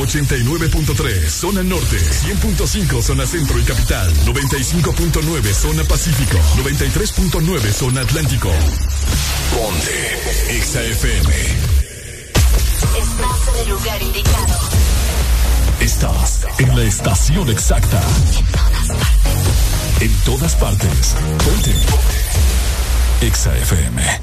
89.3 zona norte, 100.5 zona centro y capital, 95.9 zona pacífico, 93.9 zona atlántico. Ponte XAFM. Estás en el lugar indicado. Estás en la estación exacta. En todas partes. En todas partes. Ponte. XAFM.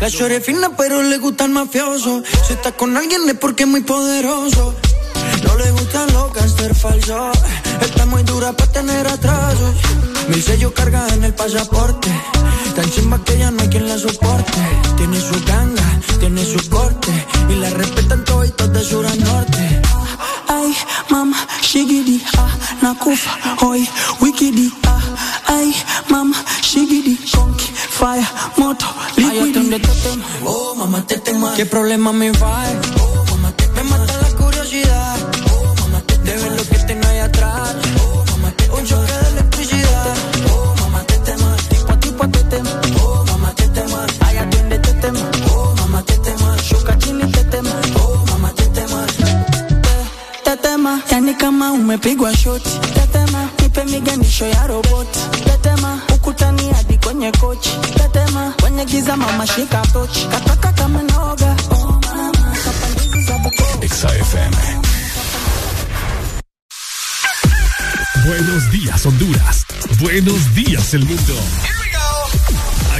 La fina pero le gusta el mafioso. Si está con alguien es porque es muy poderoso. No le gustan los ser falsos. Está muy dura para tener atrasos. Mil sellos carga en el pasaporte. Tan chimba que ya no hay quien la soporte. Tiene su ganga, tiene su corte. Y la respetan todos de sur a norte. Ay, mama, shigidi, ah, nakufa, hoy, wikidi, ah, ay, mama, shigidi, conky, fire, moto, liquidi. Oh, mamá, te tema. ¿Qué problema me va? Oh, mamá, te me mata la curiosidad. Yani kama umepigwa shoti. Te tema. Nipe miganisho ya roboti. Te tema. Ukutani hadi kwenye kochi. Te tema. Kwenye giza mama shika tochi. Kataka kama noga. Oh. Buenos días, Honduras. Buenos días, el mundo.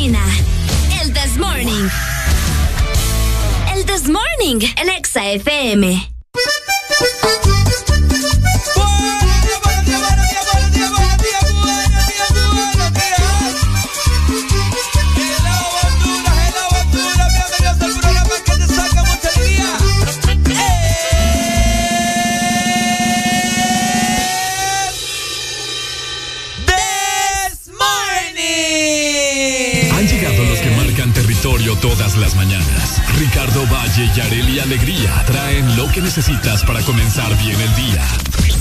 El This Morning. El This Morning, el Exa FM. Las mañanas. Ricardo Valle y Areli Alegría traen lo que necesitas para comenzar bien el día.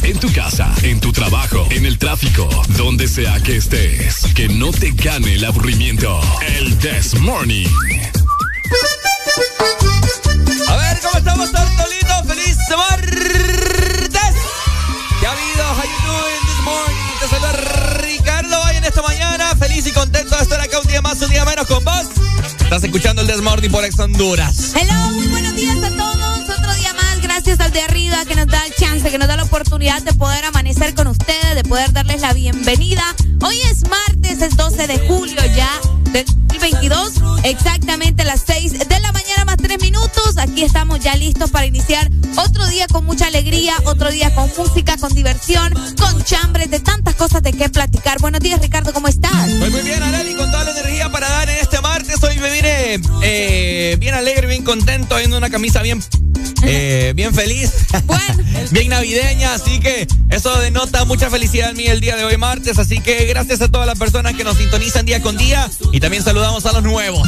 En tu casa, en tu trabajo, en el tráfico, donde sea que estés. Que no te gane el aburrimiento. El This Morning. A ver, ¿cómo estamos, Tortolito? ¡Feliz martes! ¿Qué ha habido? How you doing this morning? Te saluda Ricardo Valle en esta mañana. Feliz y contento de estar acá un día más, un día menos con vos. Estás escuchando el Desmorning por Ex Honduras. Hello, muy buenos días a todos. Otro día más, gracias al de arriba que nos da el chance, que nos da la oportunidad de poder amanecer con ustedes, de poder darles la bienvenida. Hoy es martes, es 12 de julio ya 2022, exactamente a las 6 de la mañana más 3 minutos. Aquí estamos ya listos para iniciar otro día con mucha alegría, otro día con música, con diversión, con chambres, de tantas cosas de qué platicar. Buenos días, Ricardo, ¿cómo estás? Pues muy bien, Areli, con toda la energía para dar en este martes. Hoy me vine eh, bien alegre, bien contento, viendo una camisa bien, eh, bien feliz, Bueno, bien navideña. Así que eso denota mucha felicidad en mí el día de hoy, martes. Así que gracias a todas las personas que nos sintonizan día con día. Y también saludamos a los nuevos.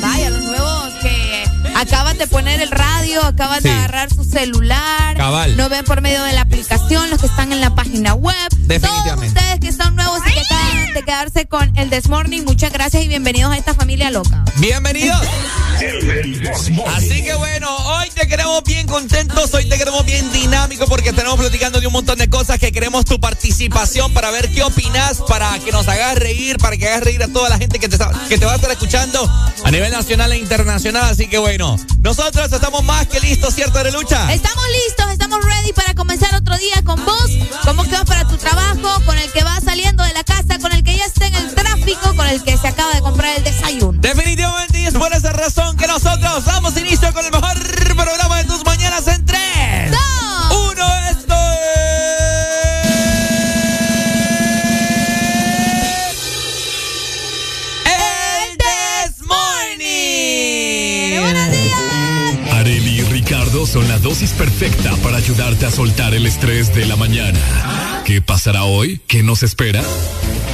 vaya, los nuevos que acaban de poner el radio, acaban Sí. de agarrar su celular, Cabal. nos ven por medio de la aplicación, los que están en la página web, todos Definitivamente. ustedes que son nuevos y que acaban de quedarse con el This Morning, muchas gracias y bienvenidos a esta familia loca. Bienvenidos. Así que bueno, hoy te queremos bien contentos, hoy te queremos bien dinámico porque tenemos platicando de un montón de cosas que queremos tu participación para ver qué opinas, para que nos hagas reír, para que hagas reír a toda la gente que te, que te va a estar escuchando a nivel nacional e internacional. Así que bueno, nosotros estamos más que listos, ¿cierto, Arelucha? Estamos listos, estamos ready para comenzar otro día con vos. ¿Cómo que vas para tu trabajo? Con el que va saliendo de la casa, con el que ya está en el tráfico, con el que se acaba de comprar el desayuno. Definitivamente, y es por esa razón que nosotros damos inicio con el mejor programa de tus mañanas Son la dosis perfecta para ayudarte a soltar el estrés de la mañana. ¿Qué pasará hoy? ¿Qué nos espera?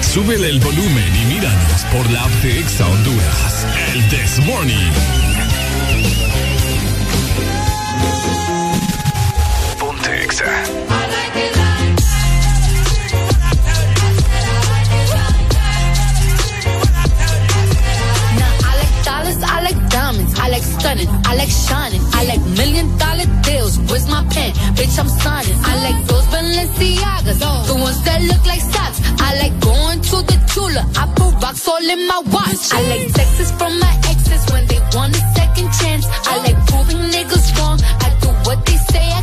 Súbele el volumen y míranos por la app de Exa Honduras. El This Morning. Ponte Exa. Stunning, I like shining, I like million dollar deals. Where's my pen? Bitch, I'm signing. I like those Balenciagas, the ones that look like socks. I like going to the Tula. I put rocks all in my watch. I like texts from my exes when they want a second chance. I like proving niggas wrong. I do what they say I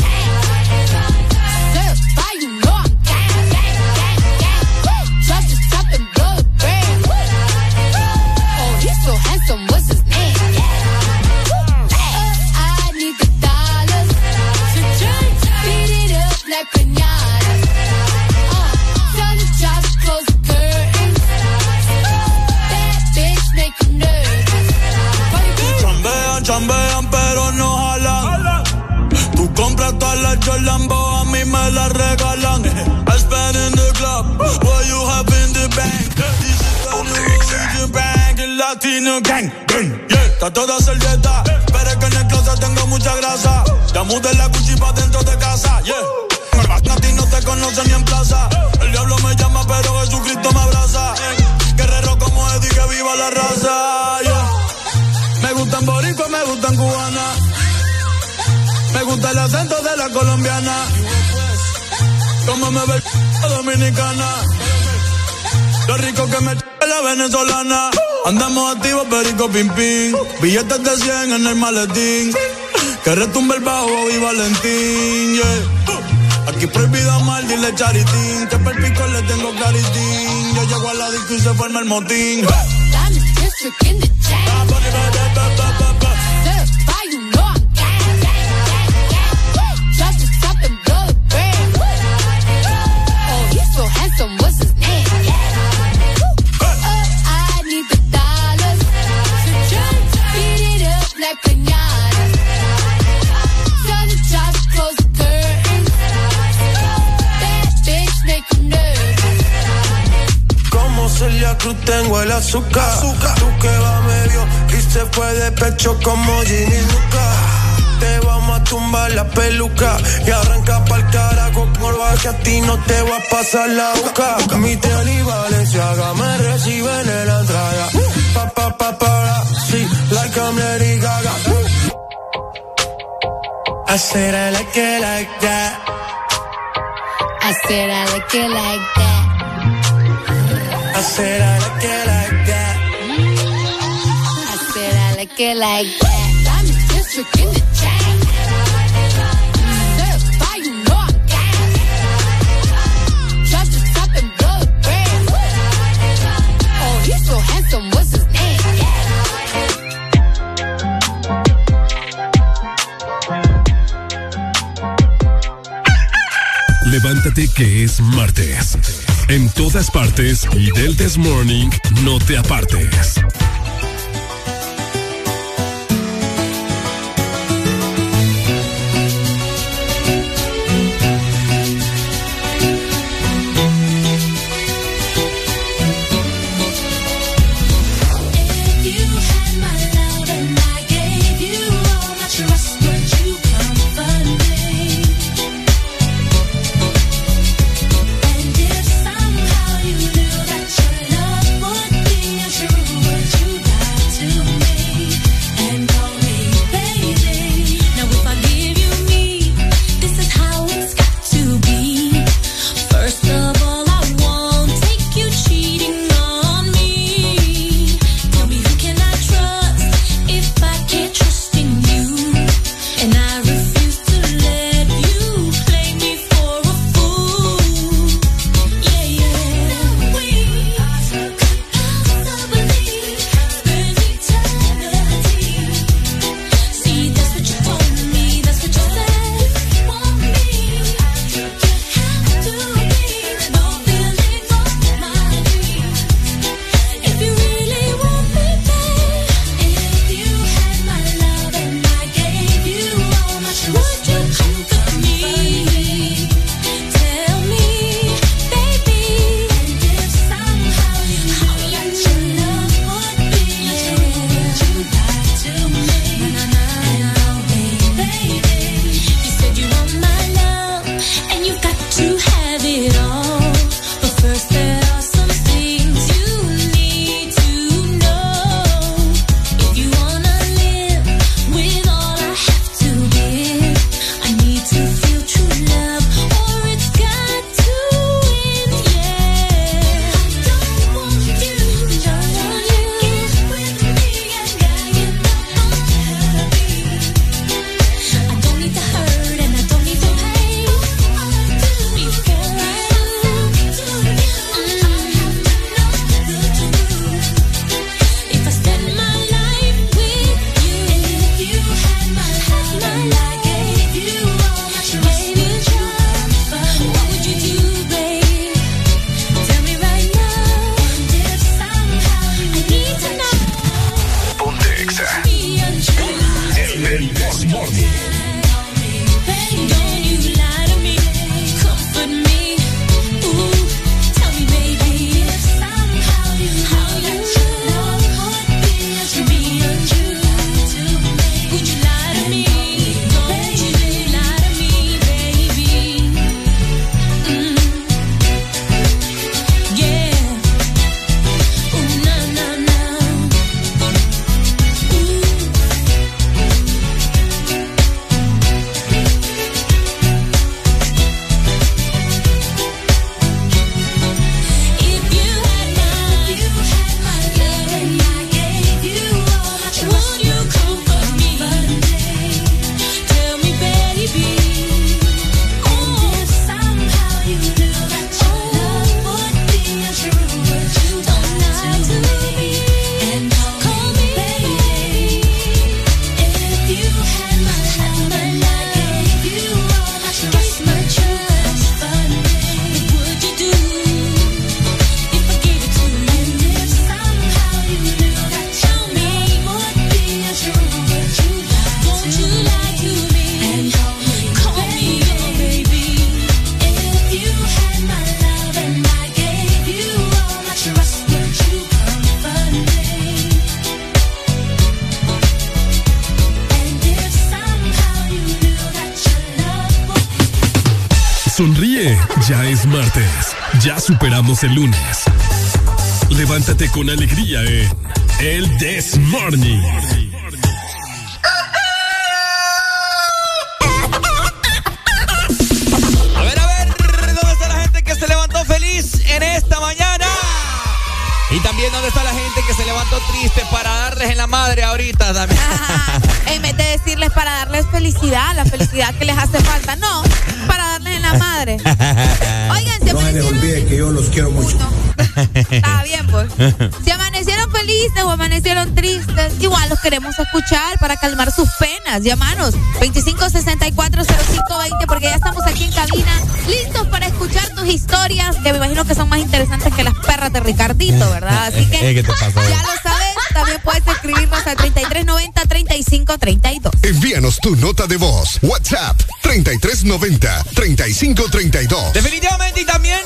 Las Jolambo, a mí me las regalan. I spend in the club, what you have in the bank. This is the new Asian bank, el latino gang. gang, Yeah, está toda servieta, pero es que en el closet tengo mucha grasa. Ya mudé la Gucci pa' dentro de casa, yeah. A ti no te conocen ni en plaza. El diablo me llama, pero Jesucristo me abraza. Guerrero como Eddie, que viva la raza, yeah. Me gustan boricua, me gustan cubana. Me gusta el acento de la colombiana. Como me ve la dominicana. Lo rico que me la venezolana. Andamos activos, perico pim pim. Billetes de 100 en el maletín. Que retumbe el bajo y Valentín, yeah. Aquí prohibido mal, dile charitín. Que perpico le tengo claritín. Yo llego a la disco y se forma el motín. Cruz tengo el azúcar. Tú que va medio y se fue de pecho como Ginny Luca. Te vamos a tumbar la peluca y arranca pa'l carajo corva que a ti no te va a pasar la boca. Mi y Valenciaga me reciben en la entrada. Pa pa sí, like I'm Lady Gaga. I said I like it like that. I said I like it like that. I said I like it like that. I said I like it like that. I'm in district in the chain. Certified, you know I'm gang. Drop the top and blow the brand. Oh, he's so handsome, what's his name? Levántate que es martes. En todas partes y del This Morning no te apartes. El lunes. Voz. WhatsApp 3390-3532. Definitivamente y también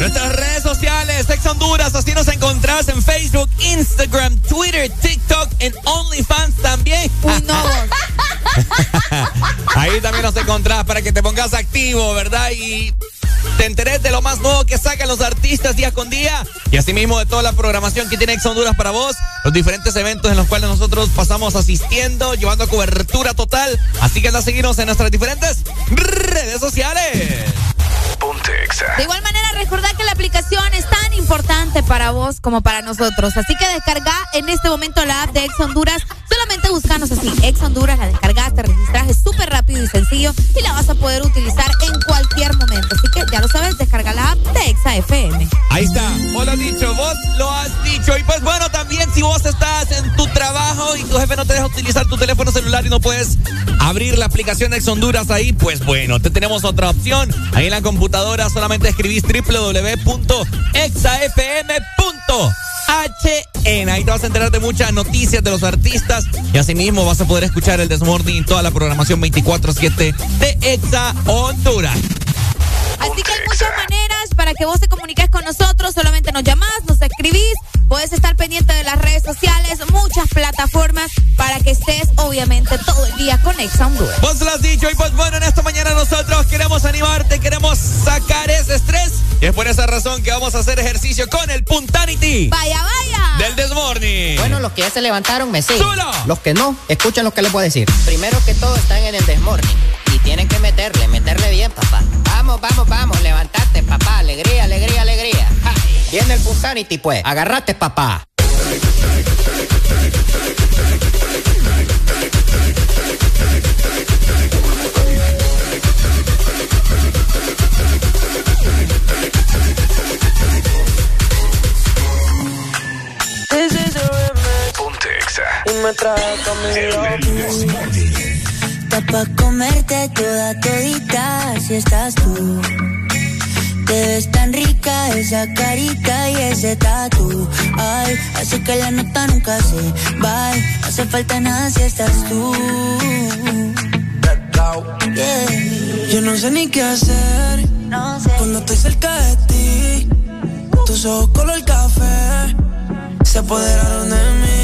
nuestras redes sociales, Ex Honduras, así nos encontrás en Facebook, Instagram, Twitter, TikTok, en OnlyFans también. Uy, no. Ahí también nos encontrás para que te pongas activo, ¿verdad? Y te enteres de lo más nuevo que sacan los artistas día con día y asimismo de toda la programación que tiene Ex Honduras para vos, los diferentes eventos en los cuales nosotros pasamos asistiendo, llevando cobertura total. Así que anda a seguirnos en nuestras diferentes redes sociales. De igual manera, recordad que la aplicación es tan importante para vos como para nosotros. Así que descarga en este momento la app de Ex Honduras. Solamente buscanos así, Ex Honduras, la descargas, te registras, es súper rápido y sencillo y la vas a poder utilizar en cualquier si vos estás en tu trabajo y tu jefe no te deja utilizar tu teléfono celular y no puedes abrir la aplicación Ex Honduras ahí, pues bueno, te tenemos otra opción. Ahí en la computadora solamente escribís www.exafm.hn. Ahí te vas a enterar de muchas noticias de los artistas y asimismo vas a poder escuchar el Desmorning toda la programación 24-7 de Exa Honduras. Así que hay muchas maneras para que vos te comuniques con nosotros. Solamente nos llamás, pendiente de las redes sociales, muchas plataformas para que estés, obviamente, todo el día con Exa Honduras. Vos lo has dicho y pues bueno, en esta mañana nosotros queremos animarte, queremos sacar ese estrés. Y es por esa razón que vamos a hacer ejercicio con el Puntanity. Vaya, vaya. Del Desmorning. Bueno, los que ya se levantaron me siguen. ¡Solo! Los que no, escuchen lo que les voy a decir. Primero que todo están en el Desmorning. Y tienen que meterle, meterle bien, papá. Vamos, vamos, vamos, levantate, papá. Alegría, alegría, alegría. Ja. Viene el Puntanity, pues. Agarrate, papá. Me trae conmigo. Está pa' comerte toda todita si estás tú. Te ves tan rica esa carita y ese tatu. Ay, hace que la nota nunca se va. No hace falta nada si estás tú. Yeah. Yo no sé ni qué hacer cuando estoy cerca de ti. Tus ojos color café se apoderaron de mí.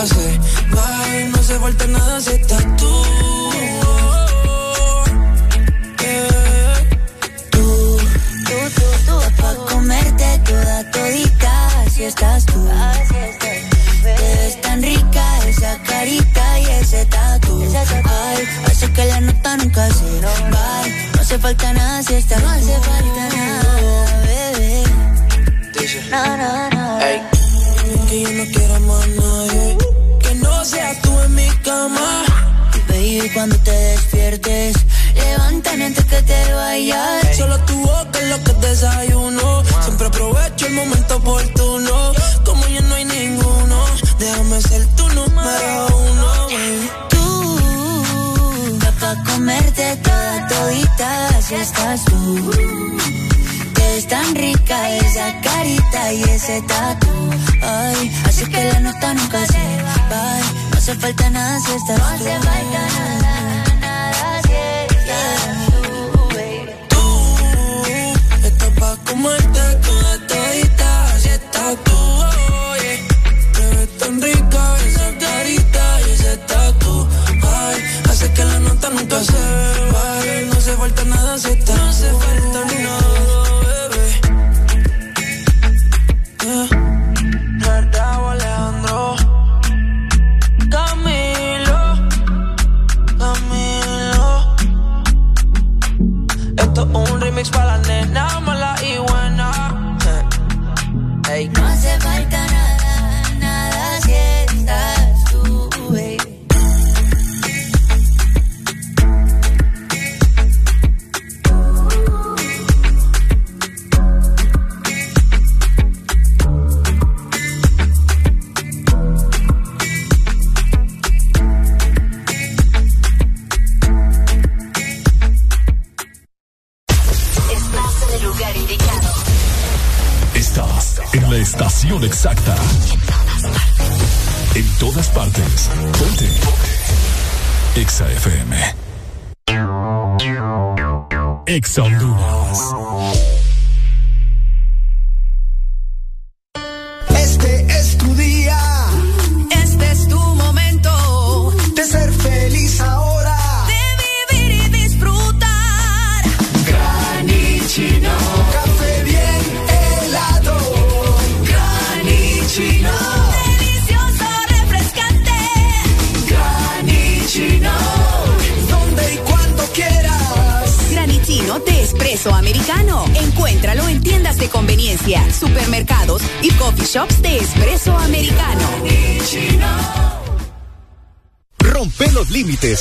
nunca no se falta nada si estás tú. Tú, tú, tú, comerte toda todita si estás tú. Te ves tan rica esa carita y ese tatu. Ay, hace que la nota nunca se va. No hace falta nada si estás No hace falta nada, bebé. No, no, no. Que yo no quiero más nada Cuando te despiertes, levántame antes que te vayas. Solo tu boca es lo que desayuno. Siempre aprovecho el momento oportuno. Como ya no hay ninguno, déjame ser tu número uno. Tú, pa' comerte toda todita si estás tú. Es tan rica esa carita y ese tatu. Ay, así que la nota nunca se va. No hace falta nada si estás No hace falta nada, nada si estás tú, baby. Tú, estás pa' comerte toda todita si estás tú. Oye, te ves tan rica esa carita y ese tatu. Ay, hace que la nota nunca se va. No hace falta nada si estás No hace falta Exa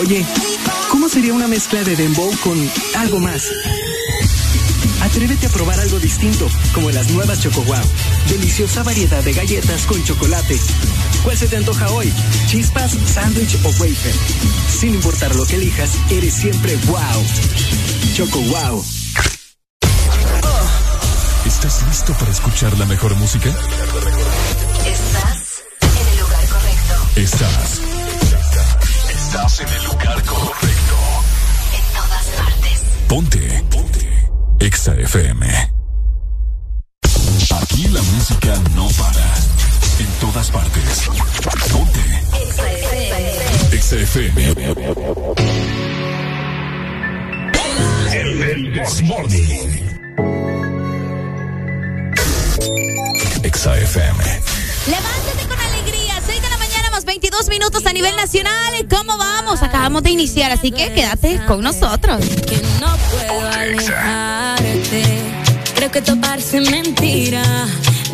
Oye, ¿cómo sería una mezcla de dembow con algo más? Atrévete a probar algo distinto, como las nuevas Choco Wow. Deliciosa variedad de galletas con chocolate. ¿Cuál se te antoja hoy? ¿Chispas, sándwich o wafer? Sin importar lo que elijas, eres siempre wow. Choco Wow. ¿Estás listo para escuchar la mejor música? Estás en el lugar correcto. Estás. Estás en el lugar correcto. En todas partes. Ponte. Ponte. Exa FM. Aquí la música no para. En todas partes. Ponte. Exa FM. Exa FM. El This Morning. Exa FM. Levántate con alegría, 6 de la 22 minutos a nivel nacional. ¿Cómo vamos? Acabamos de iniciar, así que quédate con nosotros. Que no puedo alejarte. Creo que toparse mentira.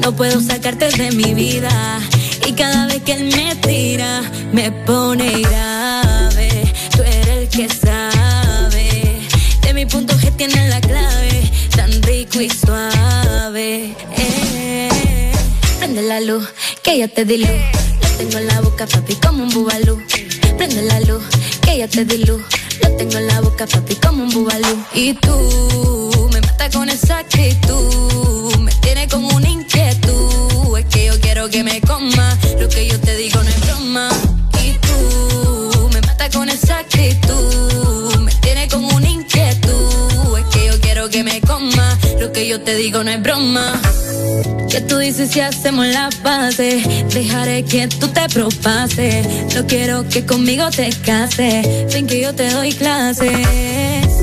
No puedo sacarte de mi vida. Y cada vez que él me tira, me pone grave. Tú eres el que sabe. De mi punto G tiene la clave. Tan rico y suave. Eh. Prende la luz que ya te di luz. Lo tengo en la boca, papi, como un bubalú. Prende la luz, que ya te di luz. Lo tengo en la boca, papi, como un bubalú. Y tú me mata con esa actitud. Me tiene como una inquietud. Es que yo quiero que me coma. Lo que yo te digo no es broma. Y tú me mata con esa actitud. Me tiene como una inquietud. Es que yo quiero que me coma. Lo que yo te digo no es broma. ¿Qué tú dices si hacemos la base? Dejaré que tú te propases. No quiero que conmigo te cases. Ven que yo te doy clases.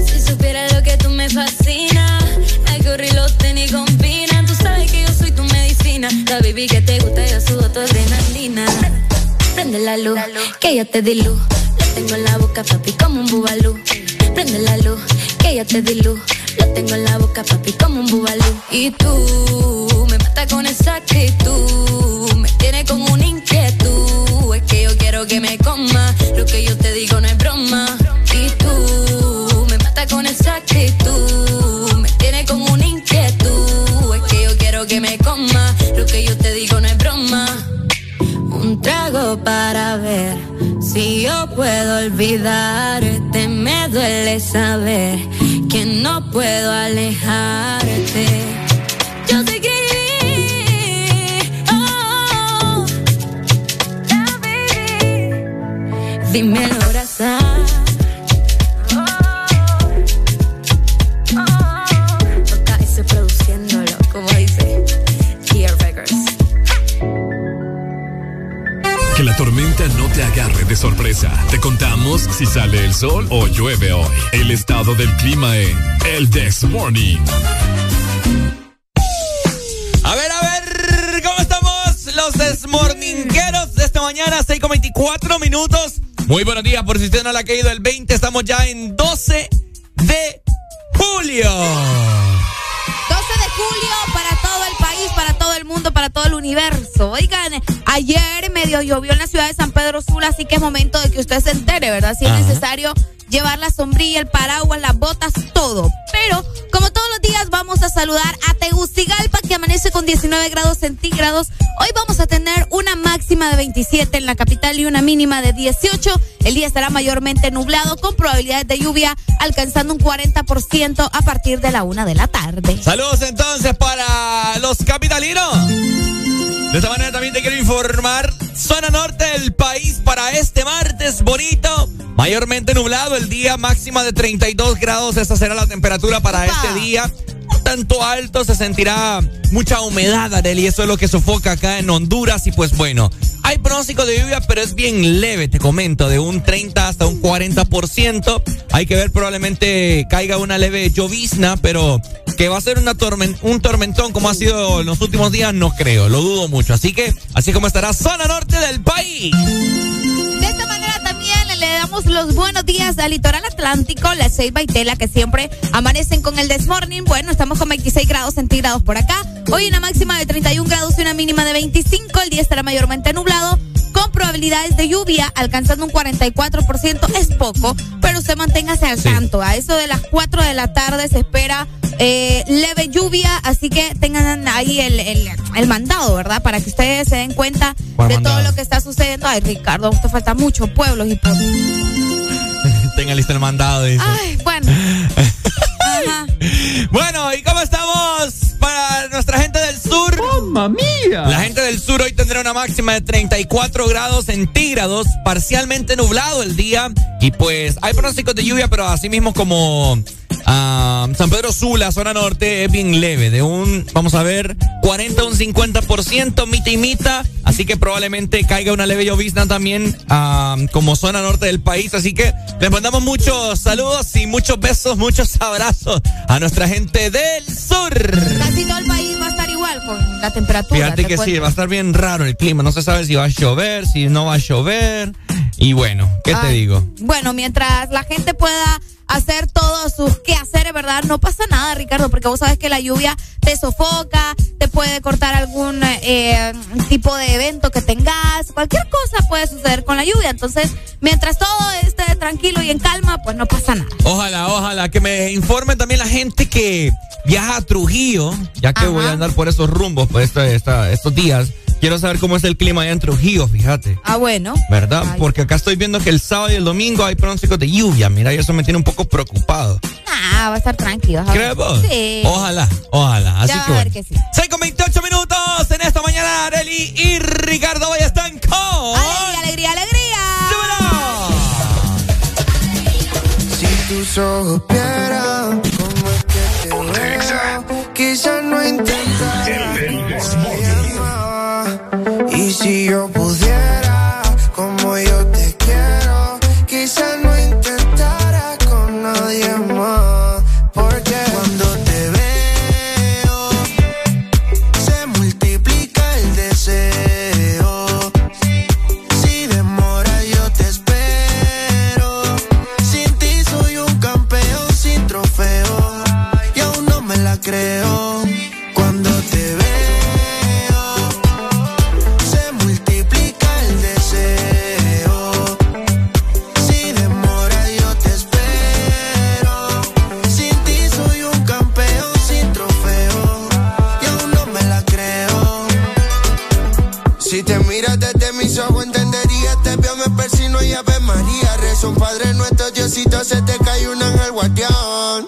Si supieras lo que tú me fascinas. Hay los tenis combinan. Tú sabes que yo soy tu medicina. La baby que te gusta, yo sudo tu adrenalina. Prende la luz, que ya te di luz. Lo tengo en la boca, papi, como un bubalú. Prende la luz, que ya te di luz. Lo tengo en la boca, papi, como un bubalú. Y tú me mata con esa actitud. Me tiene como una inquietud. Es que yo quiero que me coma. Lo que yo te digo no es broma. Y tú me mata con esa actitud. Me tiene como una inquietud. Es que yo quiero que me coma. Lo que yo te digo no es broma. Un trago para ver si yo puedo olvidarte. Me duele saber que no puedo alejarte. Yo que oh, baby. Dímelo abrazar. Que la tormenta no te agarre de sorpresa. Te contamos si sale el sol o llueve hoy. El estado del clima en El This Morning. A ver, a ver, ¿cómo estamos? Los desmorningueros de esta mañana, 6 con 24 minutos. Muy buenos días, por si usted no le ha caído el 20, estamos ya en 12 de julio. 12 de julio para todo el país, para todo el mundo, para todo el universo. Oigan, ayer medio llovió en la ciudad de San Pedro Sula, así que es momento de que usted se entere, ¿verdad? Si es necesario llevar la sombrilla, el paraguas, las botas, todo. Pero, como todos los días, vamos a saludar a Tegucigalpa, que amanece con 19 grados centígrados. Hoy vamos a tener una máxima de 27 en la capital y una mínima de 18. El día estará mayormente nublado, con probabilidades de lluvia alcanzando un 40% a partir de la una de la tarde. Saludos entonces para los capitalinos. De esta manera también te quiero informar, zona norte del país para este martes bonito, mayormente nublado, día máxima de 32 grados, esa será la temperatura para este día. No Tanto alto, se sentirá mucha humedad, Arely, y eso es lo que sofoca acá en Honduras. Y pues bueno, hay pronóstico de lluvia, pero es bien leve, te comento, de un 30 hasta un 40%. Hay que ver, probablemente caiga una leve llovizna, pero que va a ser una tormen- un tormentón como ha sido en los últimos días, no creo, lo dudo mucho. Así que, así como estará zona norte del país. Damos los buenos días al litoral atlántico, la Ceiba y Tela, que siempre amanecen con el desmorning. Bueno, estamos con 26 grados centígrados por acá. Hoy una máxima de 31 grados y una mínima de 25. El día estará mayormente nublado, con probabilidades de lluvia alcanzando un 44%. Es poco, pero usted manténgase al tanto. A eso de las 4 de la tarde se espera eh, leve lluvia, así que tengan ahí el, el, el mandado, ¿verdad? Para que ustedes se den cuenta ¿Cuál de mandado? todo lo que está sucediendo. Ay, Ricardo, a usted falta mucho pueblos y por... Tenga listo el mandado, dice. Ay, bueno. Ajá. Bueno, ¿y cómo estamos máxima de 34 grados centígrados, parcialmente nublado el día. Y pues hay pronósticos de lluvia, pero así mismo como ah, San Pedro Sula, zona norte, es bien leve. De un, vamos a ver, 40 a un 50%, mita y mita. Así que probablemente caiga una leve llovizna también ah, como zona norte del país. Así que les mandamos muchos saludos y muchos besos, muchos abrazos a nuestra gente del sur. Casi todo el país va a estar igual con la temperatura. Fíjate te que sí, va a estar bien raro el clima. No se sabe si va a llover, si no va a llover. Y bueno, ¿qué te digo? Bueno, mientras la gente pueda hacer todos sus quehaceres, ¿verdad? No pasa nada, Ricardo, porque vos sabes que la lluvia te sofoca, te puede cortar algún eh, tipo de evento que tengas, cualquier cosa puede suceder con la lluvia. Entonces, mientras todo esté tranquilo y en calma, pues no pasa nada. Ojalá, ojalá que me informen también la gente que viaja a Trujillo, ya que voy a andar por esos rumbos pues, estos días. Quiero saber cómo es el clima allá en Trujillo, fíjate. Ah, bueno. ¿Verdad? Porque acá estoy viendo que el sábado y el domingo hay pronósticos de lluvia. Mira, y eso me tiene un poco preocupado. Ah, va a estar tranquilo. ¿Crees Sí. Ojalá, ojalá. Así que, a ver que sí. 6 con 28 minutos en esta mañana. Areli y Ricardo hoy están con... Alegría, alegría, alegría. Si tus ojos vieran cómo es que te veo, quizás no intentaré si yo pudiera, Padre nuestro, Diosito, se te cae un ángel guardián.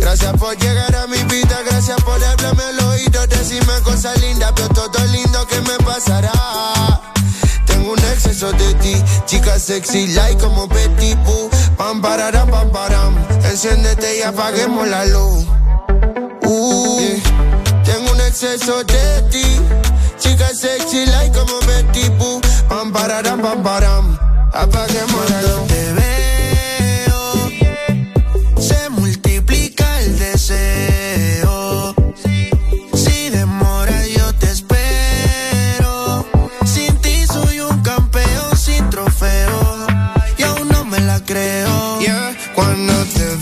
Gracias por llegar a mi vida, gracias por hablarme al oído, decirme cosas lindas, pero todo lindo que me pasará. Tengo un exceso de ti, chica sexy, like como Betty Boo. Pam, pararam, pam, param. Enciéndete y apaguemos la luz. Uh, Tengo un exceso de ti, chica sexy, like como Betty Boo. Pam, pararam, pam, param. Apaguemos la luz. Creo. Cuando te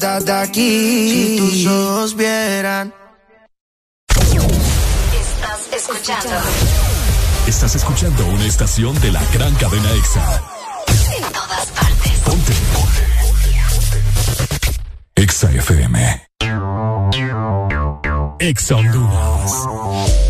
verdad de aquí. Si tus ojos vieran. Estás escuchando. Estás escuchando una estación de la gran cadena EXA. En todas partes. Ponte. Ponte. EXA FM. EXA Honduras.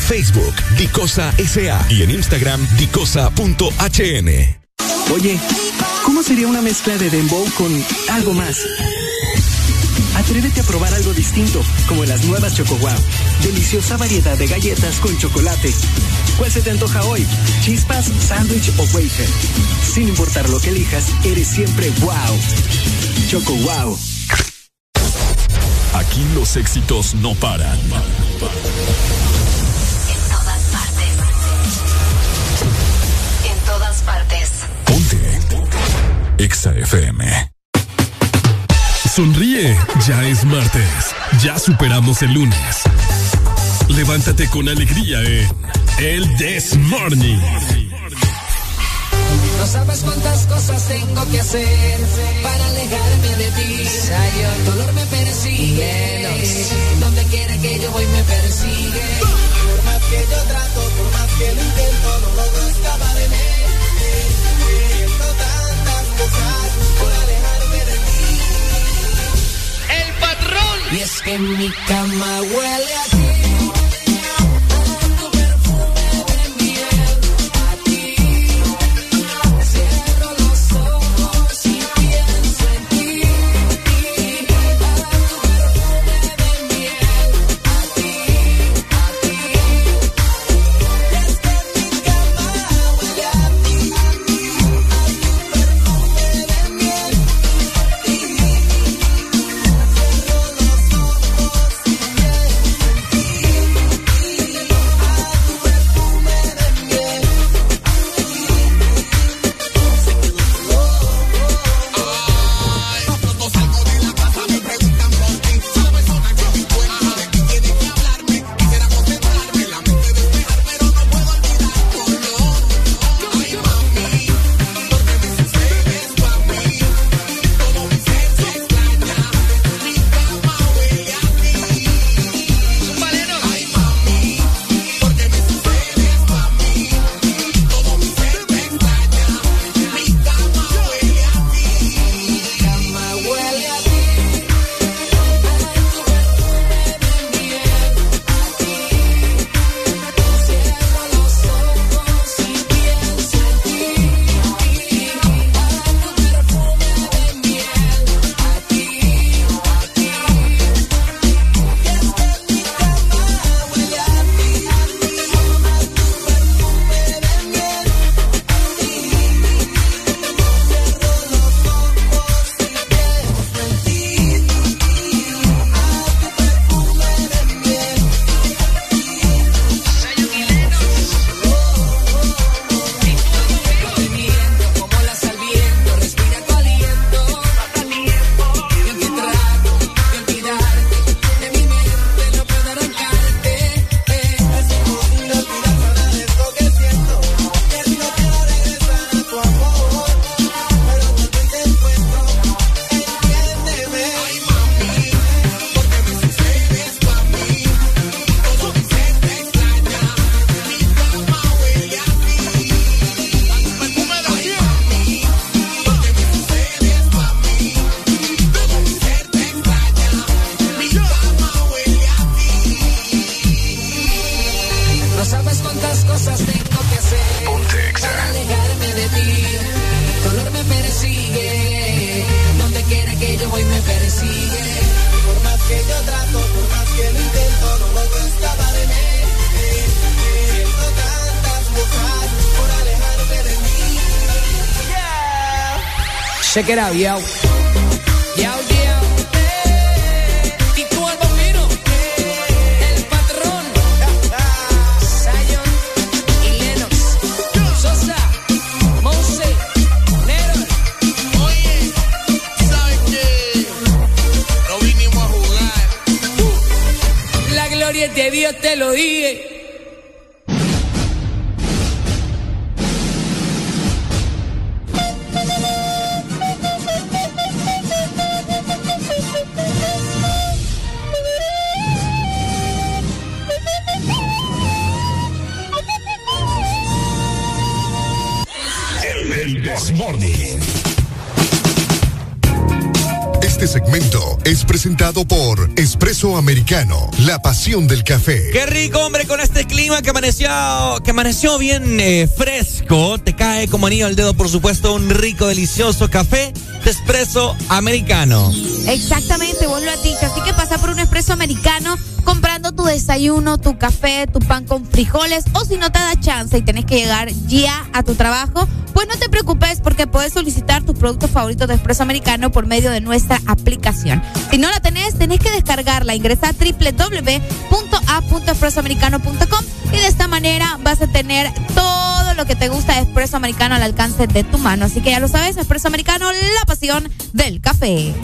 Facebook, Dicosa SA y en Instagram, dicosa.hn. Oye, ¿cómo sería una mezcla de dembow con algo más? Atrévete a probar algo distinto, como las nuevas Choco Wow. Deliciosa variedad de galletas con chocolate. ¿Cuál se te antoja hoy? ¿Chispas, sándwich o wafer? Sin importar lo que elijas, eres siempre wow. Choco Wow. Aquí los éxitos no paran. Exa FM. Sonríe, ya es martes. Ya superamos el lunes. Levántate con alegría en El This Morning. No sabes cuántas cosas tengo que hacer para alejarme de ti. El dolor me persigue. Donde quiera que yo voy me persigue. Por más que yo trato, por más que lo intento, no logro escapar de mí. Y es que mi cama huele a ti. Check it out, yo. Yo, yo. Y tú el. El patrón. Zion y Lennox. Sosa. Mose. Nero. Oye, ¿sabes qué? No vinimos a jugar. La gloria de Dios te lo dije. Presentado por Espresso Americano, la pasión del café. Qué rico, hombre, con este clima que amaneció, que amaneció bien eh, fresco. Te cae como anillo al dedo, por supuesto, un rico, delicioso café de espresso americano. Exactamente, vos lo has dicho. Así que pasa por un espresso americano desayuno, tu café, tu pan con frijoles o si no te da chance y tenés que llegar ya a tu trabajo, pues no te preocupes porque puedes solicitar tus productos favoritos de espresso americano por medio de nuestra aplicación. Si no la tenés, tenés que descargarla. Ingresa a www.a.expresoamericano.com y de esta manera vas a tener todo lo que te gusta de espresso americano al alcance de tu mano. Así que ya lo sabes, espresso americano, la pasión del café.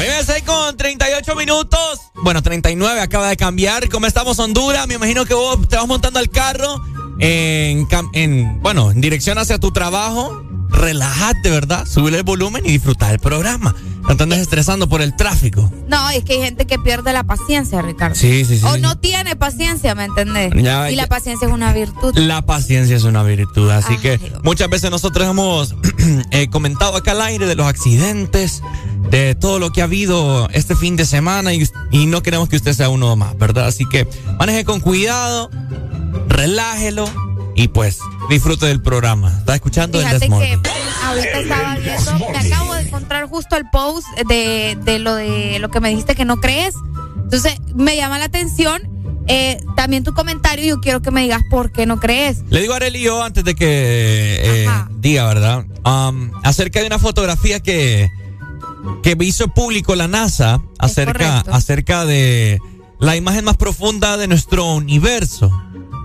Hoy me 6 con 38 minutos. Bueno, 39 acaba de cambiar. ¿Cómo estamos, Honduras? Me imagino que vos te vas montando al carro en, en bueno, en dirección hacia tu trabajo. Relájate, ¿verdad? Subir el volumen y disfrutar del programa. No te andes estresando por el tráfico. No, es que hay gente que pierde la paciencia, Ricardo. Sí, sí, sí. O no tiene paciencia, ¿me entendés? Ya, y ya. la paciencia es una virtud. La paciencia es una virtud, así Ay, que Dios. muchas veces nosotros hemos eh, comentado acá al aire de los accidentes, de todo lo que ha habido este fin de semana y, y no queremos que usted sea uno más, ¿verdad? Así que maneje con cuidado, relájelo y pues disfrute del programa. ¿Está escuchando el Desmorning? que ahorita estaba viendo, me acabo encontrar justo el post de, de lo de lo que me dijiste que no crees. Entonces, me llama la atención eh, también tu comentario yo quiero que me digas por qué no crees. Le digo a Arely yo antes de que eh, diga, ¿verdad? Um, acerca de una fotografía que, que hizo público la NASA acerca, acerca de la imagen más profunda de nuestro universo,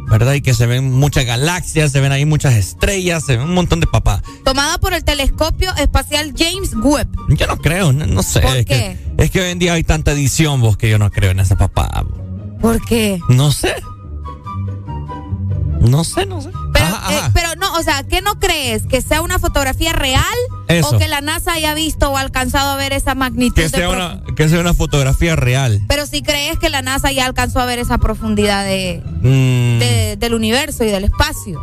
¿verdad? Y que se ven muchas galaxias, se ven ahí muchas estrellas, se ven un montón de papá. Tomada por el telescopio espacial James Webb. Yo no creo, no, no sé. ¿Por es, qué? Que, es que hoy en día hay tanta edición, vos, que yo no creo en esa papá. ¿Por qué? No sé. No sé, no sé. Ajá, eh, pero no, o sea, ¿qué no crees? ¿Que sea una fotografía real? Eso. ¿O que la NASA haya visto o alcanzado a ver esa magnitud? que sea una, que sea una fotografía real. Pero si crees que la NASA ya alcanzó a ver esa profundidad de, Mm. de- del universo y del espacio.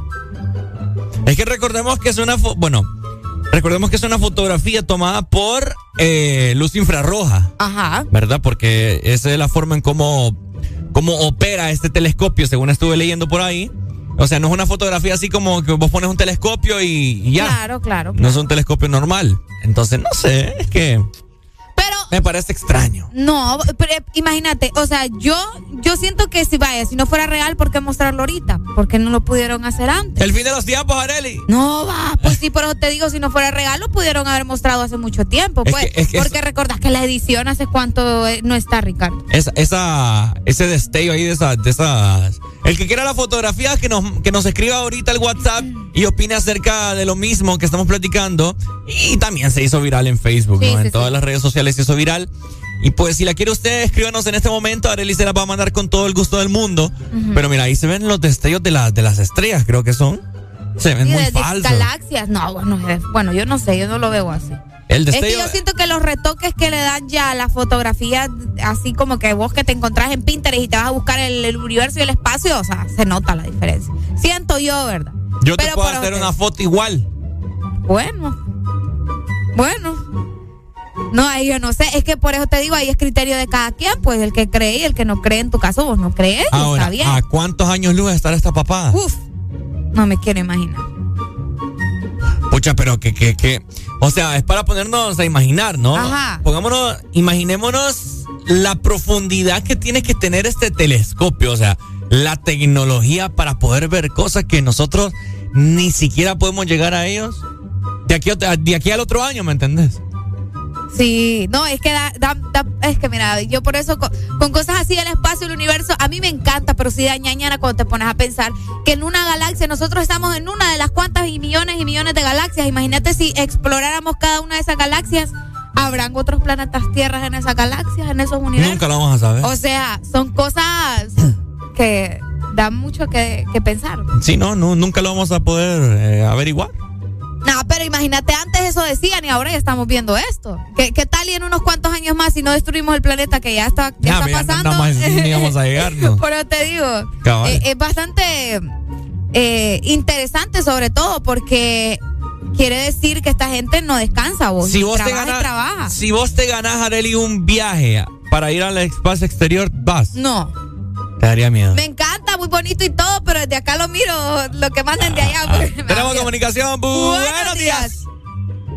Es que recordemos que es una bueno, recordemos que es una fotografía tomada por eh, luz infrarroja, Ajá. ¿verdad? Porque esa es la forma en cómo, cómo opera este telescopio, según estuve leyendo por ahí. O sea, no es una fotografía así como que vos pones un telescopio y, y ya. Claro, claro. No es un telescopio normal. Entonces, no sé, es que me parece extraño. no, pero, eh, imagínate, o sea, yo yo siento que si vaya, si no fuera real, ¿por qué mostrarlo ahorita? Porque no lo pudieron hacer antes. El fin de los tiempos, Areli. No va, pues sí, pero te digo, si no fuera real, lo pudieron haber mostrado hace mucho tiempo, Es pues. que- es que porque recordás que la edición hace cuánto eh, no está, Ricardo. Esa, esa, ese destello ahí de, esa- de esas. El que quiera la fotografía, que nos, que nos escriba ahorita al WhatsApp y opine acerca de lo mismo que estamos platicando. Y también se hizo viral en Facebook, Sí, ¿no? sí, en todas las redes sociales se hizo viral. Y pues, si la quiere usted, escríbanos en este momento. Arely se la va a mandar con todo el gusto del mundo. Pero mira, ahí se ven los destellos de, la- de las estrellas, creo que son. Se ven muy de, falsos. galaxias, no, bueno, es- bueno, yo no sé, yo no lo veo así. El Es que yo siento que los retoques que le dan ya a las fotografías, así como que vos que te encontrás en Pinterest y te vas a buscar el, el universo y el espacio, o sea, se nota la diferencia. Siento yo, ¿verdad? yo te pero puedo hacer una foto igual. Bueno, bueno. No, ahí yo no sé, es que por eso te digo, ahí es criterio de cada quien, pues el que cree y el que no cree, en tu caso vos no crees, y está bien. ¿a cuántos años luz estará esta papada? Uf, no me quiero imaginar. Pucha, pero que, que, que. O sea, es para ponernos a imaginar, ¿no? Ajá. Pongámonos, imaginémonos la profundidad que tiene que tener este telescopio. O sea, la tecnología para poder ver cosas que nosotros ni siquiera podemos llegar a ellos. De aquí, a- de aquí al otro año, ¿me entendés? Sí, no, es que da, da- da- es que mira, yo por eso con, con cosas así del espacio, el universo, a mí me encanta, pero sí da ñañana cuando te pones a pensar que en una galaxia, nosotros estamos en una de las cuantas y millones y millones de galaxias. Imagínate si exploráramos cada una de esas galaxias, habrán otros planetas tierras en esas galaxias, en esos universos. Nunca lo vamos a saber. O sea, son cosas que dan mucho que, que pensar. Sí, no, no, nunca lo vamos a poder eh, averiguar. No, pero imagínate, antes eso decían y ahora ya estamos viendo esto. ¿Qué, qué tal y en unos cuantos años más si no destruimos el planeta que ya está, ya Ya, está ya no pasando? andamos, ni vamos a llegar, ¿no? Pero te digo, eh, es bastante eh, interesante sobre todo porque quiere decir que esta gente no descansa vos. Si vos, te trabaja y ganas, trabaja. si vos te ganás, Areli, un viaje para ir al espacio exterior, vas. No. Te daría miedo. Me encanta, muy bonito y todo, pero desde acá lo miro, lo que manden de allá. me da Tenemos comunicación. Bu- Buenos días.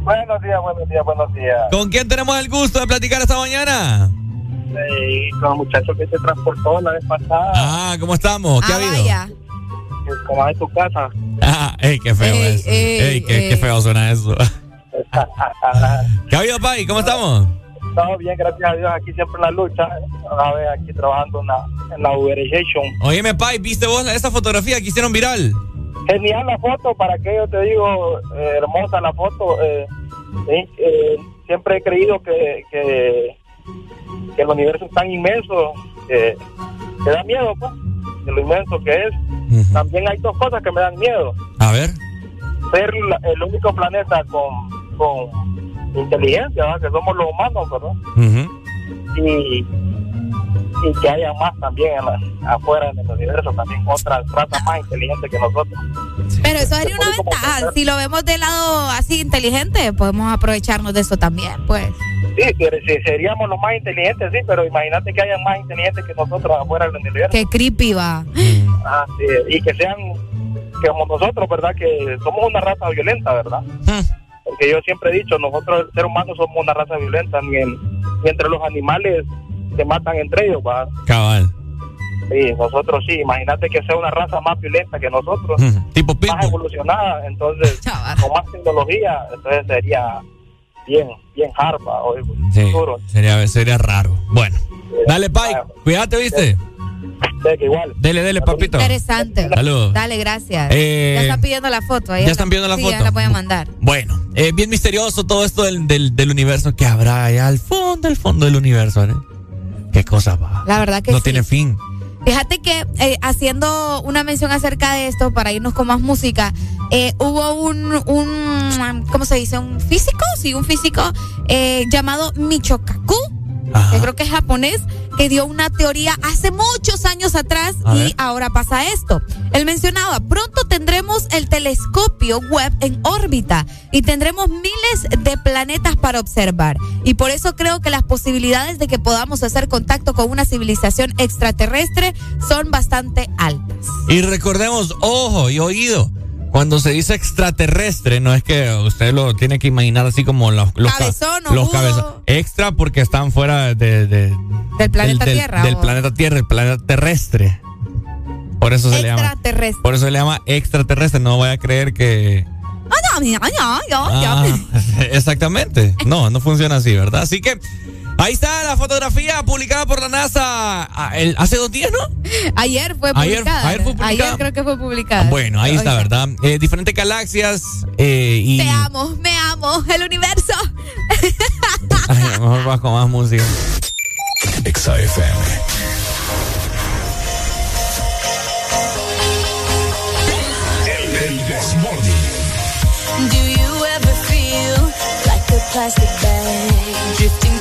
Buenos días, buenos días, buenos días. ¿Con quién tenemos el gusto de platicar esta mañana? Sí, con el muchacho que se transportó la vez pasada. Ah, ¿cómo estamos? ¿Qué ha Ah, habido? vaya. Como en tu casa. Ah, ey, qué feo Ey, eso. ey, Ey, qué, ey. qué feo suena eso. ¿Qué ha habido, Pai? ¿Cómo estamos? Todo bien, gracias a Dios. Aquí siempre en la lucha. A ver, aquí trabajando en la, en la Uberization. Oíme, Pai, ¿viste vos esa fotografía que hicieron viral? Genial la foto, para que yo te digo, eh, hermosa la foto. eh, eh, eh, siempre he creído que, que, que el universo es tan inmenso que, que da miedo, pues, de lo inmenso que es. También hay dos cosas que me dan miedo. A ver. Ser la- el único planeta con, con inteligencia, ¿verdad? que somos los humanos, ¿verdad? Y, y que haya más también en la- afuera en el universo, también otras razas más inteligentes que nosotros. Pero eso sería una ventaja. Si lo vemos del lado así inteligente, podemos aprovecharnos de eso también, pues. Sí, sí, seríamos los más inteligentes, sí, pero imagínate que haya más inteligentes que nosotros afuera del universo. Qué creepy va. Ah, sí, y que sean que como nosotros, ¿verdad? Que somos una raza violenta, ¿verdad? Porque yo siempre he dicho, nosotros, el ser humano, somos una raza violenta, ni, en- ni entre los animales se matan entre ellos, ¿va? Cabal. Sí, nosotros sí, imagínate que sea una raza más violenta que nosotros, Tipo más evolucionada, entonces, con más tecnología, entonces sería bien, bien hard, ¿va? O Sí, duro. sería, sería raro. Bueno. Dale, Pai. Cuídate, ¿viste? Sí, que igual. Dele, dele, papito. Interesante. Saludos. Dale, gracias. Eh, ya están pidiendo la foto. ahí ya la- están pidiendo la sí, foto. Ya la voy a mandar. Bueno, eh, bien misterioso todo esto del, del, del universo que habrá allá al fondo, al fondo del universo. ¿eh? Qué cosa va. La verdad que no sí. tiene fin. Fíjate que eh, haciendo una mención acerca de esto, para irnos con más música, eh, hubo un, un, ¿cómo se dice? Un físico, sí, un físico eh, llamado Que creo que es japonés, que dio una teoría hace muchos años atrás A y ver. ahora pasa esto. Él mencionaba, pronto tendremos el telescopio web en órbita y tendremos miles de planetas para observar. Y por eso creo que las posibilidades de que podamos hacer contacto con una civilización extraterrestre son bastante altas. Y recordemos, ojo y oído. Cuando se dice extraterrestre, no es que usted lo tiene que imaginar así como los, los ca- Cabezón, los. Extra porque están fuera de, de- Del planeta del, Tierra. Del planeta Tierra, el planeta terrestre. Por eso se le llama. Extraterrestre. Por eso se le llama extraterrestre. No vaya a creer que. Ah. Ah, exactamente. No, no funciona así, ¿verdad? Así que ahí está la fotografía publicada por la NASA ah, el- hace dos días, ¿no? Ayer fue Ayer- publicada. ayer fue publicada. Ayer creo que fue publicada. Bueno, ahí está, ¿verdad? Eh, diferentes galaxias eh, y. Te amo, me amo, el universo. Ay, a lo mejor vas con más música. XFM. El Desmorning. Do you ever feel like a plastic bag drifting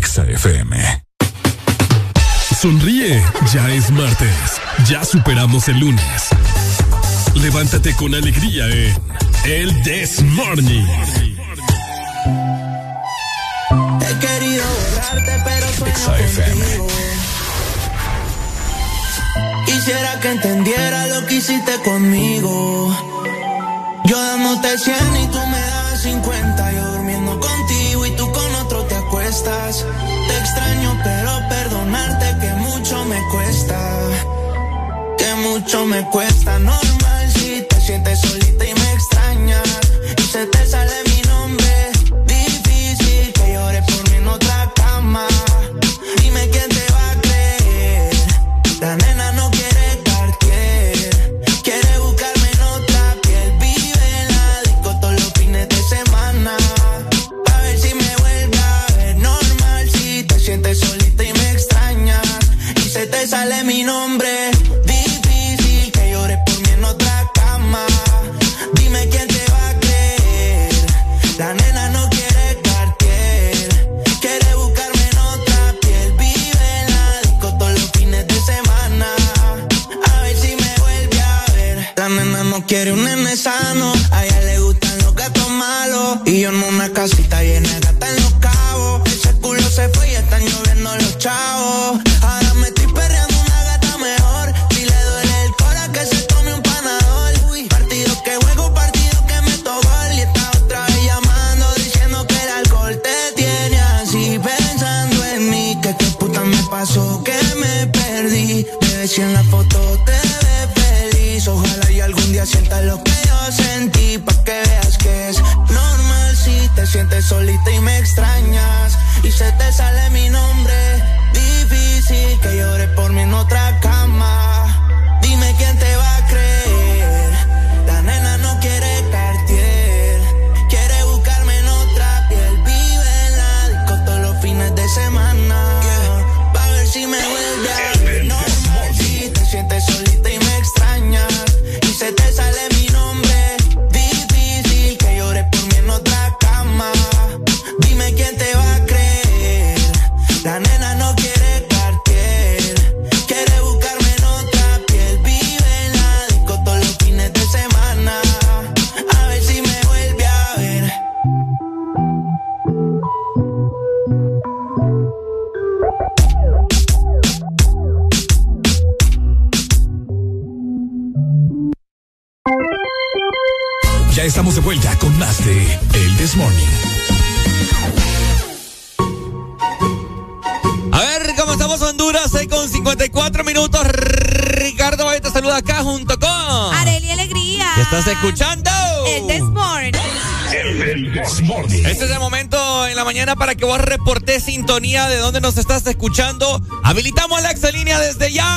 EXA FM. Sonríe, ya es martes. Ya superamos el lunes. Levántate con alegría en El This Morning. He querido borrarte, pero sueño contigo. Quisiera que entendiera lo que hiciste conmigo. Yo dándote 100 y tú me das 50. Te extraño, pero perdonarte que mucho me cuesta. Que mucho me cuesta. Normal si te sientes solita y casita llena de gatas en los cabos. Ese culo se fue y están lloviendo los chavos. Ahora me estoy perreando una gata mejor. Si le duele el cora que se tome un panador. Uy, partido que juego, partido que me gol. Y está otra vez llamando diciendo que el alcohol te tiene así. Pensando en mí, que qué puta me pasó, que me perdí. Bebé, si en la foto te ves feliz. Ojalá y algún día sientas lo que solita y me extrañas. Y se te sale mi nombre. Difícil que llores por mí en otra Ya estamos de vuelta con más de El This Morning. A ver, ¿cómo estamos Honduras? 6 con 54 minutos. Ricardo Valle te saluda acá junto con... Areli Alegría. ¿Qué estás escuchando? El This Morning. El This Morning. Este es el momento en la mañana para que vos reportes sintonía de dónde nos estás escuchando. Habilitamos la excelínea desde ya.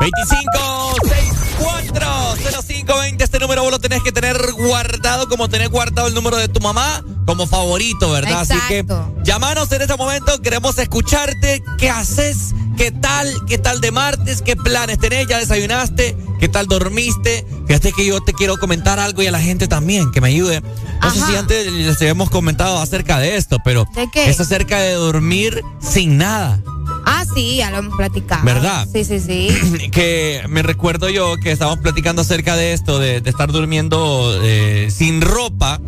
25640520. Este número vos lo tenés que tener guardado como tenés guardado el número de tu mamá como favorito, ¿verdad? Así que llamanos en este momento. Queremos escucharte. ¿Qué haces? ¿qué tal? ¿Qué tal de martes? ¿Qué planes tenés? ¿Ya desayunaste? ¿Qué tal dormiste? Fíjate que yo te quiero comentar algo y a la gente también, que me ayude. No sé si antes les habíamos comentado acerca de esto, pero ¿De qué? es acerca de dormir sin nada. Ah, sí, ya lo hemos platicado. ¿Verdad? Sí, sí, sí. que me recuerdo yo que estábamos platicando acerca de esto, de, de estar durmiendo eh, sin ropa.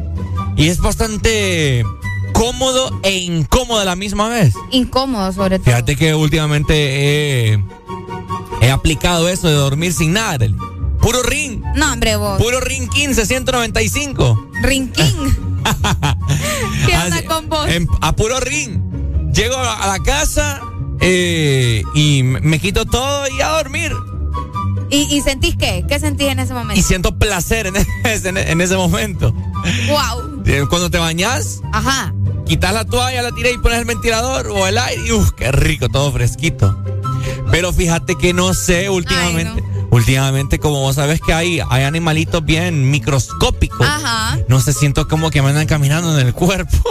Y es bastante cómodo e incómodo a la misma vez. Incómodo, sobre todo. Fíjate que últimamente he, he aplicado eso de dormir sin nada. Puro ring. No, hombre, vos. Puro ring 15, 195. Rinquín. ¿Qué onda Así, con vos? en- a puro ring. Llego a, a la casa eh, y me quito todo y a dormir. ¿Y, y sentís qué? ¿Qué sentís en ese momento? Y siento placer en ese, en ese momento. Wow. Eh, Cuando te bañas, Ajá. quitas la toalla, la tiras y pones el ventilador o el aire y ¡uf! ¡Qué rico! Todo fresquito. Pero fíjate que no sé, últimamente, últimamente como vos sabes que hay, hay animalitos bien microscópicos. Ajá. No sé, siento como que me andan caminando en el cuerpo.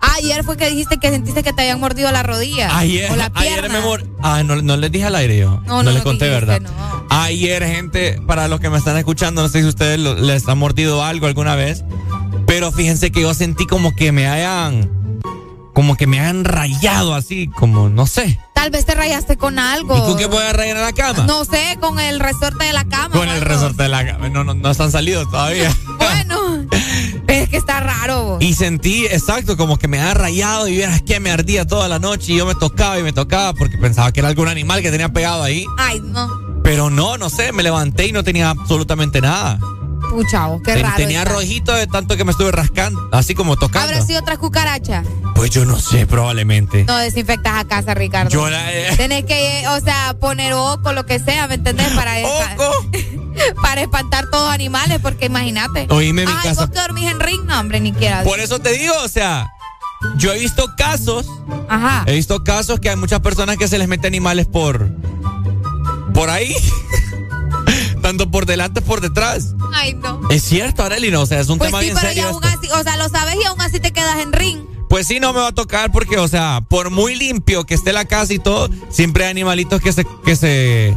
Ayer fue que dijiste que sentiste que te habían mordido la rodilla. Ayer, o la pierna. ayer me mor... Ah, no, no les dije al aire yo. No, no, les no conté, dijiste, ¿verdad? Ayer, gente, para los que me están escuchando, no sé si ustedes lo- les han mordido algo alguna vez. Pero fíjense que yo sentí como que me hayan. Como que me hayan rayado así, como no sé. Tal vez te rayaste con algo. ¿Y con qué voy a rayar en la cama? No sé, con el resorte de la cama. Con el resorte de la cama. No, no, no están salidos todavía. Bueno, es que está raro. vos. Y sentí, exacto, como que me había rayado y vieras que me ardía toda la noche y yo me tocaba y me tocaba porque pensaba que era algún animal que tenía pegado ahí. Ay, no. Pero no, no sé, me levanté y no tenía absolutamente nada. Pucha, vos, qué Ten- raro. tenía está. rojito de tanto que me estuve rascando, así como tocando. ¿Habrá sido otra cucaracha? Pues yo no sé, probablemente. No desinfectas a casa, Ricardo. Yo la- eh. Tenés que, o sea, poner oco, lo que sea, ¿me entendés? Para, para espantar todos los animales, porque imagínate. Oíme, mi Ay, casa- vos que dormís en ring, no, hombre, ni quiera. Por eso te digo, o sea, yo he visto casos, Ajá. he visto casos que hay muchas personas que se les mete animales por por ahí, tanto por delante por detrás. Ay, no. Es cierto, Arely, no, o sea, es un Pues tema sí, bien pero serio. ya aún así, o sea, lo sabes y aún así te quedas en ring. Pues sí, no me va a tocar porque, o sea, por muy limpio que esté la casa y todo, siempre hay animalitos que se, que se,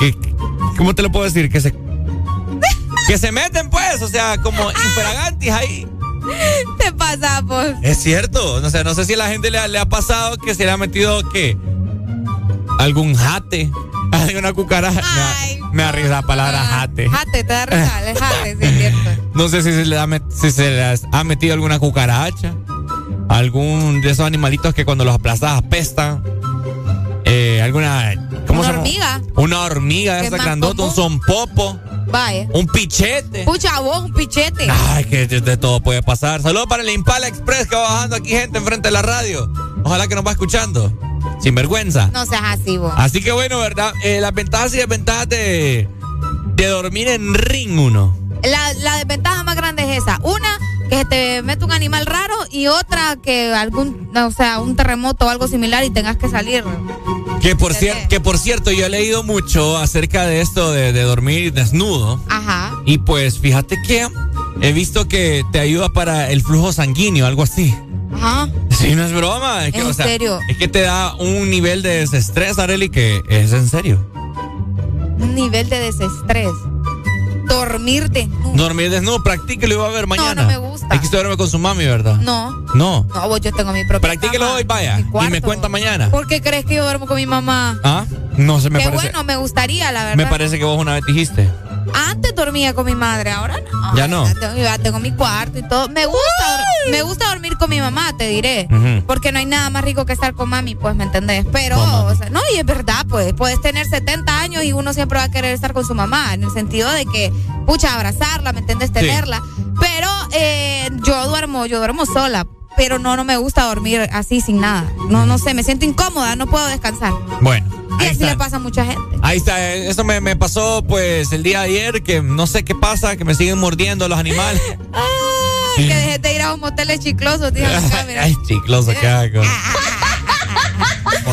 que, ¿cómo te lo puedo decir? Que se, que se meten, pues, o sea, como infragantis ahí. Te pasa, pues. Es cierto, o sea, no sé si a la gente le ha, le ha pasado que se le ha metido, ¿qué? Algún jate, alguna cucaracha. Me da- Me da risa la palabra jate. Jate, te da risa, jate, sí, es cierto. No sé si se le ha, met- si se le ha metido alguna cucaracha. Algún de esos animalitos que cuando los aplastas apestan. Eh, alguna. ¿Cómo Una se llama? hormiga. Una hormiga ¿Qué esa grandota, un sonpopo, Vaya. un pichete. Pucha, vos, un pichete. Ay, que de, de todo puede pasar. Saludos para el Impala Express que va bajando aquí gente enfrente de la radio. Ojalá que nos va escuchando. Sin vergüenza. No seas así, vos. Así que bueno, ¿verdad? Eh, las ventajas y desventajas de, de dormir en ring uno. La, la desventaja más grande es esa. Una, que se te mete un animal raro y otra, que algún, o sea, un terremoto o algo similar y tengas que salir. Que por, cier- que por cierto, yo he leído mucho acerca de esto de, de dormir desnudo. Ajá. Y pues fíjate que he visto que te ayuda para el flujo sanguíneo, algo así. Ajá. Sí, no es broma. Es que, ¿En o sea, serio? Es que te da un nivel de desestrés, Areli, que es en serio. Un nivel de desestrés. Dormirte. Dormir desnudo, practíquelo y va a ver mañana. no me gusta. Es que usted duerme con su mami, ¿verdad? No. No. No, vos yo tengo mi propia Practíquelo cama, hoy, vaya. Y me cuenta mañana. ¿Por qué crees que yo duermo con mi mamá? ¿Ah? No sé, me Qué parece. bueno, me gustaría, la verdad. me parece que vos una vez dijiste. Antes dormía con mi madre, ahora no. Ya no. Ya tengo, ya tengo mi cuarto y todo. Me gusta, dor- me gusta dormir con mi mamá, te diré. Ujú. Porque no hay nada más rico que estar con mami, pues, ¿me entendés? Pero, o sea, no, y es verdad, pues, puedes tener 70 años y uno siempre va a querer estar con su mamá, en el sentido de que, pucha, abrazarla, ¿me entendés? Tenerla. Pero eh, yo duermo, yo duermo sola. Pero no, no me gusta dormir así sin nada. No, no sé, me siento incómoda, no puedo descansar. Bueno, Y así está. le pasa a mucha gente. Ahí está, eh, eso me, me pasó pues el día de ayer, que no sé qué pasa, que me siguen mordiendo los animales. Que dejes de ir a un motel chicloso, tío. Ay, chicloso, qué hago.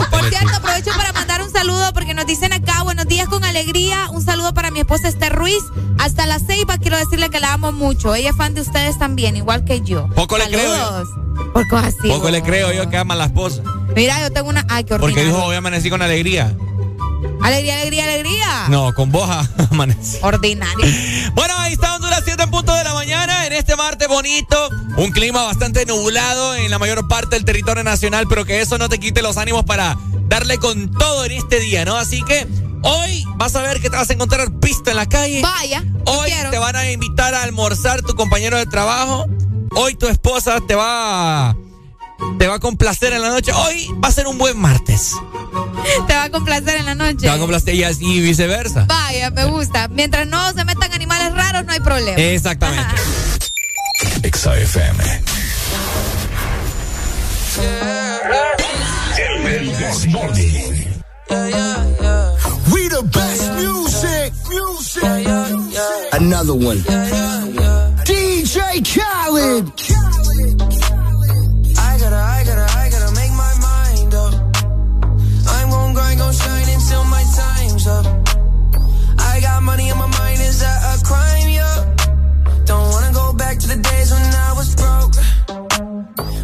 Por cierto, aprovecho para mandar un saludo porque nos dicen acá, buenos días con alegría. Un saludo para mi esposa Esther Ruiz. Hasta la ceiba quiero decirle que la amo mucho. Ella es fan de ustedes también, igual que yo. Poco le creo. Saludos. Por cosas así. Poco le creo yo que ama a la esposa. Mira, yo tengo una. Ay, qué Porque dijo, hoy amanecí con alegría. Alegría, alegría, alegría. No, con vos amanecí. Ordinario. Bueno, ahí está Honduras 7 en punto de la mañana en este martes bonito. Un clima bastante nublado en la mayor parte del territorio nacional, pero que eso no te quite los ánimos para darle con todo en este día, ¿no? Así que hoy vas a ver que te vas a encontrar pista en la calle. Vaya. Hoy te van a invitar a almorzar tu compañero de trabajo. Hoy tu esposa te va te va a complacer en la noche. Hoy va a ser un buen martes. Te va a complacer en la noche. Te va a complacer y así- y viceversa. Vaya, me gusta. Mientras no se metan animales raros, no hay problema. Exactamente. Exa FM. El This Morning. We the best music, music. Another one. DJ Khaled. I gotta, I gotta, I gotta make my mind up. I'm gon' grind, gon' shine until my time's up. I got money on my mind, is that a crime?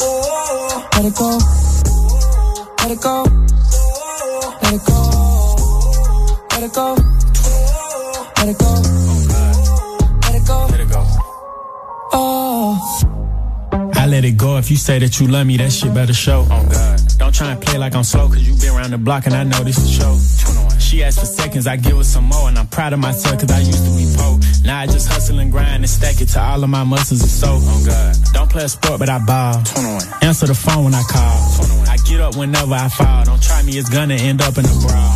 Let it go. Let it go. Let it go. Let it go. Let it go. Let it go. Let it go. Oh. Let it go. If you say that you love me, that shit better show. Oh God. Don't try and play like I'm slow, cause you been around the block and I know this is show. She asked for seconds, I give her some more, and I'm proud of myself cause I used to be poor. Now I just hustle and grind and stack it to all of my muscles and soul. Oh God. Don't play a sport, but I ball. Answer the phone when I call. I get up whenever I fall. Don't try me, it's gonna end up in a brawl.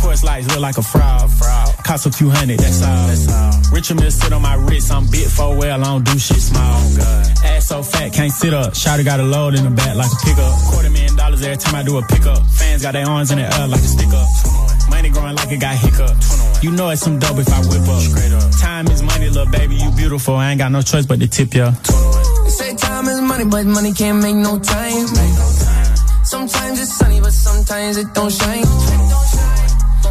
Porch lights look like a fraud. fraud. Cost a few hundred, that's all. That's all. Richard Mill sit on my wrist, I'm bit for well, I don't do shit small. Oh, Ass so fat, can't sit up. Shotty got a load in the back like a pickup. Quarter million dollars every time I do a pickup. Fans got their arms in the air like a stick up. Money growing like it got hiccup. You know it's some dope if I whip up. Straight up. Time is money, little baby, you beautiful. I ain't got no choice but to tip ya. They say time is money, but money can't make no time. Sometimes it's sunny, but sometimes it don't shine.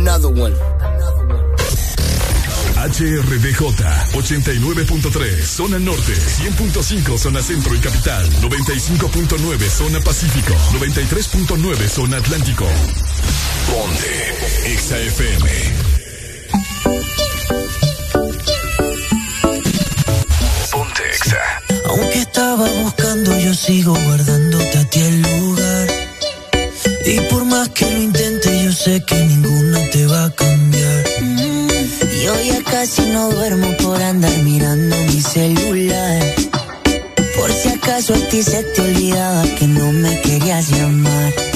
Another one. HRDJ 89.3 Zona Norte, 100.5 Zona Centro y Capital, 95.9 Zona Pacífico, 93.9 Zona Atlántico. Ponte XAFM. Ponte Exa. Aunque estaba buscando, yo sigo guardándote a ti el lugar. Y por más que lo intente, yo sé que ninguno te va a cambiar. Mm, Yo ya casi no duermo por andar mirando mi celular. Por si acaso a ti se te olvidaba que no me querías llamar.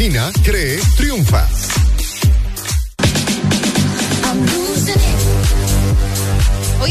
Imagina, cree, triunfa.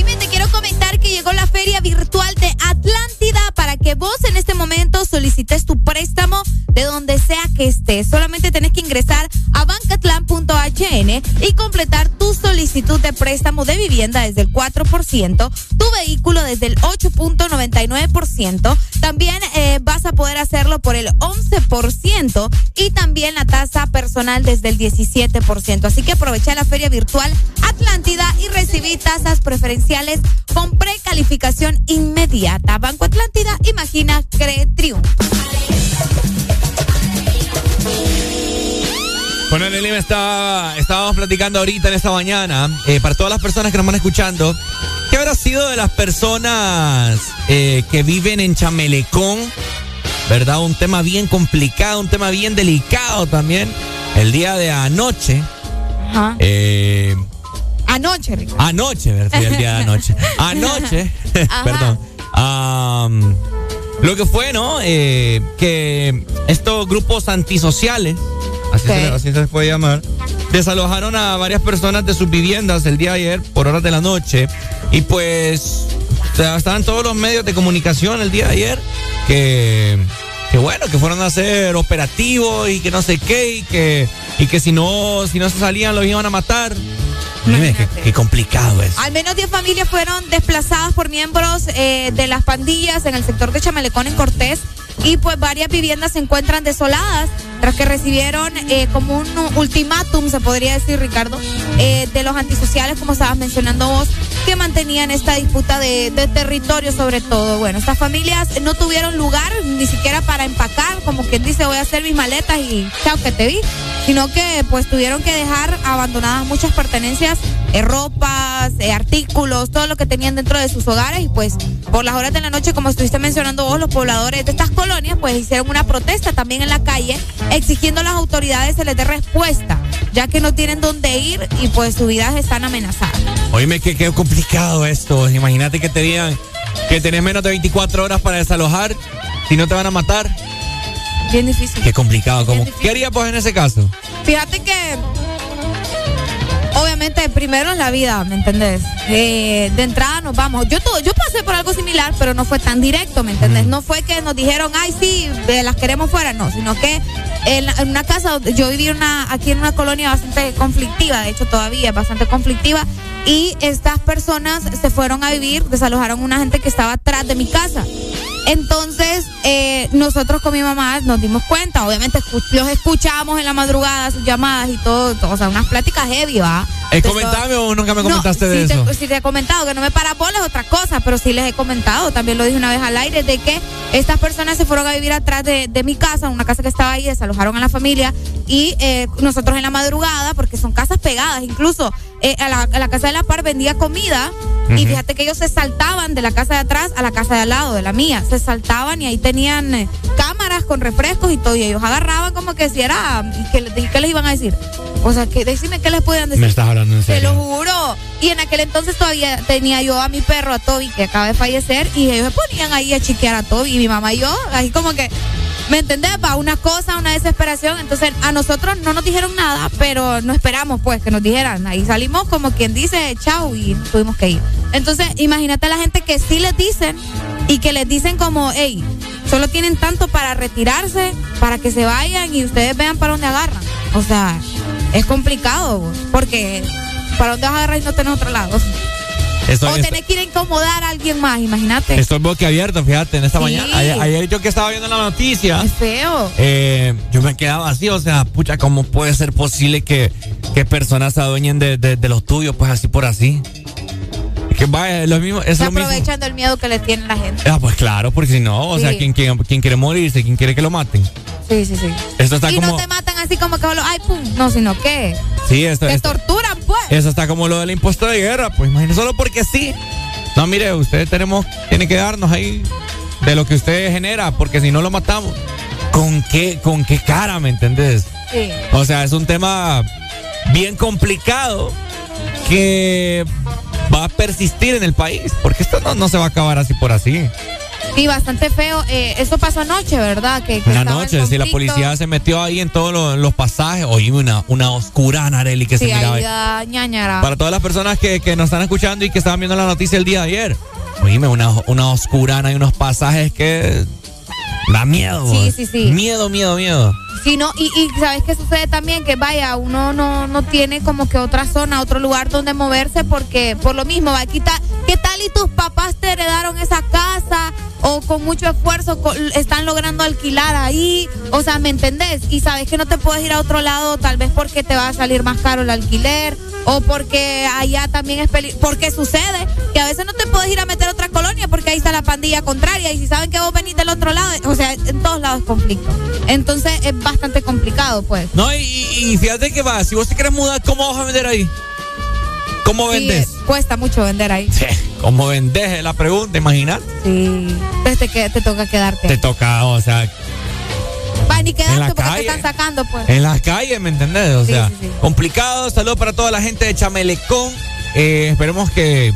Bien te quiero comentar que llegó la feria virtual de Atlántida para que vos en este momento solicites tu préstamo de donde sea que estés. Solamente tenés que ingresar a bancatlan.hn y completar tu solicitud de préstamo de vivienda desde el 4%, tu vehículo desde el 8.99%, también eh, vas a poder hacerlo por el 11% y también la tasa personal desde el 17%. Así que aprovecha la feria virtual Atlántida y recibí tasas preferenciales con precalificación inmediata. Banco Atlántida, imagina, cree triunfo. Bueno, Nelly, me estábamos platicando ahorita en esta mañana, eh, para todas las personas que nos van escuchando, ¿qué habrá sido de las personas eh, que viven en Chamelecón? ¿Verdad? Un tema bien complicado, un tema bien delicado también. El día de anoche. Ajá. Eh, Anoche, Ricardo. Anoche, ¿verdad? El día de anoche. Anoche, perdón. lo que fue, ¿no? Eh, que estos grupos antisociales, así, se, le- así se les puede llamar, desalojaron a varias personas de sus viviendas el día de ayer por horas de la noche. Y pues o sea, estaban todos los medios de comunicación el día de ayer que bueno, que fueron a hacer operativos y que no sé qué, y que, y que si no, si no se salían los iban a matar. Dime, qué, qué complicado es. Al menos 10 familias fueron desplazadas por miembros eh, de las pandillas en el sector de Chamelecón en Cortés y pues varias viviendas se encuentran desoladas tras que recibieron eh, como un ultimátum, se podría decir, Ricardo, eh, de los antisociales, como estabas mencionando vos, que mantenían esta disputa de, territorio sobre todo. Bueno, estas familias no tuvieron lugar ni siquiera para empacar, como quien dice, voy a hacer mis maletas y chao que te vi, sino que pues tuvieron que dejar abandonadas muchas pertenencias, eh, eh, artículos, todo lo que tenían dentro de sus hogares y pues por las horas de la noche, como estuviste mencionando vos, los pobladores de estas colonias pues hicieron una protesta también en la calle exigiendo a las autoridades se les dé respuesta, ya que no tienen dónde ir y pues sus vidas están amenazadas. Oíme, qué, qué complicado esto. Imagínate que te digan que tenés menos de 24 horas para desalojar, si no te van a matar. Bien difícil. Qué complicado. ¿cómo? ¿Qué harías pues en ese caso? Fíjate que obviamente primero es la vida, ¿me entendés? Eh, de entrada nos vamos. Yo todo, yo pasé por algo similar, pero no fue tan directo, ¿me entendés? No fue que nos dijeron, ay sí, eh, las queremos fuera, no, sino que en, en una casa, yo viví una, aquí en una colonia bastante conflictiva, de hecho todavía es bastante conflictiva, y estas personas se fueron a vivir, desalojaron una gente que estaba atrás de mi casa. Entonces, eh, nosotros con mi mamá nos dimos cuenta, obviamente los escuchamos en la madrugada, sus llamadas y todo, todo, o sea, unas pláticas heavy, ¿va? Entonces, comentame o nunca me no, comentaste de eso. Te, sí te he comentado que no me para bolas es otra cosa, pero sí les he comentado, también lo dije una vez al aire, de que estas personas se fueron a vivir atrás de, de mi casa, una casa que estaba ahí, desalojaron a la familia y eh, nosotros en la madrugada, porque son casas pegadas, incluso eh, a, la, a la casa de la par vendía comida y fíjate que ellos se saltaban de la casa de atrás a la casa de al lado, de la mía, se saltaban y ahí tenían eh, cámaras con refrescos y todo, y ellos agarraban como que si era, ¿y qué, qué les iban a decir? O sea, que decime qué les podían decir. Me estás hablando en Te lo serio. juro. Y en aquel entonces todavía tenía yo a mi perro, a Toby, que acaba de fallecer, y ellos se ponían ahí a chiquear a Toby, y mi mamá y yo, ahí como que, ¿me entendés? Pa, una cosa, una desesperación. Entonces, a nosotros no nos dijeron nada, pero no esperamos, pues, que nos dijeran. Ahí salimos como quien dice, chao, y tuvimos que ir. Entonces, imagínate a la gente que sí les dicen, y que les dicen como, hey, solo tienen tanto para retirarse, para que se vayan y ustedes vean para dónde agarran. O sea, es complicado, porque para dónde vas a agarrar y no tenés otro lado. Estoy, o tenés que ir a incomodar a alguien más, imagínate. estoy boquiabierto, fíjate, en esta Sí. mañana. Ayer, ayer yo que estaba viendo la noticia. Es feo. Eh, yo me quedaba así, o sea, pucha, ¿cómo puede ser posible que, que personas se adueñen de, de- de los tuyos, pues así por así? Que vaya, es lo mismo, es Se lo mismo. aprovechan del miedo que le tiene la gente. Ah, pues claro, porque si no, o sea. ¿quién, quién, quién quiere morirse? ¿Quién quiere que lo maten? Sí, sí, sí. Esto está y como. no te matan así como que solo, ay, pum, no, sino que Sí, esto, te esto- torturan, pues. eso está como lo del impuesto de guerra, pues imagínese, solo porque sí. No, mire, ustedes tenemos, tienen que darnos ahí de lo que usted genera, porque si no lo matamos. ¿Con qué, con qué cara, me entendés? Sí. O sea, es un tema bien complicado que va a persistir en el país, porque esto no, no se va a acabar así por así. Sí, bastante feo. Eh, eso pasó anoche, ¿verdad? Que, Una noche, si la policía se metió ahí en todos los, pasajes. Oye, una, una oscura que se miraba ahí. Para todas las personas que, que, nos están escuchando y que estaban viendo la noticia el día de ayer. Oíme, una, una oscurana y unos pasajes que da miedo. Sí, sí, sí. Miedo, miedo, miedo. Sí, no, y, y ¿sabes qué sucede también? Que vaya, uno no, no tiene como que otra zona, otro lugar donde moverse porque por lo mismo, va, ¿qué tal, ¿qué tal y tus papás te heredaron esa casa? o con mucho esfuerzo están logrando alquilar ahí, o sea, ¿me entendés? Y sabes que no te puedes ir a otro lado, tal vez porque te va a salir más caro el alquiler, o porque allá también es peligroso, porque sucede que a veces no te puedes ir a meter a otra colonia porque ahí está la pandilla contraria, y si saben que vos venís del otro lado, o sea, en todos lados conflicto. Entonces es bastante complicado, pues. No, y, fíjate que va, si vos te quieres mudar, ¿cómo vas a vender ahí? ¿Cómo vendes? cuesta mucho vender ahí. Sí, ¿cómo vendes? la pregunta, imagínate. Sí. Entonces te, te toca quedarte. Te toca, o sea. Va, ni quedarte porque te están sacando, pues. En las calles, ¿me entendés? O sea, complicado. Saludos para toda la gente de Chamelecón. Eh, esperemos que,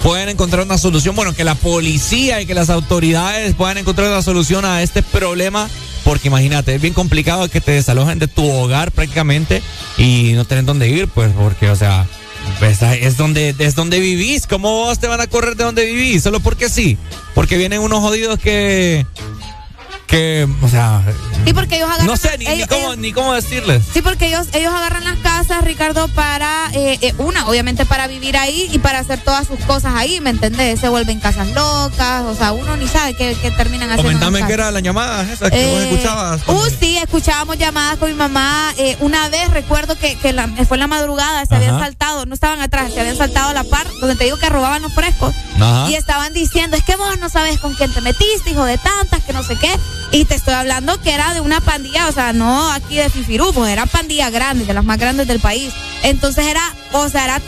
que puedan encontrar una solución. Bueno, que la policía y que las autoridades puedan encontrar una solución a este problema. Porque imagínate, es bien complicado que te desalojen de tu hogar prácticamente y no tener dónde ir, pues, porque, o sea, es donde, es donde vivís. ¿Cómo vos te van a correr de donde vivís? Solo porque sí. Porque vienen unos jodidos que que, o sea... Sí, porque ellos agarran... No sé ni, cómo, ni cómo decirles. Sí, porque ellos, ellos agarran las casas, Ricardo, para... Eh, eh, una, obviamente para vivir ahí y para hacer todas sus cosas ahí, ¿me entendés? Se vuelven casas locas, o sea, uno ni sabe qué, terminan haciendo. Comentame qué era la llamada esa que vos eh, escuchabas. Uh, sí, escuchábamos llamadas con mi mamá. una vez recuerdo que, que fue en la madrugada, se habían saltado, no estaban atrás, se habían saltado a la par, donde te digo que robaban los frescos. Y estaban diciendo, es que vos no sabes con quién te metiste, hijo de tantas, que no sé qué. Y te estoy hablando que era de una pandilla, o sea, no aquí de Fifirú, pues era pandilla grande, de las más grandes del país. Entonces era, o sea, era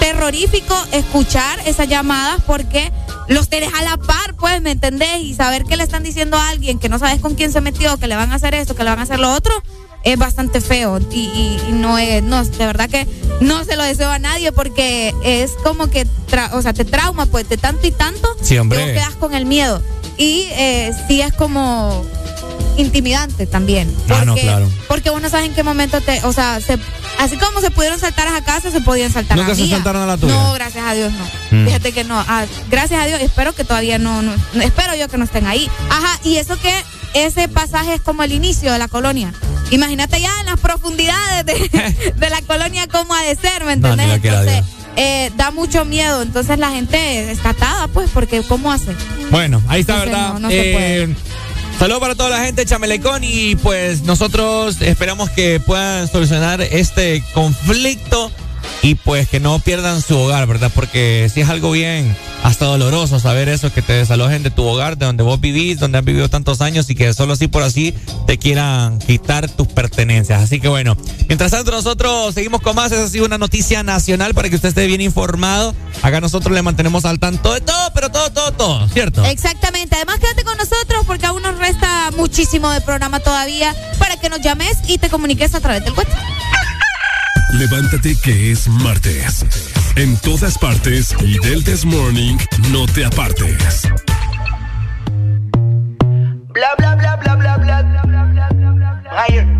terrorífico escuchar esas llamadas porque los tenés a la par, pues, ¿me entendés? Y saber que le están diciendo a alguien que no sabes con quién se metió, que le van a hacer esto, que le van a hacer lo otro, es bastante feo. Y, no es, no, de verdad que no se lo deseo a nadie porque es como que, o sea, te trauma, pues, de tanto y tanto, sí, hombre. quedas con el miedo. Y eh, sí es como intimidante también. Porque, ah, no, claro. Porque vos no sabes en qué momento te, o sea, así como se pudieron saltar a casa, se podían saltar a la se saltaron a la tuya? No, gracias a Dios no. Mm. Fíjate que no. Ah, gracias a Dios, espero que todavía no, no, espero yo que no estén ahí. Ajá, y eso que ese pasaje es como el inicio de la colonia. Imagínate ya en las profundidades de, de la colonia cómo ha de ser, ¿me entendés? Entonces, eh, da mucho miedo. Entonces la gente está atada, pues, porque ¿cómo hace? Bueno, ahí está, ¿verdad? No, se puede. Eh, saludos para toda la gente de Chamelecón y pues nosotros esperamos que puedan solucionar este conflicto y pues que no pierdan su hogar, ¿verdad? Porque si es algo bien hasta doloroso saber eso, que te desalojen de tu hogar, de donde vos vivís, donde has vivido tantos años y que solo así por así te quieran quitar tus pertenencias. Así que bueno, mientras tanto nosotros seguimos con más, esa ha sido una noticia nacional para que usted esté bien informado. Acá nosotros le mantenemos al tanto de todo, pero todo, todo, todo, ¿cierto? Exactamente. Además quédate con nosotros porque aún nos resta muchísimo de programa todavía para que nos llames y te comuniques a través del WhatsApp. Levántate que es martes. En todas partes y del This Morning no te apartes. Bla bla bla bla bla bla bla bla bla bla Higher.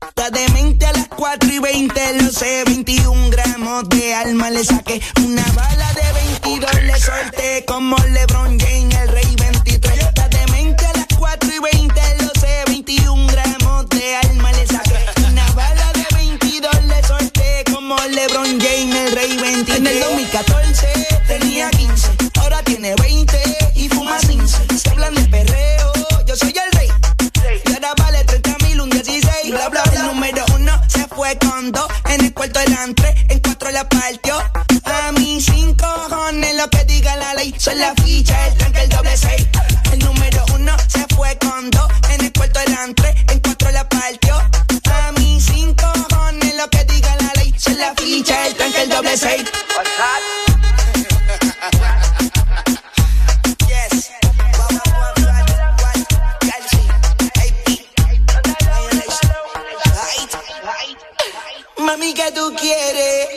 Está demente a las 4 y 20, lo sé, 21 gramos de alma le saqué. Una bala de 22 le solté como LeBron James, el rey 23. Está demente a las 4 y 20, lo sé, 21 gramos de alma le saqué. Una bala de 22 le solté como LeBron James, el rey 23. En el 2014 tenía 15, ahora tiene 20 En el cuarto delante, en cuatro la partió. A mí cinco cojones lo que diga la ley. Soy la ficha, el tranque, el doble seis. El número uno se fue con dos. En el cuarto delante, en cuatro la partió. A mí cinco cojones lo que diga la ley. Soy la ficha, el tranque, el doble seis. Mami, ¿qué tú quieres?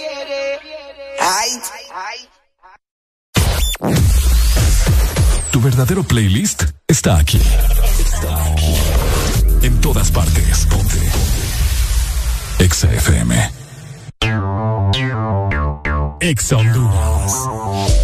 Ay. Tu verdadero playlist está aquí. Está aquí. En todas partes. Ponte. Exa FM. Exa Honduras.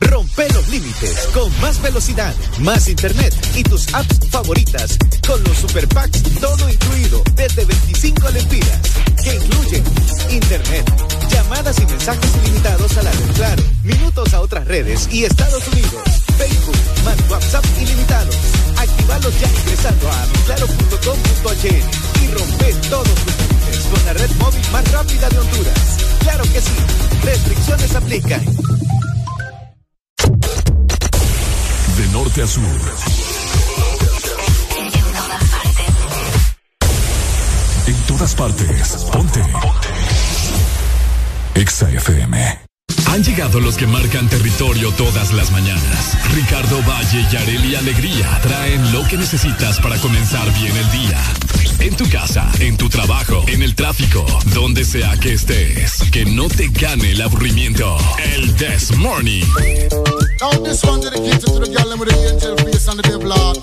Rompe los límites con más velocidad, más internet y tus apps favoritas con los super packs todo incluido desde 25 lempiras que incluyen internet, llamadas y mensajes ilimitados a la red Claro, minutos a otras redes y Estados Unidos, Facebook, más WhatsApp ilimitados. Actívalos ya ingresando a miclaro.com.hn y rompe todos tus límites con la red móvil más rápida de Honduras. Claro que sí, restricciones aplican. De norte a sur. En todas partes. Ponte. Exa FM. Han llegado los que marcan territorio todas las mañanas. Ricardo Valle y Areli Alegría traen lo que necesitas para comenzar bien el día. En tu casa, en tu trabajo, en el tráfico, donde sea que estés. Que no te gane el aburrimiento. El This Morning. Now this one dedicated to the girl them with the angel face and the devil heart.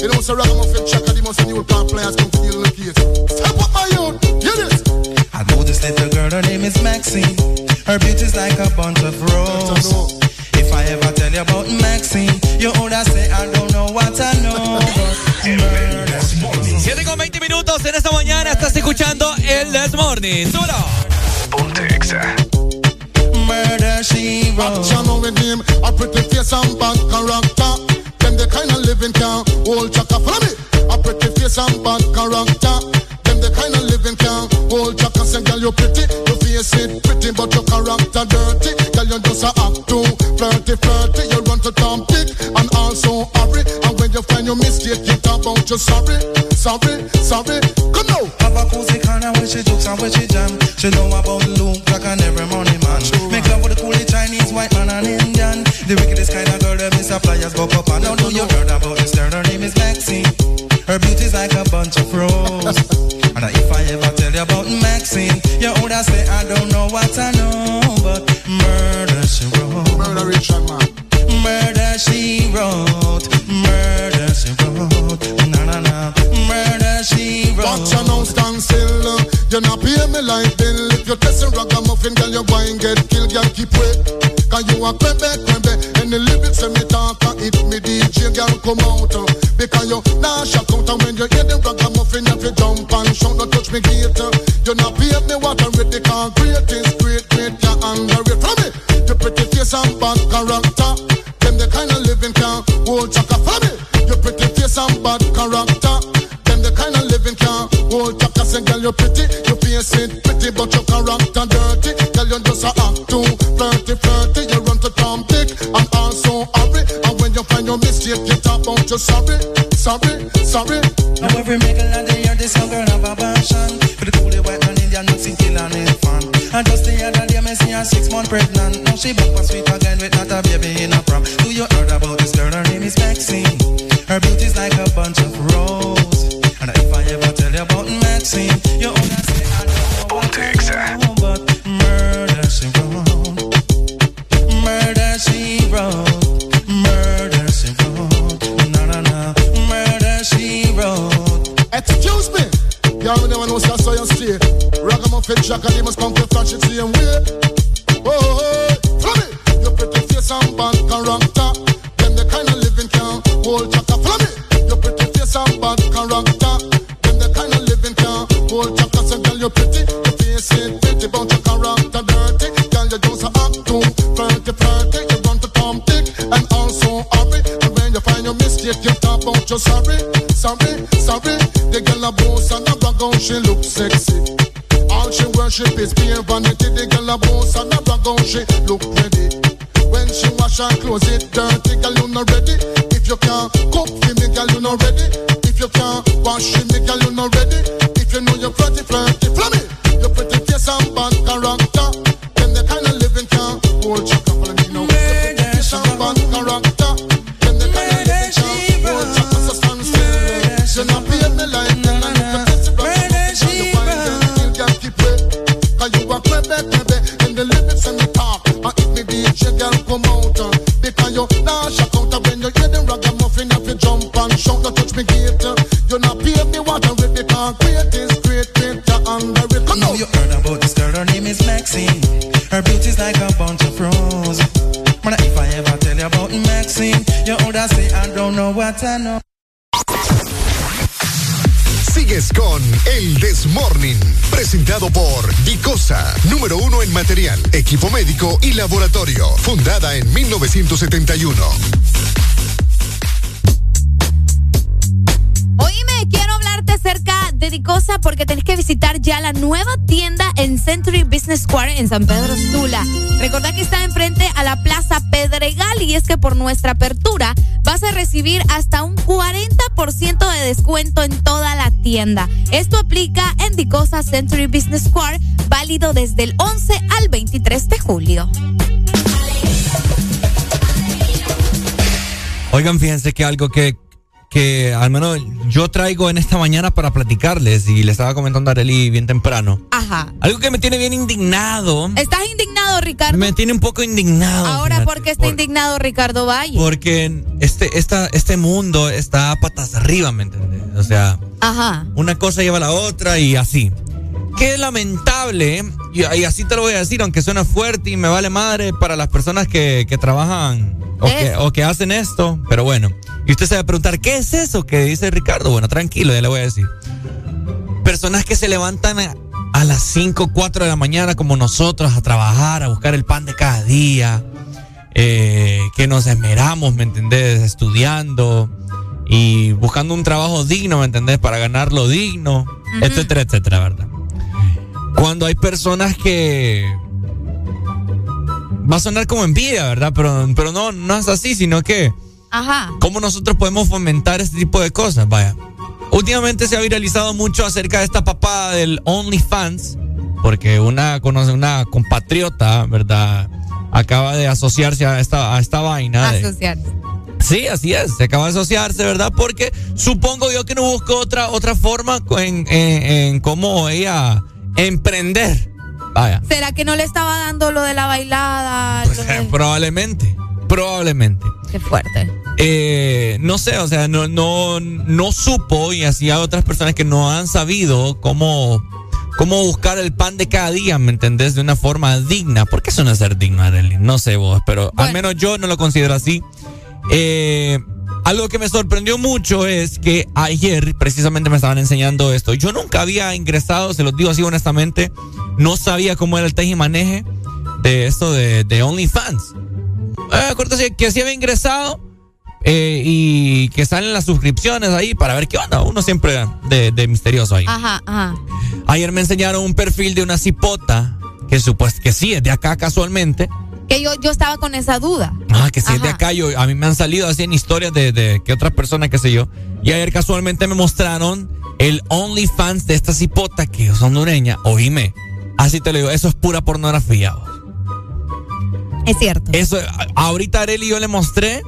You know, so ragamuffin checker, the most new car players come to deal in the case. Step up my youth, hear this. I know this little girl, her name is Maxine. Her beauty's like a bunch of roses. If I ever tell you about Maxine, you would say I don't know what I know. but murder. 7 con 20 minutos en esta mañana estás escuchando el This Morning. Súbelo. Ponte exa. Murder she wrote. Channel with him, a pretty face and bad character. Them the kind of living can hold chaka. Follow me. A pretty face and bad character. Them the kind of living can hold chaka. Say, girl, you pretty, face it pretty, but your character dirty. Girl, you just a act too flirty, flirty. You run to Tom Dick and also hurry. And when you find your mistake, you talk about you sorry, sorry, sorry. Come now. Have a cozy corner where she jokes and where she jam. She know about Luke Black and every money man. Make love with the coolie Chinese, white man and Indian. The wickedest kind of girl that Miss Flyers buck up and now do you heard about this girl? Her name is Maxine. Her beauty's like a bunch of roses. and if I ever tell you about Maxine, you would say I don't know what I know, but murder she wrote. Murder Richard man. Murder she wrote. Murder she wrote. Na na na. Murder she wrote. Watch you now stand still. You not pay me like bill. If you test a ragamuffin, girl, you go and get killed. Girl, keep wait. Cause you a crebe, crebe. And the lyrics when me talk, and it me DJ girl come out. uh, Because you nah shock out and when you hear the ragamuffin, you fi jump and shout, no touch me gate. uh. You not the concrete is great, great, you underrate. From me, your pretty face and bad character. Them the kind of living can hold chaka. From me, your pretty face and bad character. Them the kind of living can hold chaka. Say girl you're pretty, your face it pretty, but your character dirty. Girl you just a act too flirty, flirty. You run to Tom Dick and also hurry. And when you find your mistake, you talk about you sorry, sorry, sorry. Now every middle of the year, this young girl have a passion And just the other day, me see her six months pregnant. Now she back for sweet again with not a baby in a prom. Do you heard about this girl? Her name is Maxine. Her beauty's like a bunch of rose And if I ever tell you about Maxine You only Ragamuffin Shaka, they must come to flash it same way. Oh, oh, oh. Follow me. Your pretty face and bad character. Them the kind of living can hold chaka. Follow me. Your pretty face and bad character. Them the kind of living can hold chaka. So girl, you're pretty. Your face ain't pretty, but your character dirty. Girl, you just a act too flirty, flirty. You run to Tom Dick and also hurry. And when you find your mistake, you talk about your sorry, sorry, sorry. The girl a boss and a brag out, she look sexy. She is pure vanity. The girl a boss and a brag out, she look ready. When she wash her clothes, it dirty, girl you not ready. If you can't cook for me, girl you not ready. If you can't wash me, girl you not ready. If you know you're pretty, flirty, equipo médico y laboratorio, fundada en 1971. Oíme, quiero hablarte acerca de Dicosa porque tenés que visitar ya la nueva tienda en Century Business Square en San Pedro Sula. Recordá que está enfrente a la Plaza Pedregal y es que por nuestra apertura vas a recibir hasta un 40% de descuento en toda la tienda. Esto aplica en Dicosa Century Business Square, válido desde el 11 al 23 de julio. Oigan, fíjense que algo que, que al menos yo traigo en esta mañana para platicarles y le estaba comentando a Arely bien temprano. Ajá. Algo que me tiene bien indignado. ¿Estás indignado, Ricardo? Me tiene un poco indignado. Ahora, ¿por qué está indignado Ricardo Valle? Porque este, esta, este mundo está a patas arriba, ¿me entiendes? O sea, Ajá. una cosa lleva a la otra y así. Qué lamentable, y, y así te lo voy a decir, aunque suena fuerte y me vale madre para las personas que, que trabajan o que, o que hacen esto, pero bueno. Y usted se va a preguntar, ¿qué es eso que dice Ricardo? Bueno, tranquilo, ya le voy a decir. Personas que se levantan a, a las 5, 4 de la mañana como nosotros a trabajar, a buscar el pan de cada día, eh, que nos esmeramos, ¿me entendés? Estudiando y buscando un trabajo digno, ¿me entendés? Para ganarlo digno, etcétera, etcétera, ¿verdad? Cuando hay personas que... Va a sonar como envidia, ¿verdad? Pero, pero no, no es así, sino que... Ajá. ¿Cómo nosotros podemos fomentar este tipo de cosas? Vaya. Últimamente se ha viralizado mucho acerca de esta papada del OnlyFans, porque una, conoce una compatriota, ¿verdad? Acaba de asociarse a esta, a esta vaina. de- Asociarse. Sí, así es. Se acaba de asociarse, ¿verdad? Porque supongo yo que no buscó otra, otra forma en, en, en cómo ella emprender. Vaya. ¿Será que no le estaba dando lo de la bailada? De- Probablemente. Probablemente. Qué fuerte. Eh, no sé, o sea, no, no, no supo y así hay otras personas que no han sabido cómo, cómo buscar el pan de cada día, ¿me entendés? De una forma digna. ¿Por qué es ser digno, Arely? No sé vos, pero al menos yo no lo considero así. Eh, algo que me sorprendió mucho es que ayer precisamente me estaban enseñando esto. Yo nunca había ingresado, se los digo así honestamente, no sabía cómo era el tej y maneje de esto de, de OnlyFans. Eh, que así había ingresado eh, y que salen las suscripciones ahí para ver qué onda. Uno siempre de, de misterioso ahí. Ajá, ajá. Ayer me enseñaron un perfil de una cipota que supuesto que sí es de acá casualmente. Que yo, yo estaba con esa duda. Ah, que si es de acá, yo, a mí me han salido así en historias de, de que otras personas, qué sé yo. Y ayer casualmente me mostraron el OnlyFans de esta cipota que es hondureña. Oíme, así te lo digo, eso es pura pornografía. Es cierto. Eso, ahorita Areli yo le mostré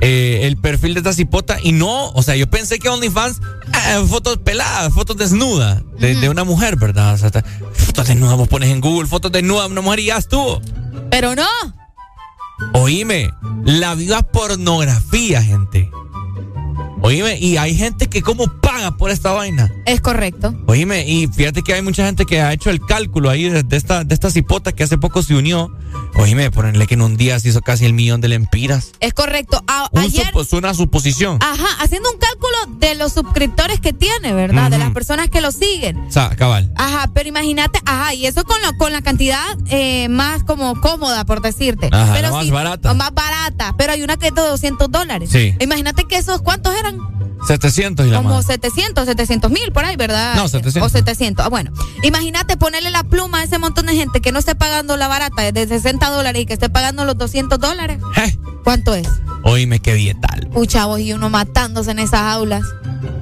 eh, el perfil de esta cipota y no, o sea, yo pensé que OnlyFans, eh, fotos peladas, fotos desnudas de, de, una mujer, ¿verdad? O sea, fotos desnudas, vos pones en Google fotos desnudas de una mujer y ya estuvo. Pero no. Oíme, la viva pornografía, gente. Oíme, y hay gente que cómo paga por esta vaina. Es correcto. Oíme, y fíjate que hay mucha gente que ha hecho el cálculo ahí de, esta, de esta cipota que hace poco se unió. Oíme, ponerle que en un día se hizo casi el millón de lempiras. Es correcto. A, un ayer. Supo, una suposición. Ajá, haciendo un cálculo de los suscriptores que tiene, ¿verdad? Uh -huh. De las personas que lo siguen. O sea, cabal. Ajá, pero imagínate, ajá, y eso con, lo, con la cantidad eh, más como cómoda, por decirte. Ajá, pero la más sí, barata. Más barata, pero hay una que es de 200 dólares. Sí. Imagínate que esos, ¿cuántos eran? 700 y la Como más. 700, 700 mil por ahí, ¿verdad? No, 700. O 700. Ah, bueno, imagínate ponerle la pluma a ese montón de gente que no esté pagando la barata de 60 dólares y que esté pagando los 200 dólares. ¿Eh? ¿Cuánto es? Oíme, qué bien tal. Uy, chavos, y uno matándose en esas aulas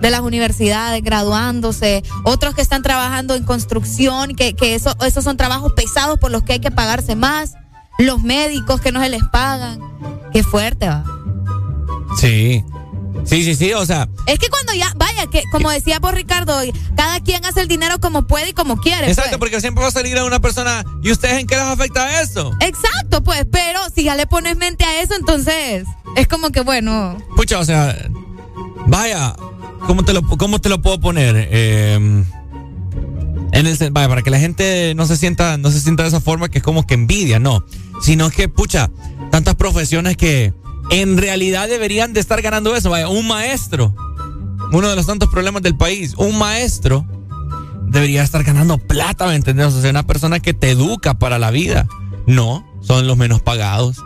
de las universidades, graduándose, otros que están trabajando en construcción, que, que eso, esos son trabajos pesados por los que hay que pagarse más, los médicos que no se les pagan. Qué fuerte, va. Sí. Sí, sí, sí, o sea. Es que cuando ya, vaya, que como decía por Ricardo, cada quien hace el dinero como puede y como quiere. Exacto, pues. porque siempre va a salir a una persona, ¿y ustedes en qué les afecta eso? Exacto, pues, pero si ya le pones mente a eso, entonces es como que bueno. Pucha, o sea, vaya, ¿cómo te lo, cómo te lo puedo poner? Eh, en el, vaya, para que la gente no se sienta, no se sienta de esa forma que es como que envidia, no. Sino que, pucha, tantas profesiones que en realidad deberían de estar ganando eso. Vaya, un maestro, uno de los tantos problemas del país, un maestro debería estar ganando plata, ¿me entendés? O sea, una persona que te educa para la vida. No, son los menos pagados.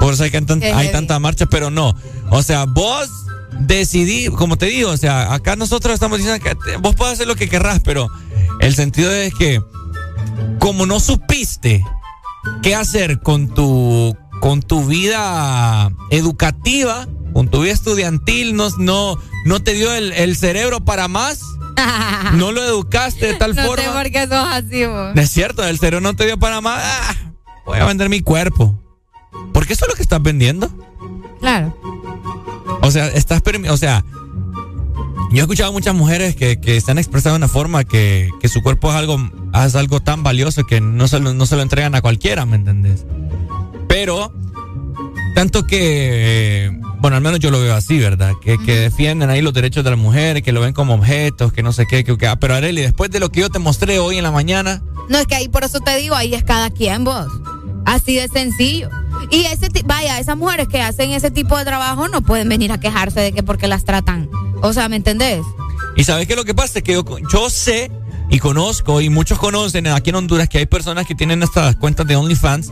Por eso hay, hay tanta marcha, pero no. O sea, vos decidí, como te digo, o sea, acá nosotros estamos diciendo que vos podés hacer lo que querrás, pero el sentido es que como no supiste qué hacer con tu con tu vida educativa, con tu vida estudiantil, no, no, no te dio el, el cerebro para más. no lo educaste de tal no forma. No sé por qué sos así, vos. Es cierto, el cerebro no te dio para más. Ah, voy a vender mi cuerpo. Porque eso es lo que estás vendiendo. Claro. O sea, estás o sea, yo he escuchado a muchas mujeres que, que se han expresado de una forma que, que su cuerpo es algo, es algo tan valioso que no se, lo, no se lo entregan a cualquiera, ¿me entendés? Pero, tanto que, bueno, al menos yo lo veo así, ¿verdad? Que, que defienden ahí los derechos de las mujeres, que lo ven como objetos, que no sé qué, que, que pero Areli, después de lo que yo te mostré hoy en la mañana. No, es que ahí por eso te digo, ahí es cada quien vos. Así de sencillo. Y ese vaya, esas mujeres que hacen ese tipo de trabajo no pueden venir a quejarse de que porque las tratan. O sea, ¿me entendés? Y sabes qué es lo que pasa? Es que yo, yo sé y conozco, y muchos conocen aquí en Honduras, que hay personas que tienen estas cuentas de OnlyFans,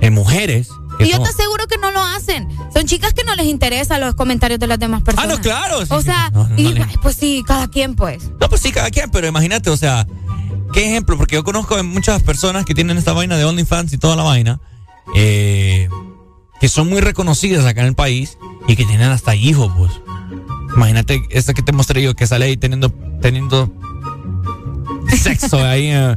eh, mujeres. Y yo te aseguro que no lo hacen. Son chicas que no les interesan los comentarios de las demás personas. Ah, no, claro. Sí, o sea, no, no, y, pues sí, cada quien, pues. No, pues sí, cada quien, pero imagínate, o sea, ¿qué ejemplo? Porque yo conozco muchas personas que tienen esta vaina de OnlyFans y toda la vaina, eh, que son muy reconocidas acá en el país y que tienen hasta hijos, pues. Imagínate esta que te mostré yo, que sale ahí teniendo, teniendo sexo ahí. Eh,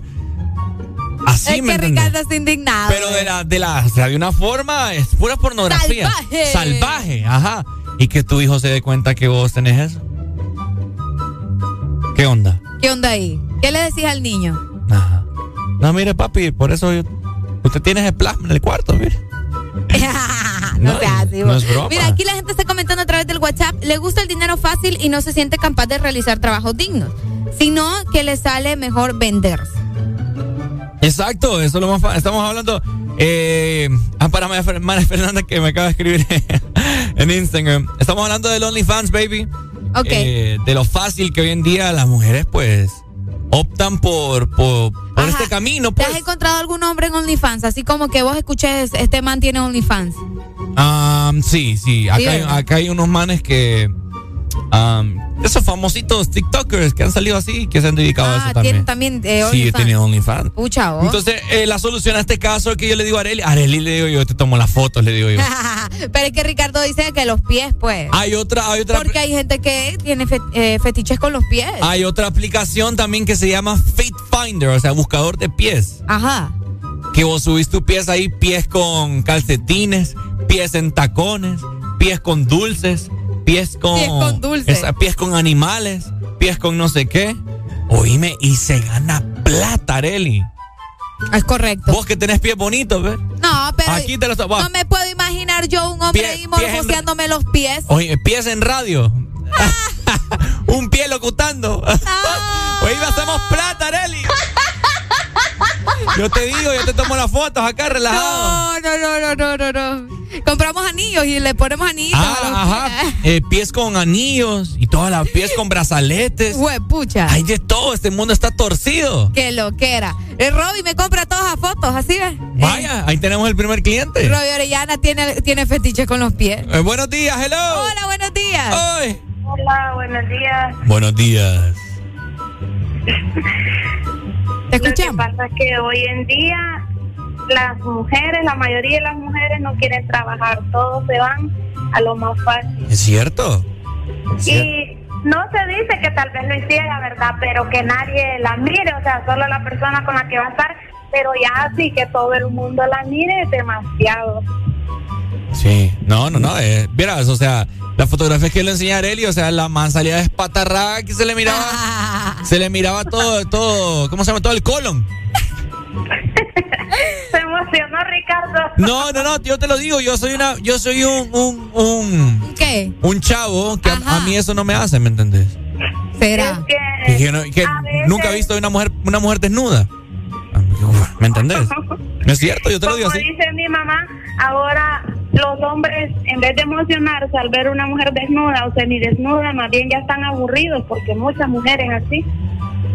Así es me que Ricardo está indignado. Pero de la, de la, o sea, de una forma, es pura pornografía. Salvaje. Salvaje, ajá. Y que tu hijo se dé cuenta que vos tenés eso. ¿Qué onda? ¿Qué onda ahí? ¿Qué le decís al niño? Ajá. No, mire, papi, por eso yo, usted tiene ese plasma en el cuarto, mire. no, no sea así. No es broma. Mira, aquí la gente está comentando a través del WhatsApp, le gusta el dinero fácil y no se siente capaz de realizar trabajos dignos, sino que le sale mejor venderse. Exacto, eso es lo más Estamos hablando. Eh, ah, para María Fernanda que me acaba de escribir. en Instagram. Estamos hablando del OnlyFans, baby. Ok. Eh, de lo fácil que hoy en día las mujeres, pues, optan por, por, por este camino, ¿Te pues. has encontrado algún hombre en OnlyFans? Así como que vos escuches, este man tiene OnlyFans. Um, sí, sí. Acá, Sí, hay, acá hay unos manes que. Um, esos famositos TikTokers que han salido así, que se han dedicado a eso Ah, también. tienen también eh, sí, tienen OnlyFans. Pucha. Entonces, eh, la solución a este caso es que yo le digo a Areli, Areli le digo yo, te tomo las fotos, le digo yo. Pero es que Ricardo dice que los pies, pues. Hay otra, hay otra, Porque hay gente que tiene fe- eh, fetiches con los pies. hay otra aplicación también que se llama Fit Finder, o sea, buscador de pies. Ajá. Que vos subís tus pies ahí, pies con calcetines, pies en tacones, pies con dulces, pies con. Pies con dulces. esa- pies con animales, pies con no sé qué. Oíme, y se gana plata, Areli. Es correcto. Vos que tenés pies bonitos, ¿ves? No, pero Aquí te los no me puedo imaginar yo un hombre ahí en- morboseándome los pies. Oye, pies en radio. Un pie locutando. Hoy hacemos plata, Areli. Yo te digo, yo te tomo las fotos acá relajado. No, no, no, no, no, no, no. Compramos anillos y le ponemos anillos a los Ah, ajá. Eh, pies con anillos y todas las pies con brazaletes. Huepucha. Hay de todo, este mundo está torcido. Qué loquera. El Robby me compra todas las fotos, así ves. Vaya, ahí tenemos el primer cliente. Robby Orellana tiene, tiene fetiche con los pies. Eh, buenos días, hello. Hola, buenos días. Hola, buenos días. Buenos días. Te Lo que pasa es que hoy en día las mujeres, la mayoría de las mujeres no quieren trabajar, todos se van a lo más fácil. ¿Es cierto? ¿Es cierto? Y no se dice que tal vez lo hiciera, ¿verdad? Pero que nadie la mire, o sea, solo la persona con la que va a estar, pero ya así que todo el mundo la mire es demasiado. Sí, no, no, no. Eh, vieras, o sea, la fotografía que le enseñé a Areli, o sea, la man salía despatarrada que se le miraba. se le miraba todo, todo, ¿cómo se llama? Todo el colon. Se emocionó Ricardo. No, no, no, yo te lo digo, yo soy una, yo soy un, un, un, ¿Qué? un chavo que a, a mí eso no me hace, ¿me entendés? Será. Que, yo no- que nunca he visto una mujer, una mujer desnuda. ¿Me entendés? No es cierto, yo te lo digo Como así. dice mi mamá, ahora los hombres, en vez de emocionarse al ver una mujer desnuda o semidesnuda, más bien ya están aburridos porque muchas mujeres así.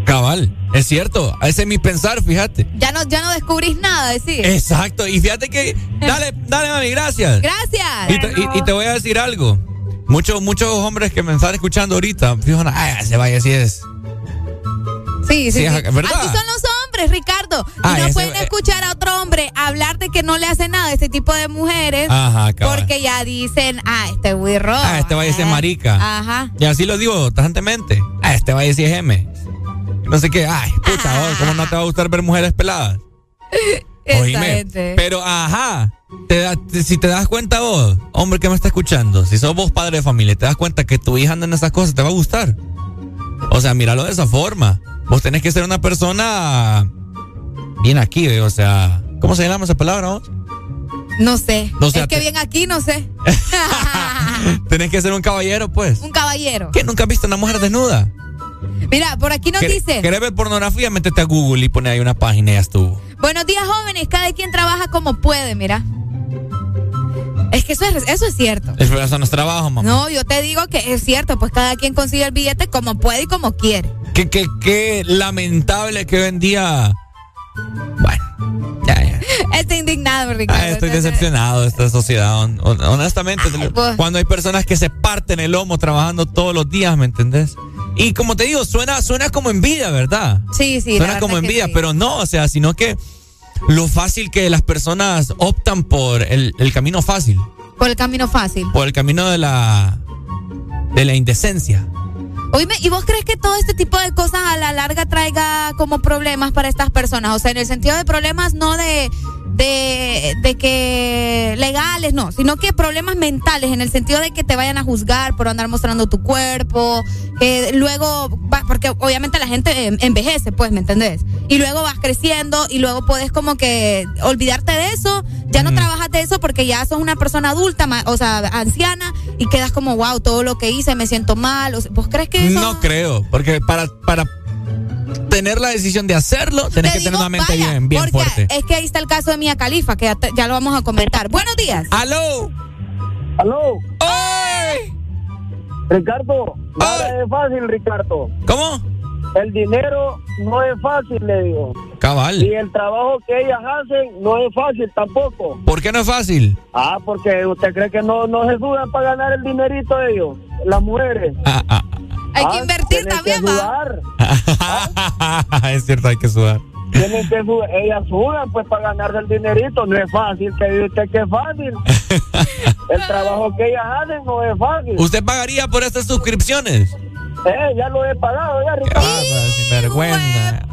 Cabal, es cierto, ese es mi pensar, fíjate. Ya no, ya no descubrís nada, decir. Exacto, y fíjate que, dale, dale, mami, gracias. Gracias. Y te, y- y te voy a decir algo. Muchos, muchos hombres que me están escuchando ahorita, fijan, ay, se vaya, así es. Sí, sí, Sí, sí. es verdad. Así son los hombres, Ricardo. Y Ah, no ese- pueden escuchar a otro hombre hablar de que no le hace nada a ese tipo de mujeres. Ajá, porque ya dicen, ah, este wirro. Ah, este vaya a ser marica. Ajá. Y así lo digo tajantemente. Ah, este vaya si es M. No sé qué. Ay, puta, oh, ¿cómo no te va a gustar ver mujeres peladas? Oíme. Pero, ajá. te da- te- si te das cuenta vos, hombre que me está escuchando, si sos vos padre de familia, te das cuenta que tu hija anda en esas cosas, te va a gustar. O sea, míralo de esa forma. Vos tenés que ser una persona bien aquí, ¿ve? o sea, ¿cómo se llama esa palabra vos? No sé. No sé, es que bien aquí, no sé. Tenés que ser un caballero, pues. Un caballero. ¿Qué? ¿Nunca has visto una mujer desnuda? Mira, por aquí nos ¿Quer- dice. ¿Querés ver pornografía? Métete a Google y pone ahí una página y ya estuvo. Buenos días, jóvenes. Cada quien trabaja como puede, mira. Es que eso es, eso es cierto. Es- Eso no es trabajo, mamá. No, yo te digo que es cierto, pues cada quien consigue el billete como puede y como quiere. Qué, qué, qué lamentable que hoy en día. Bueno, ya, ya. Estoy indignado, Ricardo. Ah, estoy decepcionado de esta sociedad. hon- hon- honestamente, pues. cuando hay personas que se parten el lomo trabajando todos los días, ¿me entendés? Y como te digo, suena, suena como envidia, ¿verdad? Sí, sí. suena como envidia, sí. pero no, o sea, sino que lo fácil que las personas optan por el, el camino fácil, Por el camino fácil. por el camino de la de la indecencia. Oíme, ¿y vos crees que todo este tipo de cosas a la larga traiga como problemas para estas personas? O sea, en el sentido de problemas no de, de, de que legales, no, sino que problemas mentales, en el sentido de que te vayan a juzgar por andar mostrando tu cuerpo, que luego, va- porque obviamente la gente eh, envejece, pues, ¿me entendés? Y luego vas creciendo y luego puedes como que olvidarte de eso, ya no trabajas de eso porque ya sos una persona adulta, o sea, anciana, y quedas como, wow, todo lo que hice, me siento mal. O sea, ¿Vos crees que eso? No creo, porque para para tener la decisión de hacerlo, tenés Te que tener digo, una mente vaya, bien bien porque fuerte. Es que ahí está el caso de Mia Califa, que ya, lo vamos a comentar. Buenos días. ¡Aló! ¿Aló? ¡Ay! Ricardo, nada es fácil, Ricardo. ¿Cómo? El dinero no es fácil, le digo. Cabal. Y el trabajo que ellas hacen no es fácil tampoco. ¿Por qué no es fácil? Ah, porque usted cree que no, no se sudan para ganar el dinerito ellos, las mujeres. Hay que Ah, invertir también, que va. sudar, es cierto, hay que sudar. tienen que sudar. Ellas sudan pues para ganarse el dinerito. No es fácil, que dice usted que es fácil. el trabajo que ellas hacen no es fácil. ¿Usted pagaría por estas suscripciones? Eh, ya lo he pagado, ya, Qué Ricardo. bárbaro, sinvergüenza.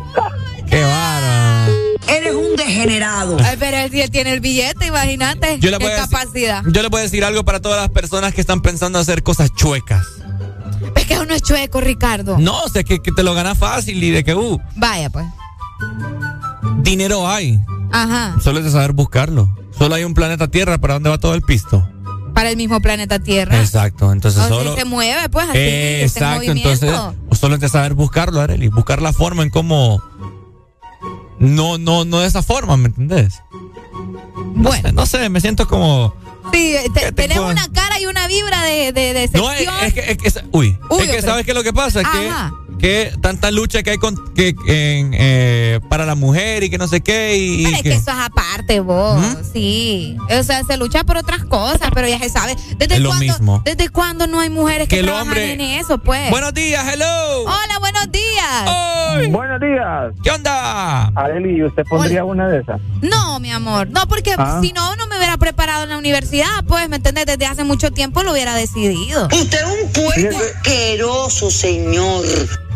Qué bárbaro. Eres un degenerado. Ay, pero él sí tiene el billete, imagínate. Yo le Qué voy a decir- capacidad. Yo le voy a decir algo para todas las personas que están pensando hacer cosas chuecas. Es que uno es chueco, Ricardo. No, o sea, que, que te lo ganas fácil y de que, uh, Vaya, pues. dinero hay. Ajá. Solo es de saber buscarlo. Solo hay un planeta Tierra, ¿para dónde va todo el pisto? Para el mismo planeta Tierra. Exacto, entonces O solo... se mueve, pues, así. Exacto, entonces solo es de saber buscarlo, Arely, buscar la forma en cómo... No, no, no de esa forma, ¿me entendés? Bueno. No sé, me siento como... Sí, te- tenés una cara y una vibra de, de, de No, es, es que, es que- uy, Uy, es que. ¿sabes qué es lo que pasa? Ajá. Que, que tanta lucha que hay con, que, en, eh, para la mujer y que no sé qué y... Pero es que eso es aparte, vos. Sí. O sea, se lucha por otras cosas, pero ya se sabe. ¿Desde Es lo cuándo, mismo. ¿Desde cuándo no hay mujeres que, Que el trabajan hombre- en eso, pues? Buenos días, hello. Hola, buenos días. Buenos días. ¿Qué onda? Arely, ¿y usted pondría una de esas? No, mi amor. No, porque Ah. si no, no me hubiera preparado en la universidad, pues, ¿me entendés? Desde hace mucho tiempo lo hubiera decidido. Usted es un puerco asqueroso, señor.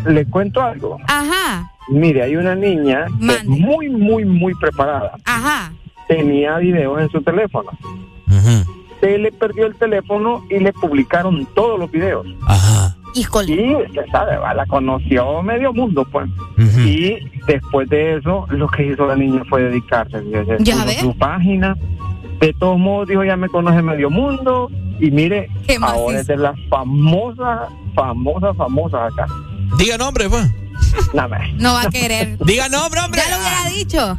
Le cuento algo. Ajá, Mire, hay una niña que es muy, muy, muy preparada. ajá. Tenía videos en su teléfono. Se le perdió el teléfono y le publicaron todos los videos. Ajá. Híjole. Y usted sabe, va, la conoció medio mundo, pues. Y después de eso, lo que hizo la niña fue dedicarse. Ya ve. su página. De todos modos, dijo, ya me conoce medio mundo. Y mire, Qué ahora es de las famosas, famosas, famosas acá. Diga nombre, pues. No, me- No va a querer. Diga nombre, hombre. Ya lo hubiera dicho.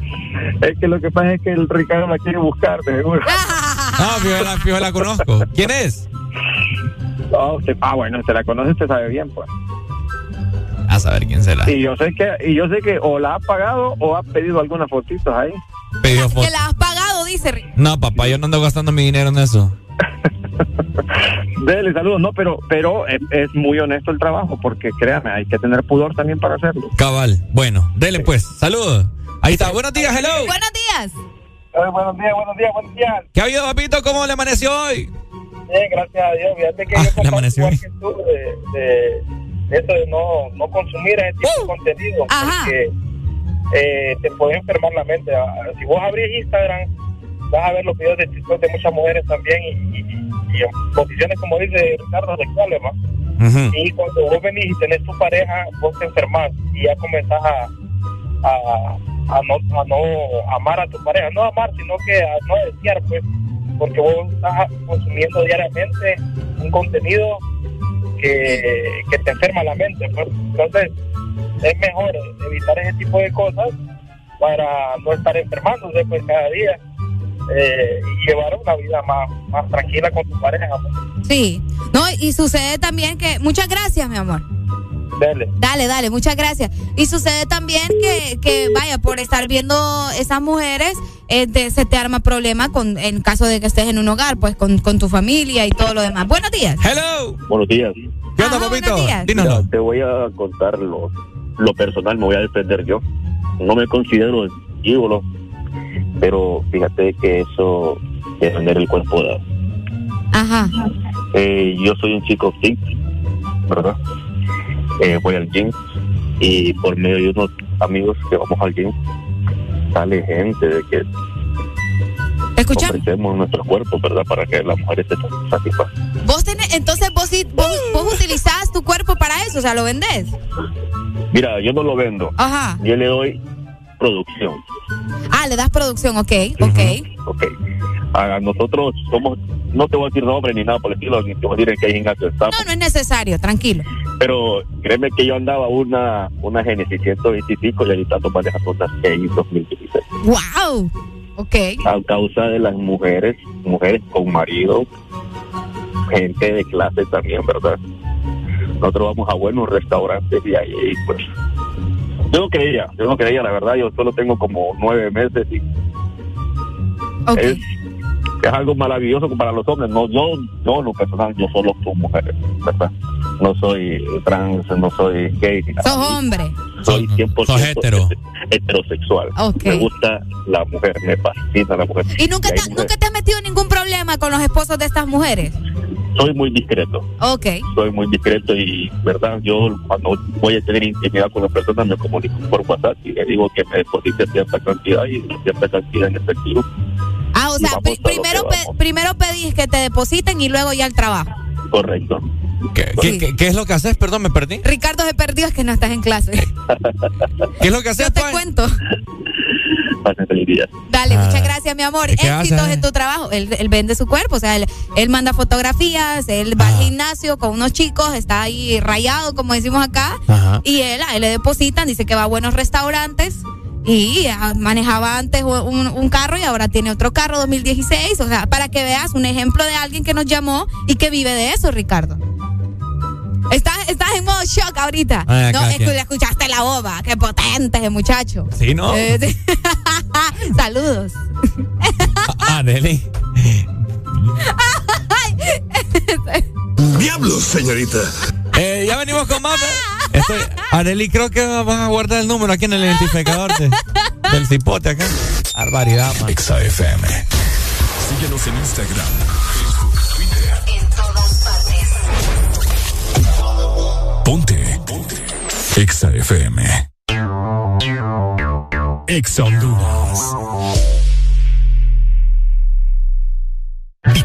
Es que lo que pasa es que el Ricardo la quiere buscar, de seguro. Ah, fijo, la, fijo, la conozco. ¿Quién es? No, usted- ah, bueno, usted la conoce, usted sabe bien, pues. A saber quién será. Y yo sé que, y yo sé que o la ha pagado o ha pedido algunas fotitos ahí. Pidió foto. Que la has pagado, dice. No, papá, yo no ando gastando mi dinero en eso. Dele saludos, no, pero, pero es, es muy honesto el trabajo, porque créame, hay que tener pudor también para hacerlo. Cabal. Bueno, dele pues. Saludos. Ahí está. Buenos días, hello. Buenos días. buenos días, buenos días, buenos días. ¿Qué ha habido, papito? ¿Cómo le amaneció hoy? Bien, gracias a Dios. Fíjate que Ah, yo le comparto amaneció hoy. de, de eso de no, no consumir ese tipo de contenido, porque eh, te puede enfermar la mente. Ah, Si vos abrís Instagram, vas a ver los videos de TikTok de muchas mujeres también y, y- y en posiciones, como dice Ricardo, sexuales, ¿va? Y cuando vos venís y tenés tu pareja, vos te enfermas y ya comenzás a, a, a no, a no amar a tu pareja. No amar, sino que a no desear, pues, porque vos estás consumiendo diariamente un contenido que, que te enferma la mente. Pues. Entonces, es mejor evitar ese tipo de cosas para no estar enfermándose pues, cada día eh, y llevar una vida más, más tranquila con tu pareja. pues. Sí. No, y sucede también que. Muchas gracias, mi amor. Dale. Dale, dale, muchas gracias. Y sucede también que, que vaya, por estar viendo esas mujeres, eh, te- se te arma problema con, en caso de que estés en un hogar, pues con, con tu familia y todo lo demás. Buenos días. Hello. Buenos días. ¿Qué onda, papito? buenos días. Mira, te voy a contar lo, lo personal, me voy a defender yo. No me considero ídolo, pero fíjate que eso de vender el cuerpo da. Ajá. Eh, yo soy un chico fit, ¿verdad? Eh, voy al gym y por medio de unos amigos que vamos al gym, sale gente de que ofrecemos nuestros cuerpos, ¿verdad? Para que las mujeres se satisfacen. Vos tenés, entonces vos, vos, vos utilizás tu cuerpo para eso, o sea, lo vendés. Mira, yo no lo vendo, Ajá. yo le doy producción. Ah, le das producción, ok, ok. Ok. A nosotros somos, no te voy a decir nombre ni nada por el estilo, ni te voy a decir en qué gimnasio estamos, No, no es necesario, tranquilo. pero créeme que yo andaba una, una Genesis 125 y ahorita ando manejando una GI 2016. ¡Wow! Ok. A causa de las mujeres, mujeres con marido, gente de clase también, ¿verdad? Nosotros vamos a buenos restaurantes y ahí, pues, yo no creía, yo no creía, la verdad, yo solo tengo como nueve meses y es, es algo maravilloso para los hombres. No, yo, yo, lo personal, yo solo soy mujeres, ¿verdad? No soy trans, no soy gay. Sos hombre. Soy 100% hetero. heterosexual. Ok. Me gusta la mujer, me fascina la mujer. ¿Y nunca te, mujeres- nunca te has metido en ningún problema con los esposos de estas mujeres? Soy muy discreto. Ok. soy muy discreto y, verdad, yo cuando voy a tener intimidad con una persona me comunico por WhatsApp y le digo que me deposite cierta cantidad y cierta cantidad en efectivo. Ah, o sea, primero, pe- vamos. primero pedís que te depositen y luego ya el trabajo. Correcto. ¿Qué, qué- qué- qué es lo que haces? Perdón, me perdí. Ricardo se perdió, es que no estás en clase. ¿Qué es lo que haces? Yo te cuento. Pasen feliz día. Dale, Ah. muchas gracias, mi amor. ¿Y qué Éxitos hace? en tu trabajo. Él, él vende su cuerpo, o sea, él, él manda fotografías, él va Ah. al gimnasio con unos chicos, está ahí rayado, como decimos acá, Ajá. y él, a él le depositan, dice que va a buenos restaurantes. Y ah, manejaba antes un, un carro y ahora tiene otro carro 2016. O sea, para que veas un ejemplo de alguien que nos llamó y que vive de eso, Ricardo. Estás, estás en modo shock ahorita. Ah, no, escu- quien. escuchaste la boba. Qué potente ese muchacho. Sí, ¿no? Eh, sí. Saludos. Ah, Deli. Diablos, señorita. Eh, ya venimos con más. Estoy, Areli, creo que vas a guardar el número aquí en el identificador de- del cipote acá. Barbaridad, man. Exa FM. Síguenos en Instagram, Facebook, Twitter. En todas partes. Ponte. Ponte. Exa FM. Exa Honduras.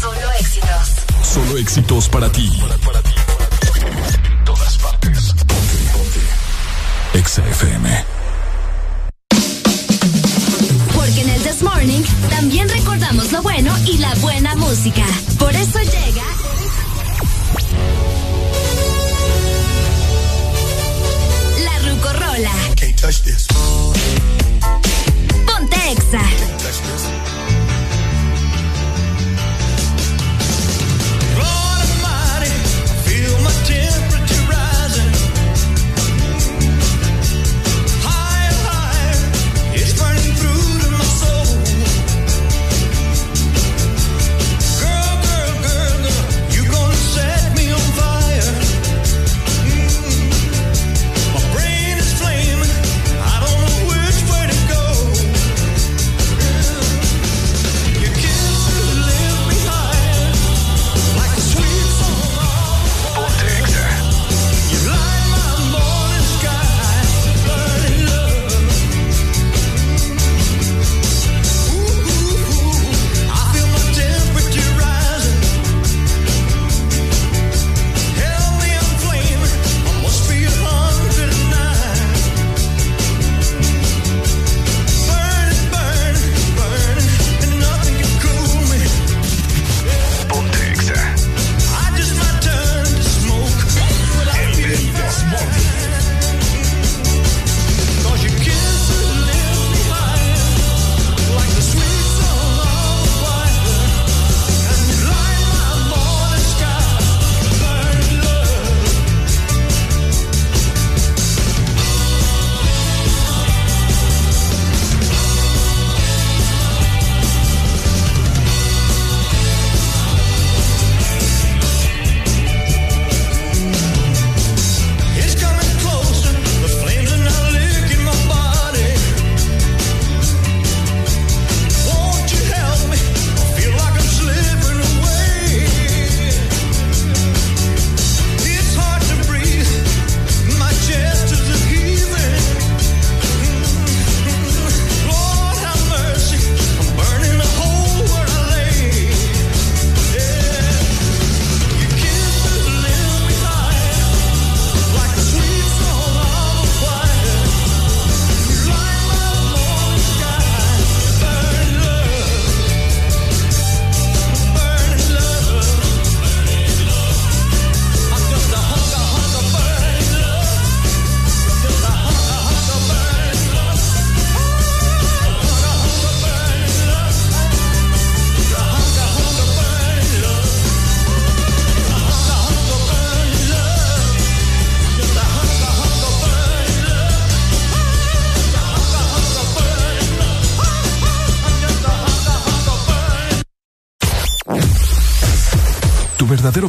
Solo éxitos. Solo éxitos para ti. En todas partes. Ponte, ponte. Exa FM. Porque en el This Morning también recordamos lo bueno y la buena música. Por eso llega. La Rucorola. Ponte Exa.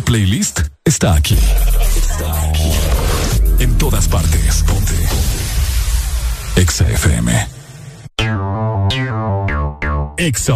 Playlist está aquí. Está aquí. En todas partes. Ponte. Exa FM. Exa.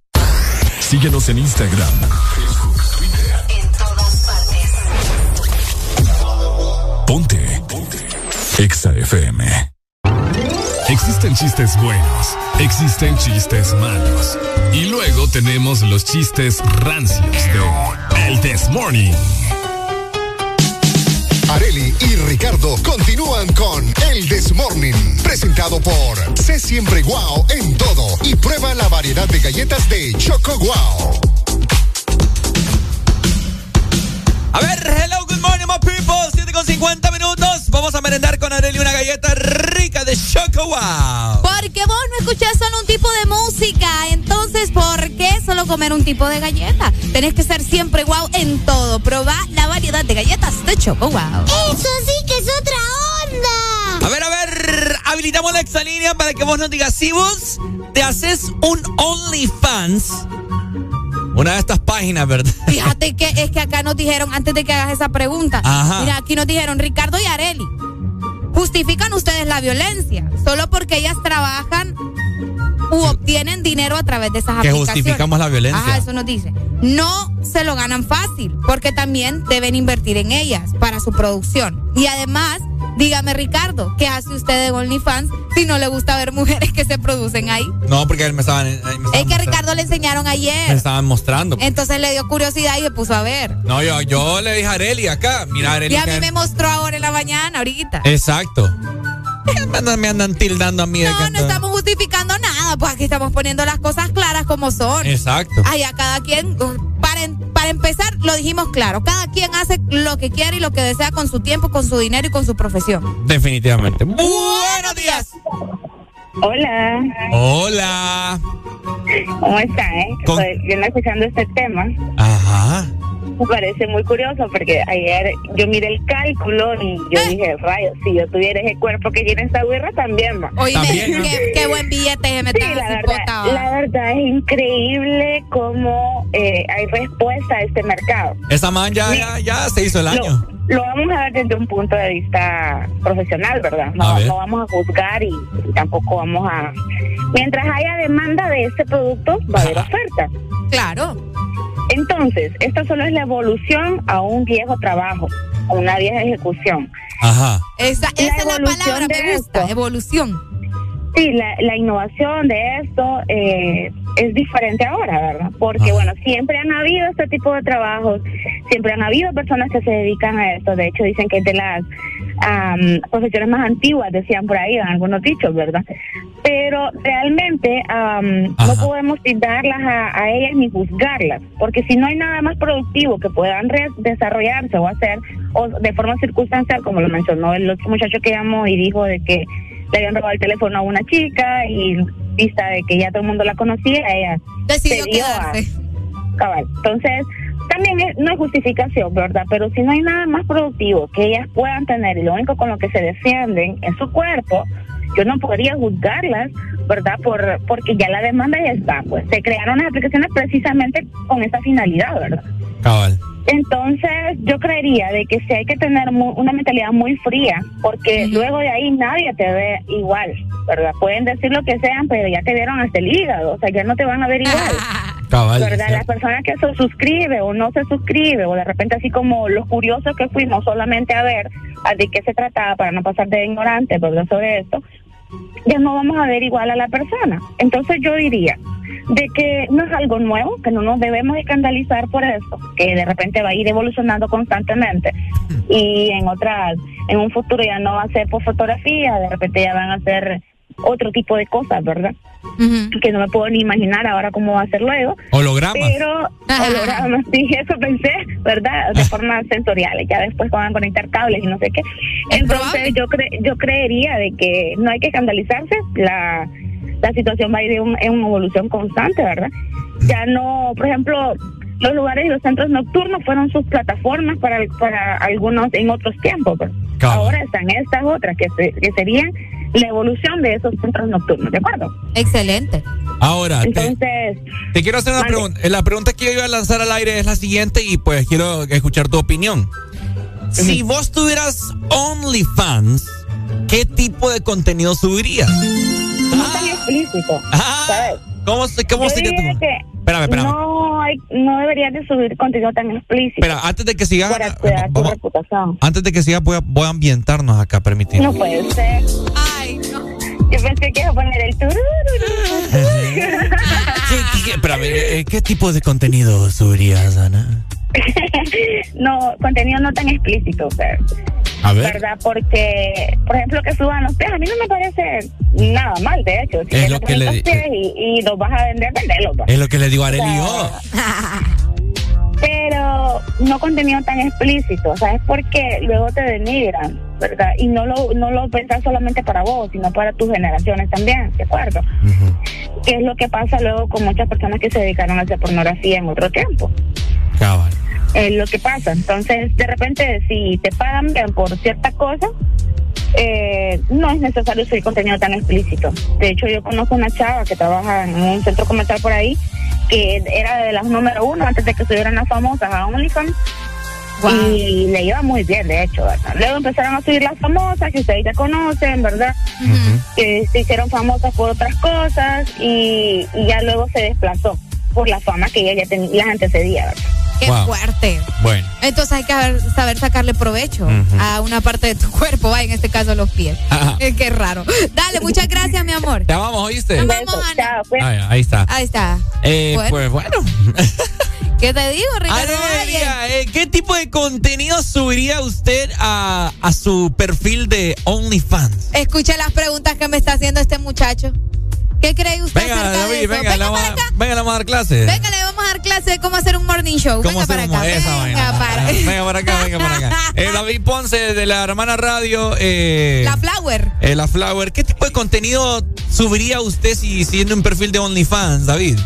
Síguenos en Instagram, Facebook, Twitter. En todas partes. Ponte. Ponte. Exa FM. Existen chistes buenos, existen chistes malos. Y luego tenemos los chistes rancios de El This Morning. Areli y Ricardo continúan con El Desmorning, presentado por Sé Siempre Guau en todo y prueba la variedad de galletas de Choco Guau. A ver, hello, good morning, my people. 7 con 50 minutos. Vamos a merendar con Areli una galleta rica de Choco Wow. Porque vos no escuchás solo un tipo de música. Entonces, ¿por qué solo comer un tipo de galleta? Tenés que ser siempre guau en todo. Probá la variedad de galletas de Choco Wow. Eso sí que es otra onda. A ver, a ver, habilitamos la exalínea para que vos nos digas si vos te haces un OnlyFans. Una de estas páginas, ¿verdad? Fíjate que es que acá nos dijeron, antes de que hagas esa pregunta, Ajá. mira, aquí nos dijeron, Ricardo y Areli, justifican ustedes la violencia solo porque ellas trabajan u obtienen dinero a través de esas Que aplicaciones. justificamos la violencia. Ajá, eso nos dice. No se lo ganan fácil, porque también deben invertir en ellas para su producción. Y además, dígame Ricardo, ¿qué hace usted en OnlyFans si no le gusta ver mujeres que se producen ahí? No, porque él me estaban, eh, me estaban Es que mostrando- Ricardo le enseñaron me ayer. estaban mostrando. Entonces le dio curiosidad y se puso a ver. No, yo, yo le dije a Areli acá. Mira, Areli. Y a que- mí me mostró ahora en la mañana, ahorita. Exacto. Me andan, me andan tildando a mí No, no estamos justificando nada, pues aquí estamos poniendo las cosas claras como son. Exacto. Ay, a cada quien, uh, para, para empezar, lo dijimos claro, cada quien hace lo que quiere y lo que desea con su tiempo, con su dinero y con su profesión. Definitivamente. Buenos días. Hola, Hola. ¿cómo están? Eh? Con- Estoy bien escuchando este tema. Ajá. Me parece muy curioso porque ayer yo miré el cálculo y yo Eh. dije, rayos, si yo tuviera ese cuerpo que tiene esta guerra, también va. Oye, También. qué, qué buen billete se me Sí, la verdad, la verdad es increíble cómo eh, hay respuesta a este mercado. Esa man ya, ya, ya se hizo el año. Lo, lo vamos a ver desde un punto de vista profesional, ¿verdad? No, ver. no vamos a juzgar y, y tampoco vamos a... Mientras haya demanda de este producto, va a haber oferta. Claro. Entonces, esto solo es la evolución a un viejo trabajo, a una vieja ejecución. Ajá. Esa, esa es la evolución palabra, de me gusta, esto. evolución. Sí, la, la innovación de esto eh, es diferente ahora, ¿verdad? Porque, Ajá. bueno, siempre han habido este tipo de trabajos, siempre han habido personas que se dedican a esto. De hecho, dicen que es de las am, profesiones más antiguas, decían por ahí, en algunos dichos, ¿verdad? Pero realmente am, no podemos darlas a, a ellas ni juzgarlas, porque si no hay nada más productivo que puedan re- desarrollarse o hacer, o de forma circunstancial, como lo mencionó el otro muchacho que llamó y dijo de que le habían robado el teléfono a una chica y vista de que ya todo el mundo la conocía, ella Decidió se dio a- cabal. Entonces, también es- no es justificación, ¿verdad? Pero si no hay nada más productivo que ellas puedan tener y lo único con lo que se defienden es su cuerpo, yo no podría juzgarlas, ¿verdad? Por porque ya la demanda ya está, pues se crearon las aplicaciones precisamente con esa finalidad, ¿verdad? Cabal. Entonces, yo creería de que si hay que tener mu- una mentalidad muy fría, porque luego de ahí nadie te ve igual, ¿verdad? Pueden decir lo que sean, pero ya te vieron hasta el hígado, o sea, ya no te van a ver igual. Cabal. ¿Verdad? Las personas que se suscribe o no se suscribe, o de repente así como los curiosos que fuimos solamente a ver a de qué se trataba para no pasar de ignorante, ¿verdad? Sobre esto, ya no vamos a ver igual a la persona. Entonces yo diría de que no es algo nuevo, que no nos debemos escandalizar por eso, que de repente va a ir evolucionando constantemente y en otras, en un futuro ya no va a ser por fotografía, de repente ya van a ser otro tipo de cosas, ¿verdad? Que no me puedo ni imaginar ahora cómo va a ser luego. Hologramas. Pero hologramas, sí, eso pensé, ¿verdad? De forma sensorial, ya después van a conectar cables y no sé qué. Entonces yo cre yo creería de que no hay que escandalizarse, la, la situación va a ir en una evolución constante, ¿verdad? Ya no, por ejemplo, los lugares y los centros nocturnos fueron sus plataformas para, para algunos en otros tiempos, ahora están estas otras que, se- que serían la evolución de esos centros nocturnos, ¿de acuerdo? Excelente. Ahora, Entonces, te quiero hacer una Vale. pregunta. La pregunta que yo iba a lanzar al aire es la siguiente y pues quiero escuchar tu opinión. Si vos tuvieras OnlyFans, ¿qué tipo de contenido subirías? Explícito, ¿sabes? ¿Cómo, se- cómo sería diría tu- que Espérame, espérame. No, hay, no deberías de subir contenido tan explícito. Espera, antes de que sigas, Para cuidar tu vamos- reputación. antes de que sigas voy a, voy a ambientarnos acá, permíteme. No puede ser. Ay, no. Yo pensé que iba a poner el turururu. ¿Qué, qué- espérame, eh, ¿qué tipo de contenido subirías, Ana? no, contenido no tan explícito, o sea, A ver. ¿verdad? Porque, por ejemplo, que suban los pies, a mí no me parece nada mal, de hecho. Si Es lo que le pies y, y los vas a vender, venderlos. pues. Es lo que le digo a Arely O yo. sea, Pero no contenido tan explícito, ¿sabes? Porque luego te denigran, ¿verdad? Y no lo, no lo pensás solamente para vos, sino para tus generaciones también, ¿de acuerdo? Que es lo que pasa luego con muchas personas que se dedicaron a hacer pornografía en otro tiempo. Cabal. Es lo que pasa. Entonces, de repente, si te pagan bien por cierta cosa, eh, no es necesario subir contenido tan explícito. De hecho, yo conozco una chava que trabaja en un centro comercial por ahí, que era de las número uno antes de que subieran las famosas a OnlyFans. Y le iba muy bien, de hecho, ¿verdad? Luego empezaron a subir las famosas, que ustedes ya conocen, ¿verdad? Que se hicieron famosas por otras cosas y, y ya luego se desplazó por la fama que ella ya ten- las antecedía, ¿verdad? Qué Wow. fuerte. Bueno. Entonces hay que saber sacarle provecho a una parte de tu cuerpo, va, en este caso los pies. Ajá. Qué raro. Dale, muchas gracias, mi amor. Te amamos, ¿oíste? Te amamos, Ana. Ya, ahí está. Ahí está. Eh, Bueno. Pues bueno. ¿Qué te digo, Ricardo? Eh, ¿qué tipo de contenido subiría usted a, a su perfil de OnlyFans? Escuche las preguntas que me está haciendo este muchacho. ¿Qué cree usted Venga, acerca de David, eso? venga, le vamos a- venga, le vamos a dar clase. Venga, le vamos a dar clase de cómo hacer un morning show. ¿Cómo Venga para acá. esa venga para Venga para acá, venga para acá. Eh, David Ponce de la hermana radio. Eh, La Flower. eh, la Flower. ¿Qué tipo de contenido subiría usted si siguiendo un perfil de OnlyFans, David?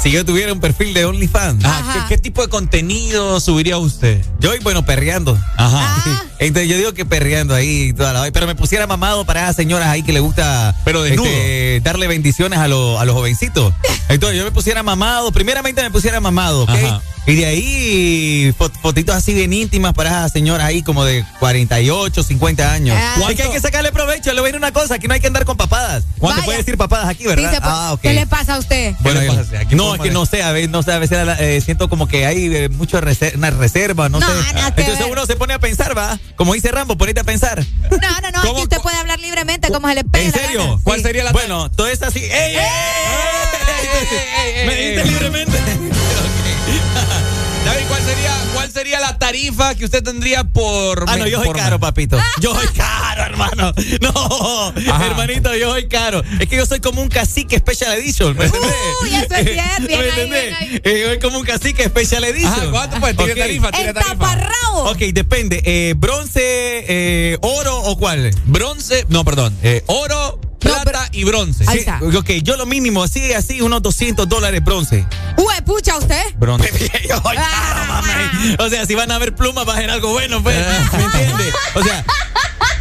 Si yo tuviera un perfil de OnlyFans, ah, ¿qué, qué tipo de contenido subiría usted? Yo, bueno, perreando. Ajá. Entonces yo digo que perreando ahí, toda la pero me pusiera mamado para esas señoras ahí que le gusta Pero desnudo. este, darle bendiciones a, los a los jovencitos. Entonces yo me pusiera mamado, primeramente me pusiera mamado, ¿ok? Ajá. Y de ahí fot- fotitos así bien íntimas para esas señoras ahí como de 48, 50 años. Ah. Es que hay que sacarle provecho, le voy a decir una cosa, que no hay que andar con papadas. ¿Cuánto Vaya. puede decir papadas aquí, verdad? Dice, ah. ¿Qué le pasa a usted? Bueno, ¿Qué le yo- pasa? Aquí no, es que no sé, a veces, no sé, a veces eh, siento como que hay eh, mucho reser- una reserva, no, No, sé. nada que Entonces ver. uno se pone a pensar, va, como dice Rambo, ponete a pensar. No, no, no, aquí usted puede hablar libremente como se le pegue ¿En la serio? gana. ¿Cuál Sí. sería la Bueno, todo es así. ¡Ey, ey, ey! Me dijiste libremente. David, ¿cuál sería, ¿cuál sería la tarifa que usted tendría por Ah, no, yo soy caro, papito. Yo soy caro, hermano. No, hermanito, yo soy caro. Es que yo soy como un cacique Special Edition, ¿me entendés? Uy, eso es bien, bien ¿Me entendés? ahí. Eh, Yo soy como un cacique Special Edition. Ajá, ¿cuánto pues? Tire Ok. tarifa, tire El tarifa. taparrabo. Ok, depende. Eh, ¿Bronce, eh, oro o cuál? Bronce, no, perdón. eh, oro, plata y bronce. Ahí Sí, está. ok, yo lo mínimo, así, así, unos 200 dólares bronce. Uy, pucha, usted. Bronce. O sea, si van a ver plumas, va a ser algo bueno, pues. ¿Me entiendes? O sea.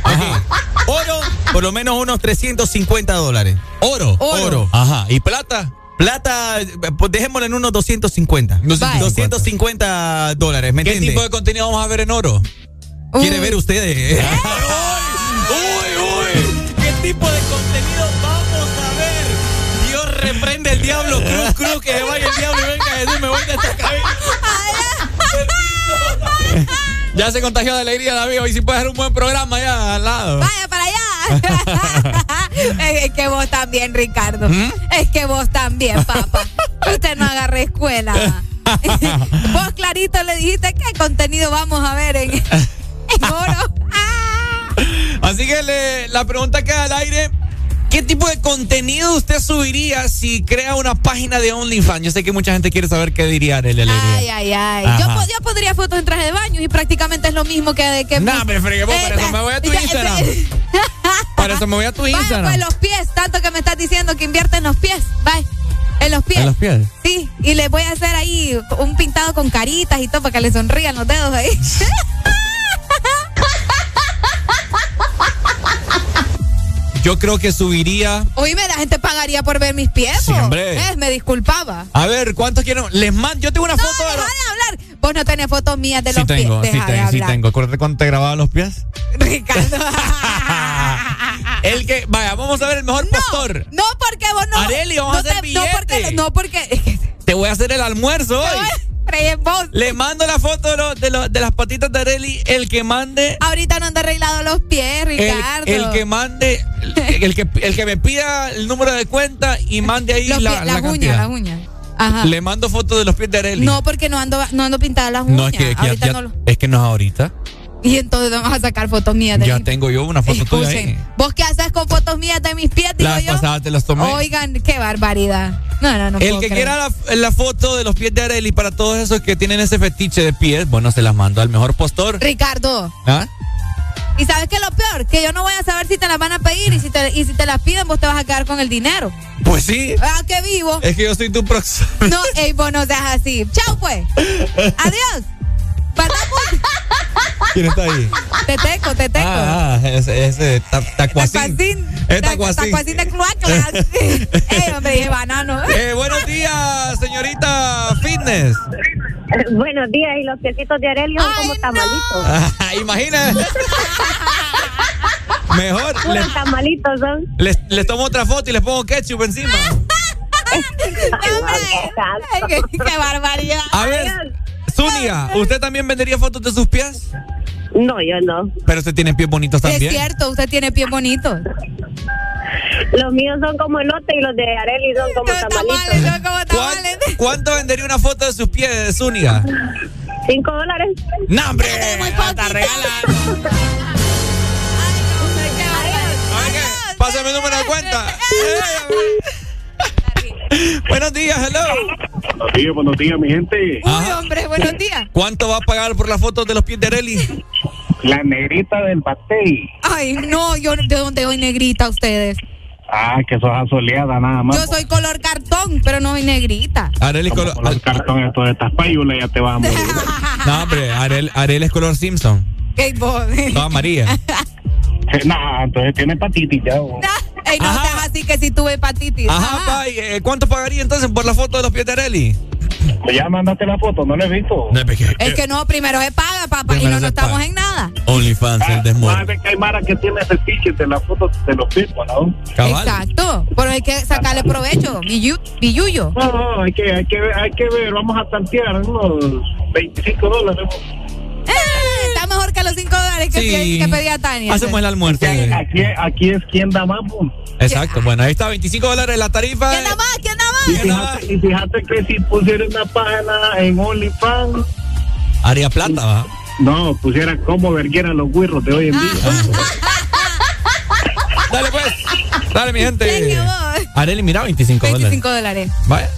Oro, por lo menos unos 350 dólares. Oro. Oro. Ajá. ¿Y plata? Plata, pues dejémosle en unos 250. 250 dólares, ¿me ¿Qué entiende? tipo de contenido vamos a ver en oro? ¿Quiere ver ustedes? ¿Eh? uy, uy. ¿Qué tipo de contenido vamos a ver? Dios reprende el diablo, cruz, cruz, que se vaya el diablo y venga Jesús, me voy de esta cabina. Ya se contagió de alegría, David. Hoy sí puede hacer un buen programa allá al lado. Vaya para allá. es que vos también, Ricardo. ¿Mm? Es que vos también, papá. Usted no agarra escuela. vos clarito le dijiste qué contenido vamos a ver en, en oro. Así que le- la pregunta queda al aire. ¿Qué tipo de contenido usted subiría si crea una página de OnlyFans? Yo sé que mucha gente quiere saber qué diría Arely. Ay, ay, ay. Yo, yo pondría fotos en traje de baño y prácticamente es lo mismo que que. No, me fregué, vos, para eso me voy a tu ya, Instagram. eh, Para eso me voy a tu Vaya, Instagram. pues los pies, tanto que me estás diciendo que invierte en los pies. Bye. En los pies. ¿En los pies? Sí, y le voy a hacer ahí un pintado con caritas y todo para que le sonrían los dedos ahí. Yo creo que subiría. Oíme, la gente pagaría por ver mis pies. Sí, hombre. Eh, me disculpaba. A ver, ¿cuántos quieren? Les mando. Yo tengo una No, foto de. deja de hablar. Vos no tenés fotos mías de Sí los tengo, pies. sí, Deja de tengo, sí tengo. Acuérdate cuando te grababa los pies. Ricardo. El que, vaya, vamos a ver el mejor postor. No, porque vos no. Areli, vamos no a hacer te- no porque, billete. no porque. Te voy a hacer el almuerzo hoy. Vos. Le mando la foto de, lo- de, lo- de las patitas de Areli. El que mande. Ahorita no anda arreglado los pies, Ricardo. el que mande. El, que, el que me pida el número de cuenta y mande ahí Los la, pies, la las uñas, cantidad. las uñas. Ajá. Le mando fotos de los pies de Areli. No, porque no ando, no ando pintada las uñas. No, es que, que ya- Ahorita ya- no lo- es que no es ahorita. Y entonces vamos a sacar fotos mías de Ya tengo yo una foto tuya ahí. ¿vos qué haces con fotos mías de mis pies, digo La vez yo? pasada te las tomé. Oigan, qué barbaridad. No, no, no el puedo que creer. quiera la, la foto de los pies de Areli para todos esos que tienen ese fetiche de pies, bueno, se las mando al mejor postor. Ricardo, ¿Ah? ¿y sabes qué es lo peor? Que yo no voy a saber si te las van a pedir y si te, y si te las piden, vos te vas a quedar con el dinero. Pues sí. Ah, qué vivo. Es que yo soy tu próximo. No, ey, vos no seas así. Chao, pues. Adiós. Pasamos. ¿Quién está ahí? Te teco, te teco. Ah, ah, ese, ese ta- tacuacín. Tacuacín. Tacuacín. Tacuacín de cloacas. Ey, hombre, dije banano. Eh, buenos días, señorita Fitness. Buenos días, y los piecitos de Aurelio son como tamalitos. Ah, Imagina. Mejor. Les, tamalitos son. les, les tomo otra foto y les pongo ketchup encima. qué, qué barbaridad. A ver, Zúñiga, ¿usted también vendería fotos de sus pies? No, yo no. Pero usted tiene pies bonitos Es también. cierto, usted tiene pies bonitos. Los míos son como elote y los de Areli son como tamalitos. ¿Cuán- ¿Cuánto vendería una foto de sus pies, Zúñiga? ¿Cinco dólares? ¡No, hombre! ¡Hasta regalan! Pásame el número de cuenta. Buenos días, hello. Buenos días, buenos días, mi gente. Uy, hombre, buenos días. ¿Cuánto va a pagar por la foto de los pies de Areli? La negrita del batey. Ay, no, yo de dónde voy negrita ustedes. Ah, que sos asoleada nada más. Yo soy color cartón, pero no soy negrita. Areli es color. Con los cartones de todas estas payulas ya te vas a morir. No, hombre, Arel, Arel es color Simpson. Vos. Toda amarilla. no, entonces tiene hepatitis ya. vos. Ey, no que si tuve hepatitis. Ajá, pa, y, eh, ¿cuánto pagaría entonces por la foto de los pies de Areli? Pues ya mandaste la foto, no la he visto. Es que no, primero se paga, papá, y no, no estamos paga. en nada. OnlyFans, el desmor. Más de que hay Mara que tiene ese ticket de la foto de los pies, ¿no? Exacto. Pero hay que sacarle provecho. Billu- Billullo. No, no, hay que, hay que, ver- hay que ver, vamos a tantear unos 25 dólares. Eh, que los 5 dólares que, Sí. pedí- que pedía Tania. Hacemos el almuerzo. Aquí, aquí es quien da más. Exacto, bueno, ahí está, 25 dólares la tarifa. ¿Quién da más? ¿Quién da más? Y fíjate, y fíjate que si pusiera una página en OnlyFans, Haría plata, va. no, pusiera cómo verguieran los güirros de hoy en día. Dale, pues. Dale, mi gente. Areli, mira, 25 dólares. 25 dólares. Vaya.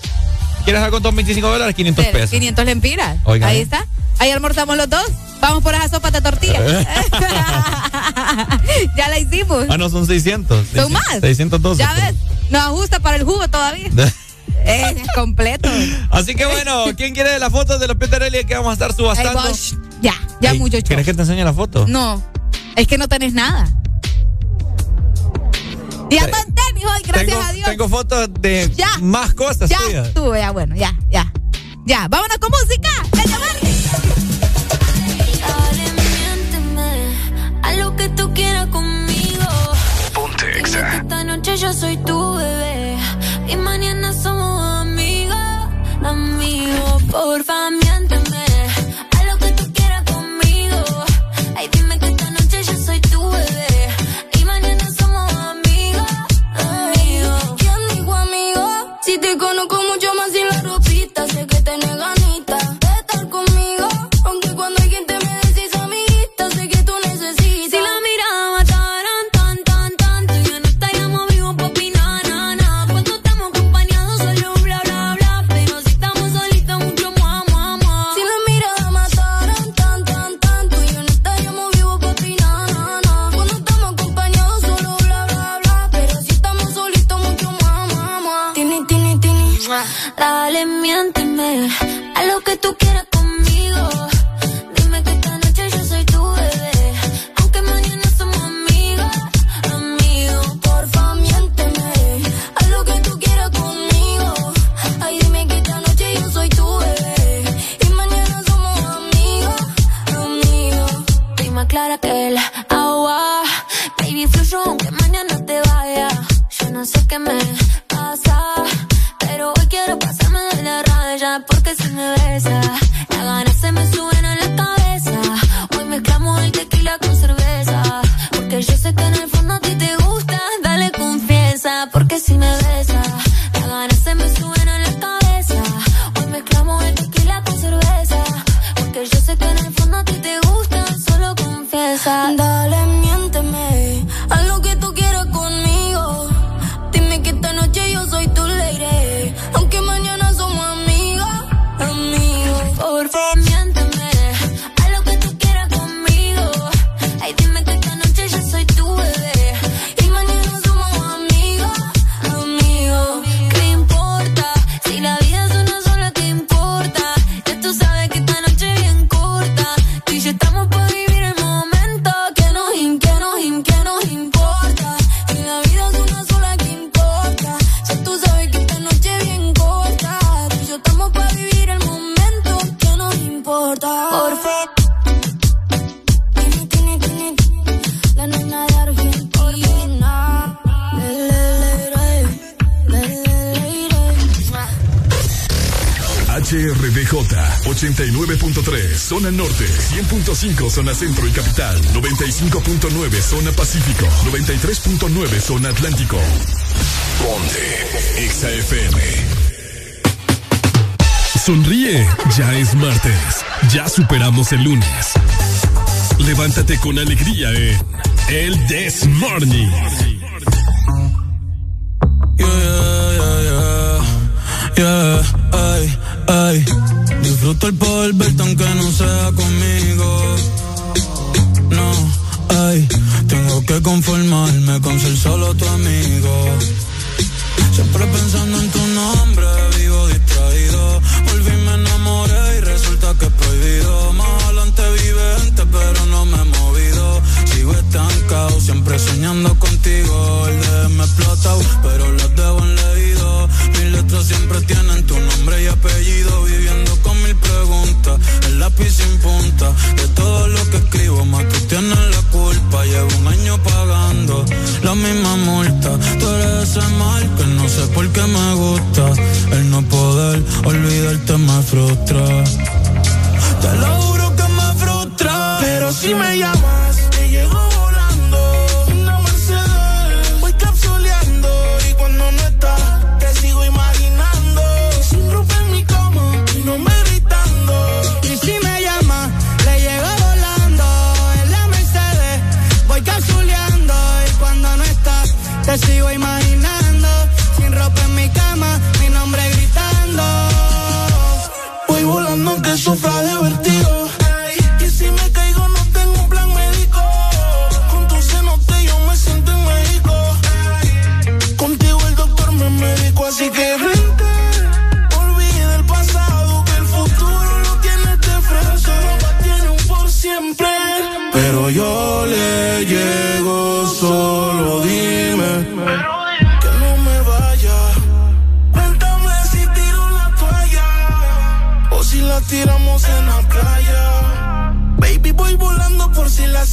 ¿Quieres algo con todos 25 dólares? 500 Pero, pesos. 500 lempiras. Oigan. Ahí está. Ahí almorzamos los dos. Vamos por esa sopa de tortilla. ya la hicimos. Ah, no, son 600. ¿Son más? 612. Ya ves. Nos ajusta para el jugo todavía. Eh, es completo. Así que bueno, ¿quién quiere la foto de los Areli que vamos a estar subastando? ya, ya Ey, mucho. ¿Quieres que te enseñe la foto? No, es que no tenés nada. Y ando en tenis hoy, gracias tengo, a Dios. Tengo fotos de Ya. más cosas ya tuyas. estuvo, ya, bueno, ya, ya. Ya, vámonos con música. Venga, a lo que tú quieras conmigo. Ponte que esta noche yo soy tu bebé y mañana somos amigos, amigos. Porfa, miénteme no sé qué me pasa. Pero hoy quiero pasarme de la raya porque si me besa, las ganas se me suben a la cabeza. Hoy mezclamos el tequila con cerveza, porque yo sé que en el fondo a ti te gusta. Dale confianza, porque si me besa, las ganas se me suben a la cabeza. Hoy mezclamos el tequila con cerveza, porque yo sé que en el fondo a ti te gusta. Solo confiesa. Dale, 89.3 Zona Norte 100.5 Zona Centro y Capital 95.9 Zona Pacífico 93.9 Zona Atlántico. Ponte Exa FM Sonríe, ya es martes Ya superamos el lunes. Levántate con alegría en El This Morning. Yeah, ay, ay. Disfruto el poder verte aunque no sea conmigo. No, ay. Tengo que conformarme con ser solo tu amigo. Siempre pensando en tu nombre, vivo distraído. Volví, me enamoré y resulta que es prohibido. Más adelante vive pero no me movido. Sigo estancado, siempre soñando contigo. El de me explotado, pero los dejo en leído. Mis letras siempre tienen tu nombre y apellido. Viviendo con mil preguntas, el lápiz sin punta. De todo lo que escribo, más tú tienes la culpa. Llevo un año pagando la misma multa. Tú eres ese mal que no sé por qué me gusta. El no poder olvidarte me frustra. Te lo juro que me frustra. Pero si me llamas, te sigo imaginando,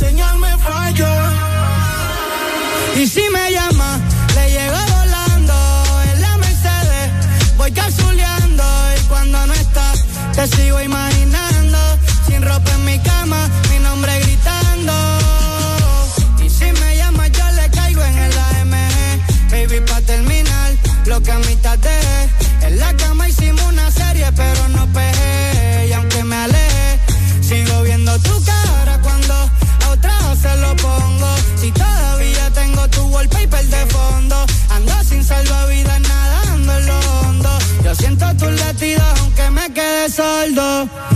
señal me falla. Y si me llama, le llego volando en la Mercedes. Voy cazuleando y cuando no está, te sigo imaginando. Sin ropa en mi cama,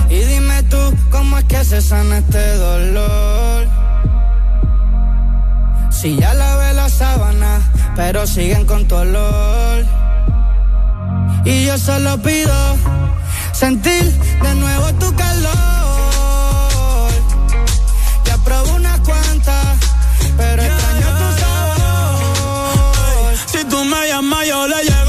Y dime tú, ¿cómo es que se sana este dolor? Si ya lavé la sábana, pero siguen con tu olor. Y yo solo pido sentir de nuevo tu calor. Ya probé unas cuantas, pero extraño tu sabor. Si tú me llamas, yo le llego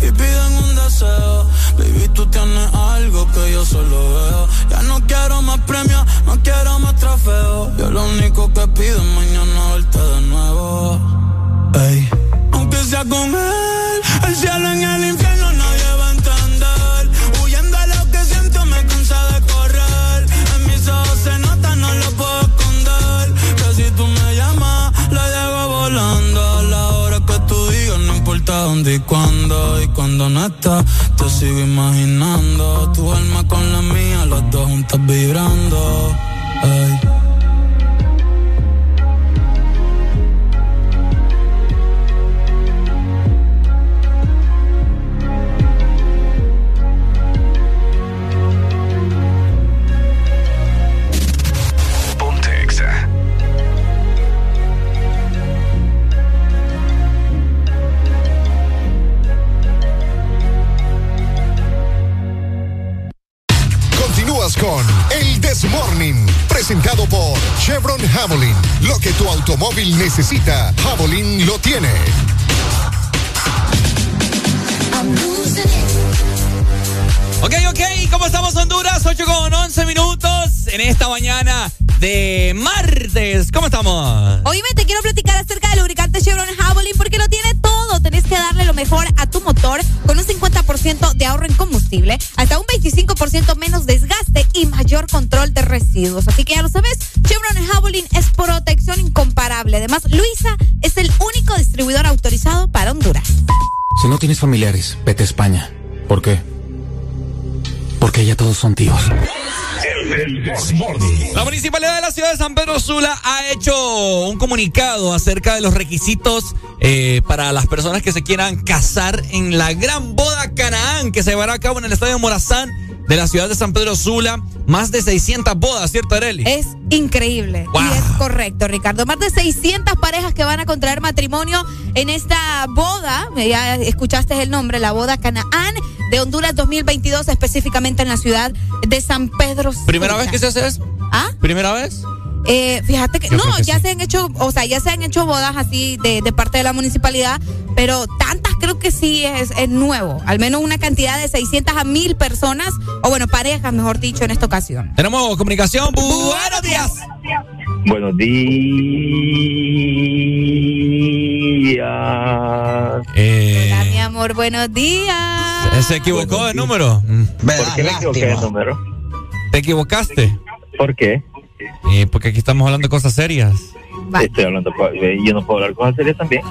y piden un deseo. Baby, tú tienes algo que yo solo veo. Ya no quiero más premios, no quiero más trofeos. Yo lo único que pido es mañana verte de nuevo. Ey. Aunque sea con él, dónde y cuándo. Y cuando no estás, te sigo imaginando. Tu alma con la mía, los dos juntos vibrando. Con El This Morning, presentado por Chevron Javelin. Lo que tu automóvil necesita, Javelin lo tiene. Ok, ok, ¿cómo estamos Honduras? 8 con 11 minutos en esta mañana de martes. ¿Cómo estamos? Oíme, te quiero platicar acerca del lubricante Chevron Javelin porque lo tiene todo. Que darle lo mejor a tu motor con un 50% de ahorro en combustible, hasta un 25% menos desgaste y mayor control de residuos. Así que ya lo sabes, Chevron Javelin es protección incomparable. Además, Luisa es el único distribuidor autorizado para Honduras. Si no tienes familiares, vete a España. ¿Por qué? Porque ya todos son tíos. La municipalidad de la ciudad de San Pedro Sula ha hecho un comunicado acerca de los requisitos eh, para las personas que se quieran casar en la gran boda Canaán que se llevará a cabo en el estadio Morazán de la ciudad de San Pedro Sula. Más de 600 bodas, ¿cierto, Areli? Es increíble. Wow. Y es correcto, Ricardo. Más de 600 parejas que van a contraer matrimonio en esta boda. Ya escuchaste el nombre, la boda Canaán de Honduras 2022, específicamente en la ciudad de San Pedro Sula. ¿Primera vez que se hace eso? ¿Ah? ¿Primera vez? Eh, fíjate que Yo no, que ya sí. se han hecho, o sea, ya se han hecho bodas así de, de parte de la municipalidad, pero tantas creo que sí es, es nuevo. Al menos una cantidad de 600 a 1000 personas, o bueno, parejas, mejor dicho, en esta ocasión. Tenemos comunicación. Buenos días. Buenos días. Eh, Hola, mi amor, buenos días. ¿Se equivocó de número? ¿Por qué me equivoqué de número? ¿Te equivocaste? ¿Por qué? Eh, porque aquí estamos hablando de cosas serias. Estoy hablando, eh, yo no puedo hablar cosas serias también.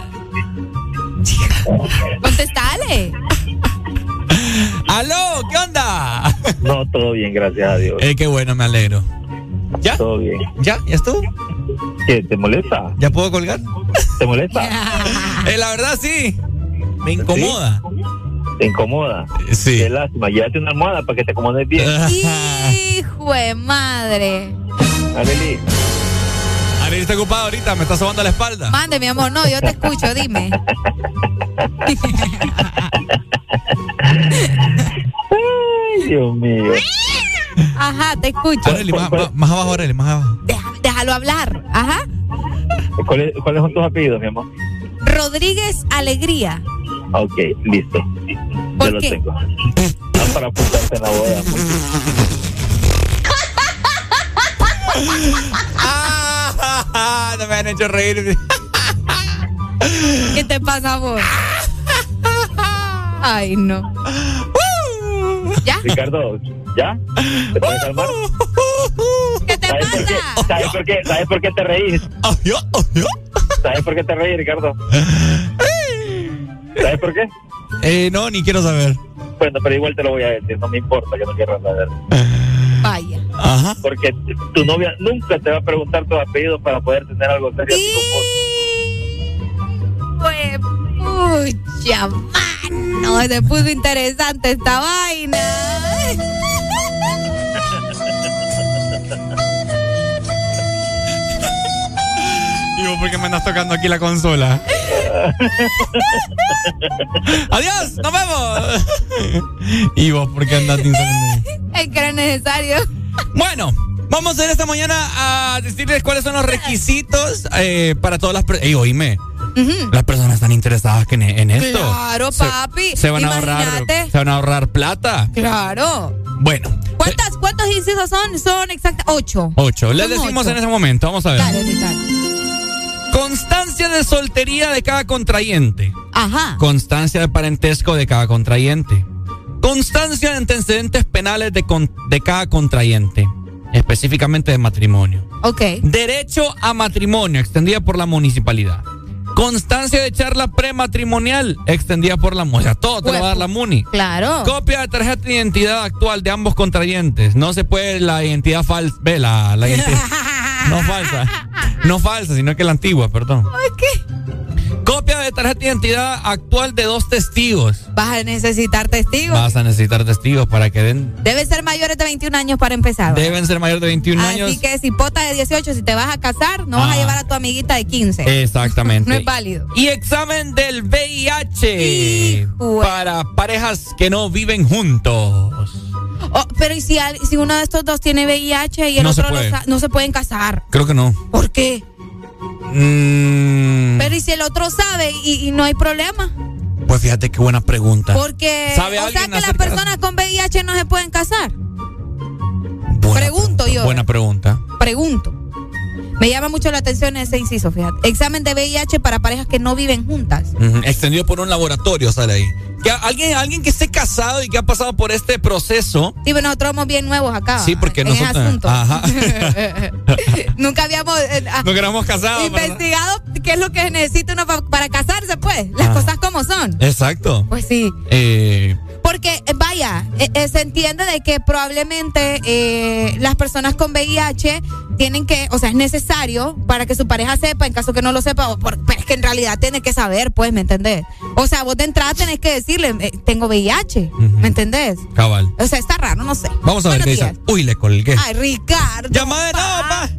Contestale. ¡Aló! ¿Qué onda? No, todo bien, gracias a Dios. Eh, qué bueno, me alegro. ¿Ya? Todo bien. ¿Ya? ¿Ya estuvo? ¿Qué? ¿Te molesta? ¿Ya puedo colgar? ¿Te molesta? Eh, la verdad sí. Me incomoda. ¿Te incomoda? Sí. Qué lástima. Llévate una almohada para que te acomodes bien. Hijo de madre. Arely, Ari está ocupado ahorita, me está sobando la espalda. Mande, mi amor. No, yo te escucho, dime. Ay, Dios mío. Ajá, te escucho. Arely, más, más- más abajo, Arely, más abajo. Deja- déjalo hablar. Ajá. ¿Cuáles, ¿Cuáles son tus apellidos, mi amor? Rodríguez Alegría. Ok, listo. ¿Por Yo lo tengo. Ah, para apuntarte en la boda. Ah, no me han hecho reír. ¿Qué te pasa vos? Ay, no. ¿Ya? Ricardo, ¿ya? ¿Te puedes calmar? ¿Qué te ¿Sabes por qué? pasa? ¿Sabes por qué? ¿Sabes por qué te reís? ¿Sabes por qué te reís, Ricardo? ¿Sabes por qué? Eh, no, ni quiero saber. Bueno, pero igual te lo voy a decir, no me importa que no quieras saber. Vaya. Ajá. Porque tu novia nunca te va a preguntar tu apellido para poder tener algo serio. Pues, pucha, mano, se puso interesante esta vaina. ¿Y vos por qué me andas tocando aquí la consola? ¡Adiós! ¡Nos vemos! ¿Y vos por qué andas insolente? Es que era necesario. Bueno, vamos a hacer esta mañana a decirles cuáles son los requisitos eh, para todas las personas. Ey, oíme, Ujú. las personas están interesadas en, en esto. Claro, papi. Se, van a ahorrar, se van a ahorrar plata. Claro. Bueno, ¿Cuántas, ¿Cuántos incisos son? Son exactas ocho. ocho. Les decimos ocho. en ese momento. Vamos a ver. Dale, Ricardo. Constancia de soltería de cada contrayente. Ajá. Constancia de parentesco de cada contrayente. Constancia de antecedentes penales de, con- de cada contrayente. Específicamente de matrimonio. Ok. Derecho a matrimonio, extendida por la municipalidad. Constancia de charla prematrimonial, extendida por la MUNI. O sea, todo te lo va a dar la MUNI. Claro. Copia de tarjeta de identidad actual de ambos contrayentes. No se puede la identidad falsa. Ve, la, la identidad. no falsa. No falsa, sino que la antigua, perdón. Copia de tarjeta de identidad actual de dos testigos. Vas a necesitar testigos. Vas a necesitar testigos para que den. Deben ser mayores de 21 años para empezar. ¿verdad? Deben ser mayores de 21 Así años. que si pota de 18, si te vas a casar, no vas a Ah. llevar a tu amiguita de 15. Exactamente. No es válido. Y examen del VIH para parejas que no viven juntos. Oh, pero ¿y si, si uno de estos dos tiene VIH y el No se otro sa- no se pueden casar? Creo que no. ¿Por qué? Mm, Pero ¿y si el otro sabe y, y no hay problema? pues fíjate qué buena pregunta. Porque, ¿Sabe o sea que las personas con VIH no se pueden casar. Buena Pregunto yo. Buena pregunta. Pregunto. Me llama mucho la atención ese inciso, fíjate. Examen de VIH para parejas que no viven juntas. Extendido por un laboratorio, sale ahí. Que alguien, alguien que esté casado y que ha pasado por este proceso. Sí, pero nosotros somos bien nuevos acá. Sí, porque en ese nosotros. asunto. Ajá. Nunca habíamos eh, ah, No queramos casados. investigado qué es lo que necesita uno pa- para casarse, pues. Las Ah. cosas como son. Exacto. Pues sí. Eh, Porque, eh, vaya, eh, eh, se entiende de que probablemente eh, las personas con VIH tienen que, o sea, es necesario para que su pareja sepa, en caso que no lo sepa, o por- pero es que en realidad tiene que saber, pues, ¿me entendés? O sea, vos de entrada tenés que decirle, eh, tengo VIH, ¿me entendés? cabal. O sea, está raro, no sé. Vamos a ver qué dice. días. Uy, le colgué. Ay, Ricardo. Llama de nuevo, pa.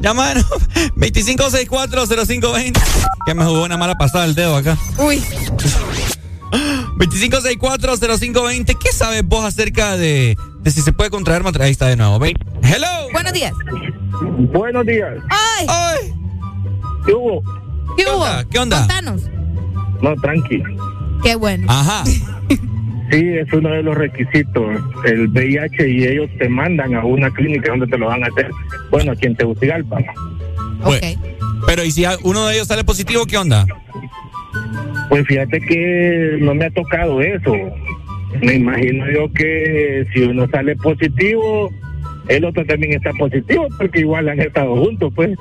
Llama de nuevo. 25640520. Que me jugó una mala pasada el dedo acá. Uy. 25640520. ¿Qué sabes vos acerca de, de si se puede contraer matrimonio? Ahí está de nuevo. Ven. Hello. Buenos días. Buenos días. Ay. Ay. ¿Qué hubo? ¿Qué hubo? ¿Qué onda? Contanos. No, tranqui. Qué bueno. Ajá. Sí, es uno de los requisitos, el VIH, y ellos te mandan a una clínica donde te lo van a hacer. Bueno, aquí en Tegucigalpa. Pues, Pero, ¿y si uno de ellos sale positivo, qué onda? Pues fíjate que no me ha tocado eso. Me imagino yo que si uno sale positivo, el otro también está positivo, porque igual han estado juntos, pues.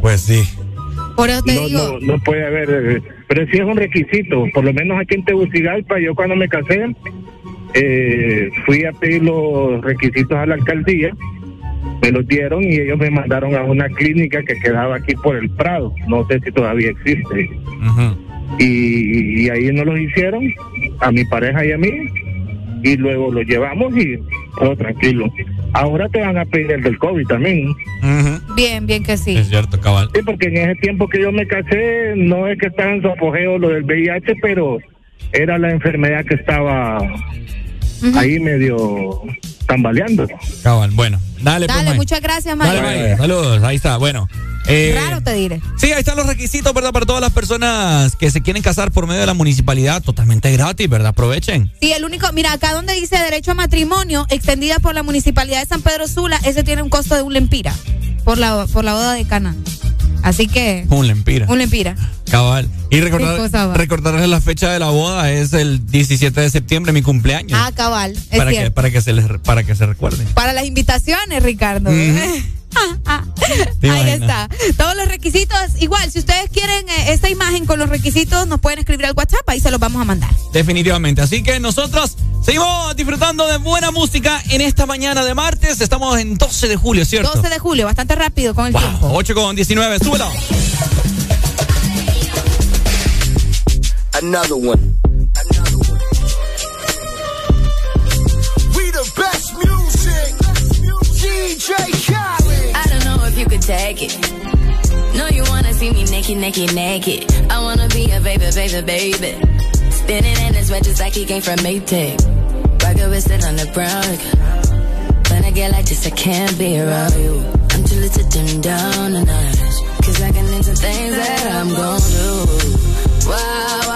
Pues sí. Por eso te no, digo. no, no puede haber, pero sí es un requisito, por lo menos aquí en Tegucigalpa, yo cuando me casé, eh, fui a pedir los requisitos a la alcaldía, me los dieron y ellos me mandaron a una clínica que quedaba aquí por el Prado, no sé si todavía existe, y, y ahí nos los hicieron, a mi pareja y a mí, y luego los llevamos y todo tranquilo. Ahora te van a pedir el del COVID también. Bien, bien que sí. Es cierto, cabal. Sí, porque en ese tiempo que yo me casé, no es que estaba en su apogeo lo del VIH, pero era la enfermedad que estaba ahí medio tambaleando. Cabal, bueno. Dale, pues, Dale, muchas gracias, Dale, Mario. Saludos, ahí está. Bueno. Eh, Raro te diré. Sí, ahí están los requisitos, ¿verdad? Para todas las personas que se quieren casar por medio de la municipalidad, totalmente gratis, ¿verdad? Aprovechen. Sí, el único, mira, acá donde dice derecho a matrimonio, extendida por la municipalidad de San Pedro Sula, ese tiene un costo de un lempira por la, por la boda de Cana. Así que, Un lempira. un lempira. Cabal. Y recordar, recordarles la fecha de la boda es el 17 de septiembre, mi cumpleaños. Ah, cabal, es para, que, para, que se les, para que se recuerden. Para las invitaciones, Ricardo. ¿Te Ahí imaginas? está. Todos los requisitos. Igual, si ustedes quieren eh, esta imagen con los requisitos, nos pueden escribir al WhatsApp, ahí se los vamos a mandar. Definitivamente. Así que nosotros seguimos disfrutando de buena música en esta mañana de martes. Estamos en 12 de julio, ¿cierto? 12 de julio, bastante rápido con el tiempo. 8 con 19, súbelo. Another one. We the best music. DJ Khaled. You could take it. No, you wanna see me naked, naked, naked. I wanna be a baby, baby, baby. Spinning in his red just like he came from Maytag. Rocket with it on the brown. When I get like this, I can't be around you. I'm too little to dim down the notch. Cause I can into things that I'm gon' do. Wow. Wow,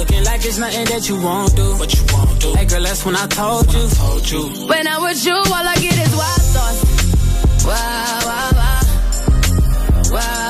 looking like it's nothing that you won't do. What you won't do. Hey girl, that's when I told you. I Told you. When I'm with you, all I get is wild thoughts. Wow, wow. Wow, wow,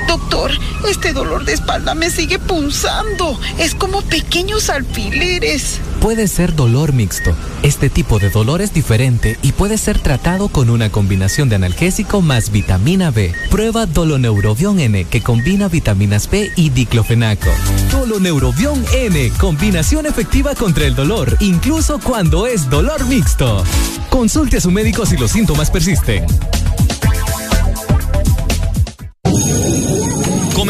doctor, este dolor de espalda me sigue punzando. Es como pequeños alfileres. puede ser dolor mixto. Este tipo de dolor es diferente y puede ser tratado con una combinación de analgésico más vitamina B. Prueba Doloneurobion N que combina vitaminas B y diclofenaco. Doloneurobion N, combinación efectiva contra el dolor, incluso cuando es dolor mixto. Consulte a su médico si los síntomas persisten.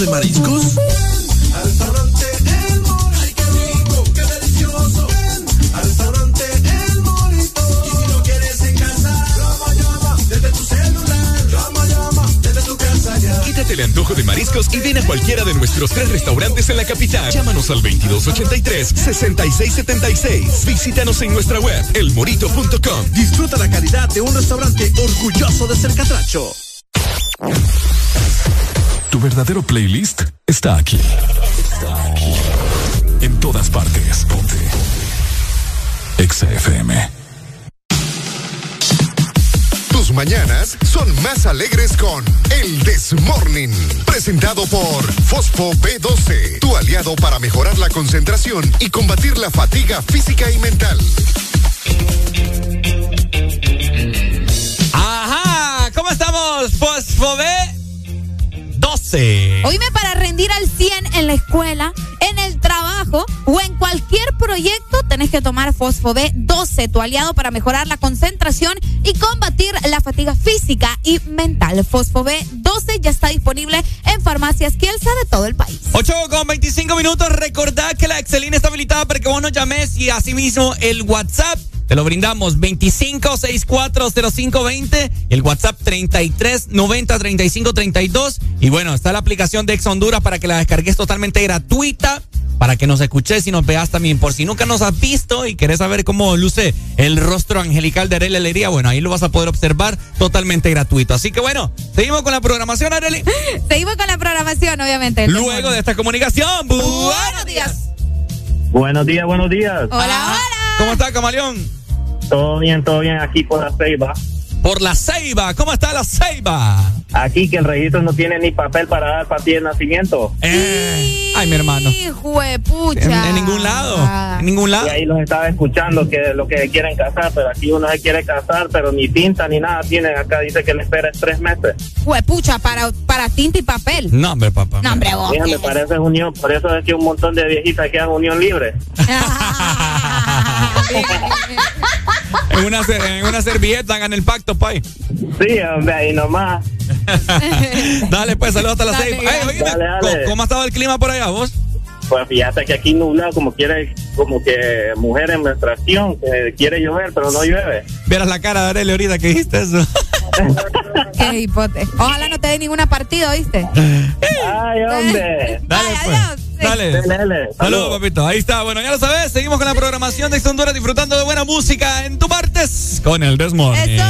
de mariscos? Al restaurante El Morito. Ay, qué rico, qué delicioso. Al restaurante El Morito. Y si no quieres en casa, llama, llama desde tu celular. Llama, llama desde tu casa ya. Quítate el antojo de mariscos y ven a cualquiera de nuestros tres restaurantes en la capital. Llámanos al 2283-6676. Visítanos en nuestra web, elmorito.com. Disfruta la calidad de un restaurante orgulloso de ser catracho. Tu verdadero playlist está aquí. Está aquí. En todas partes. Ponte. Exa FM. Tus mañanas son más alegres con El Desmorning. Presentado por Fosfo B12, tu aliado para mejorar la concentración y combatir la fatiga física y mental. Ajá, ¿cómo estamos? Fosfo B 12. Oíme para rendir al 100 en la escuela, en el trabajo o en cualquier proyecto, tenés que tomar Fosfo B12, tu aliado para mejorar la concentración y combatir la fatiga física y mental. Fosfo B12 ya está disponible en farmacias Kielsa de todo el país. 8 con 25 minutos. Recordad que la Excelina está habilitada para que vos nos llames y asimismo el WhatsApp. Te lo brindamos 25640520 y el WhatsApp 33903532 y bueno, está la aplicación de Ex Honduras para que la descargues totalmente gratuita para que nos escuches y nos veas también por si nunca nos has visto y querés saber cómo luce el rostro angelical de Arely Alegría, bueno, ahí lo vas a poder observar totalmente gratuito. Así que bueno, seguimos con la programación, Arely. Seguimos con la programación, obviamente. Luego de esta comunicación, buenos días. Buenos días, buenos días. Hola, hola. ¿Cómo está, Camaleón? Todo bien, todo bien aquí por la Ceiba. Por la Ceiba, ¿cómo está la Ceiba? Aquí que el registro no tiene ni papel para dar partida de nacimiento. Eh, ay, mi hermano. Hijo de pucha. En, en ningún lado, en ningún lado. Y ahí los estaba escuchando que lo que quieren casar, pero aquí uno se quiere casar, pero ni tinta ni nada tienen. Acá dice que le espera es tres meses. Huepucha, para, para tinta y papel. No, hombre, papá. No, hombre, vos. Fíjate, parece unión, por eso es que un montón de viejitas quedan unión libre. En una, en una servilleta hagan el pacto, pay. Sí, hombre, ahí nomás. Dale, pues, saludos hasta la Dale, Ceiba. Ey, oíme, dale, dale. ¿cómo, cómo ha estado el clima por allá, vos? Pues fíjate que aquí nublado, como quiere, como que mujer en menstruación, que quiere llover, pero no llueve. Vieras la cara de Arely ahorita que dijiste eso. Qué hipote. Ojalá no te dé ninguna partida, ¿oíste? Ay, hombre. Dale, pues. Dale. Dale. Saludos, papito. Ahí está. Bueno, ya lo sabes. Seguimos con la programación de Honduras disfrutando de buena música en tu martes con el Desmorning.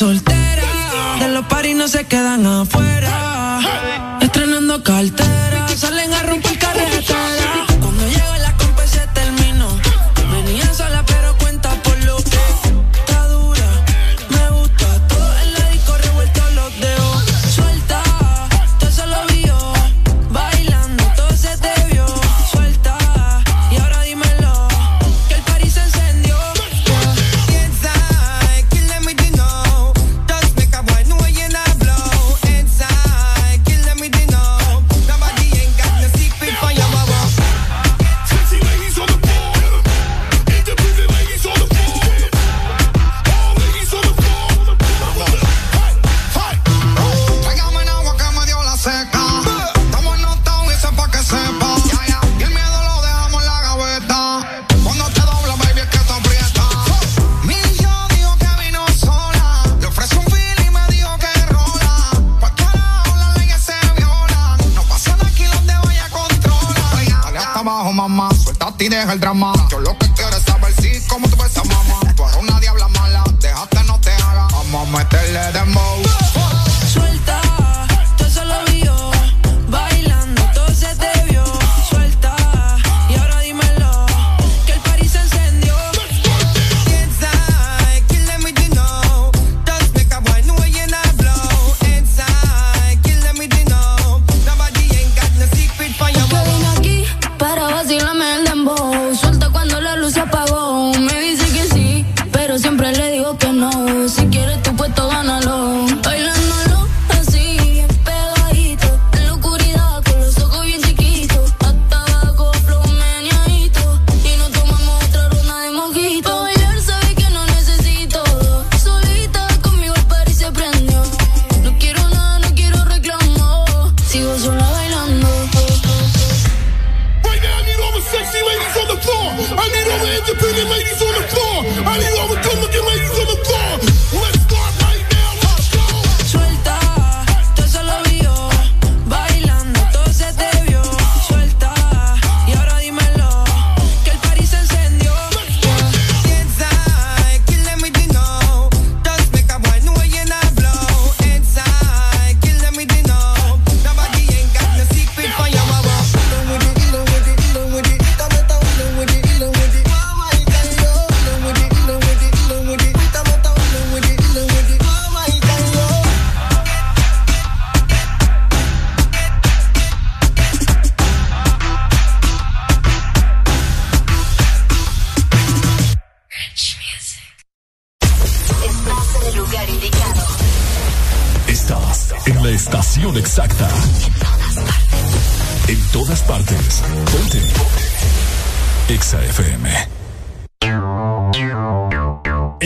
Eso. Los paris no se quedan afuera. Estrenando cartera, salen a romper deja el drama. Yo lo que quiero es saber si, cómo tú ves a mamá. Tú eres una diabla mala, déjate no te haga. Vamos a meterle dembow.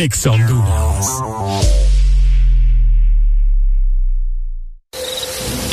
Exa Honduras.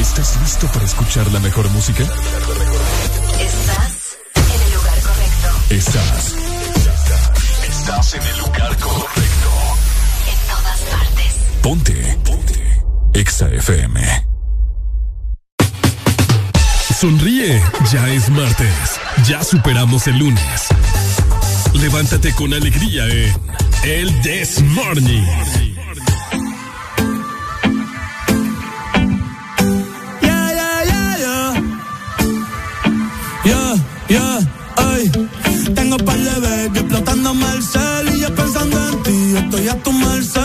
¿Estás listo para escuchar la mejor música? Estás en el lugar correcto. Estás. Estás en el lugar correcto. En todas partes. Ponte. Ponte. Exa FM. Sonríe, ya es martes. Ya superamos el lunes. Levántate con alegría en El This Morning. Yeah, yeah, ay. Tengo par de veces explotándome el cel y yo pensando en ti. Estoy a tu merced.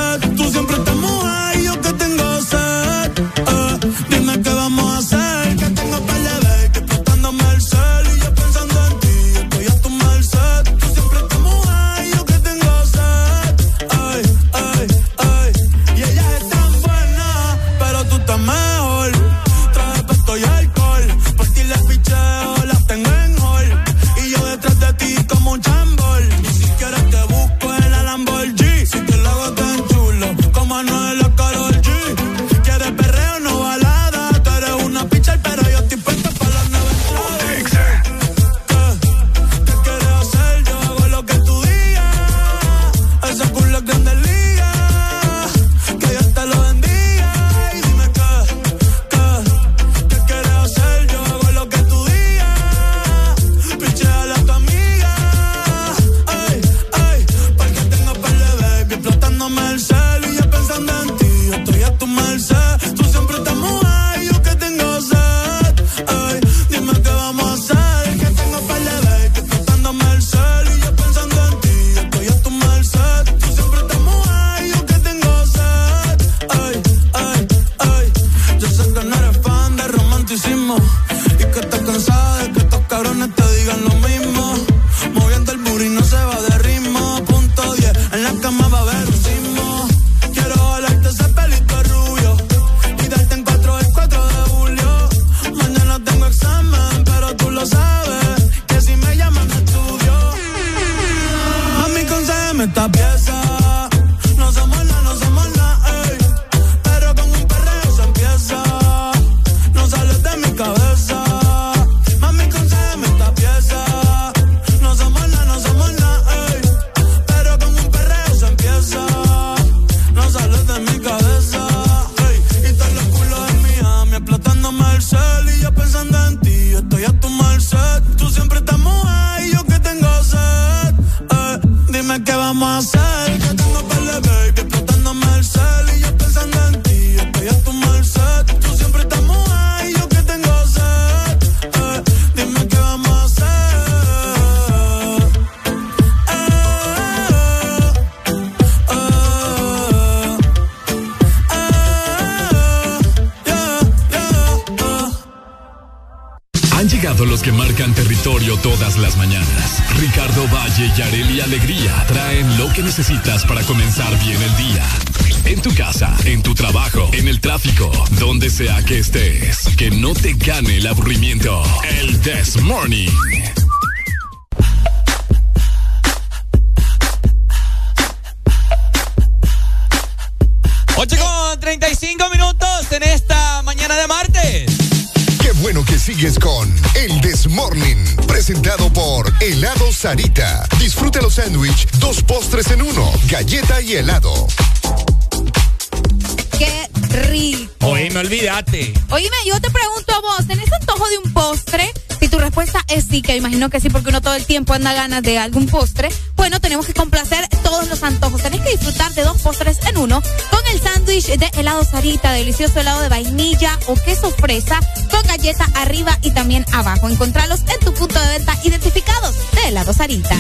Imagino que sí, porque uno todo el tiempo anda ganas de algún postre, bueno, tenemos que complacer todos los antojos. Tenés que disfrutar de dos postres en uno con el sándwich de helado Sarita, delicioso helado de vainilla o queso fresa con galleta arriba y también abajo. Encontralos en tu punto de venta identificados de helado Sarita.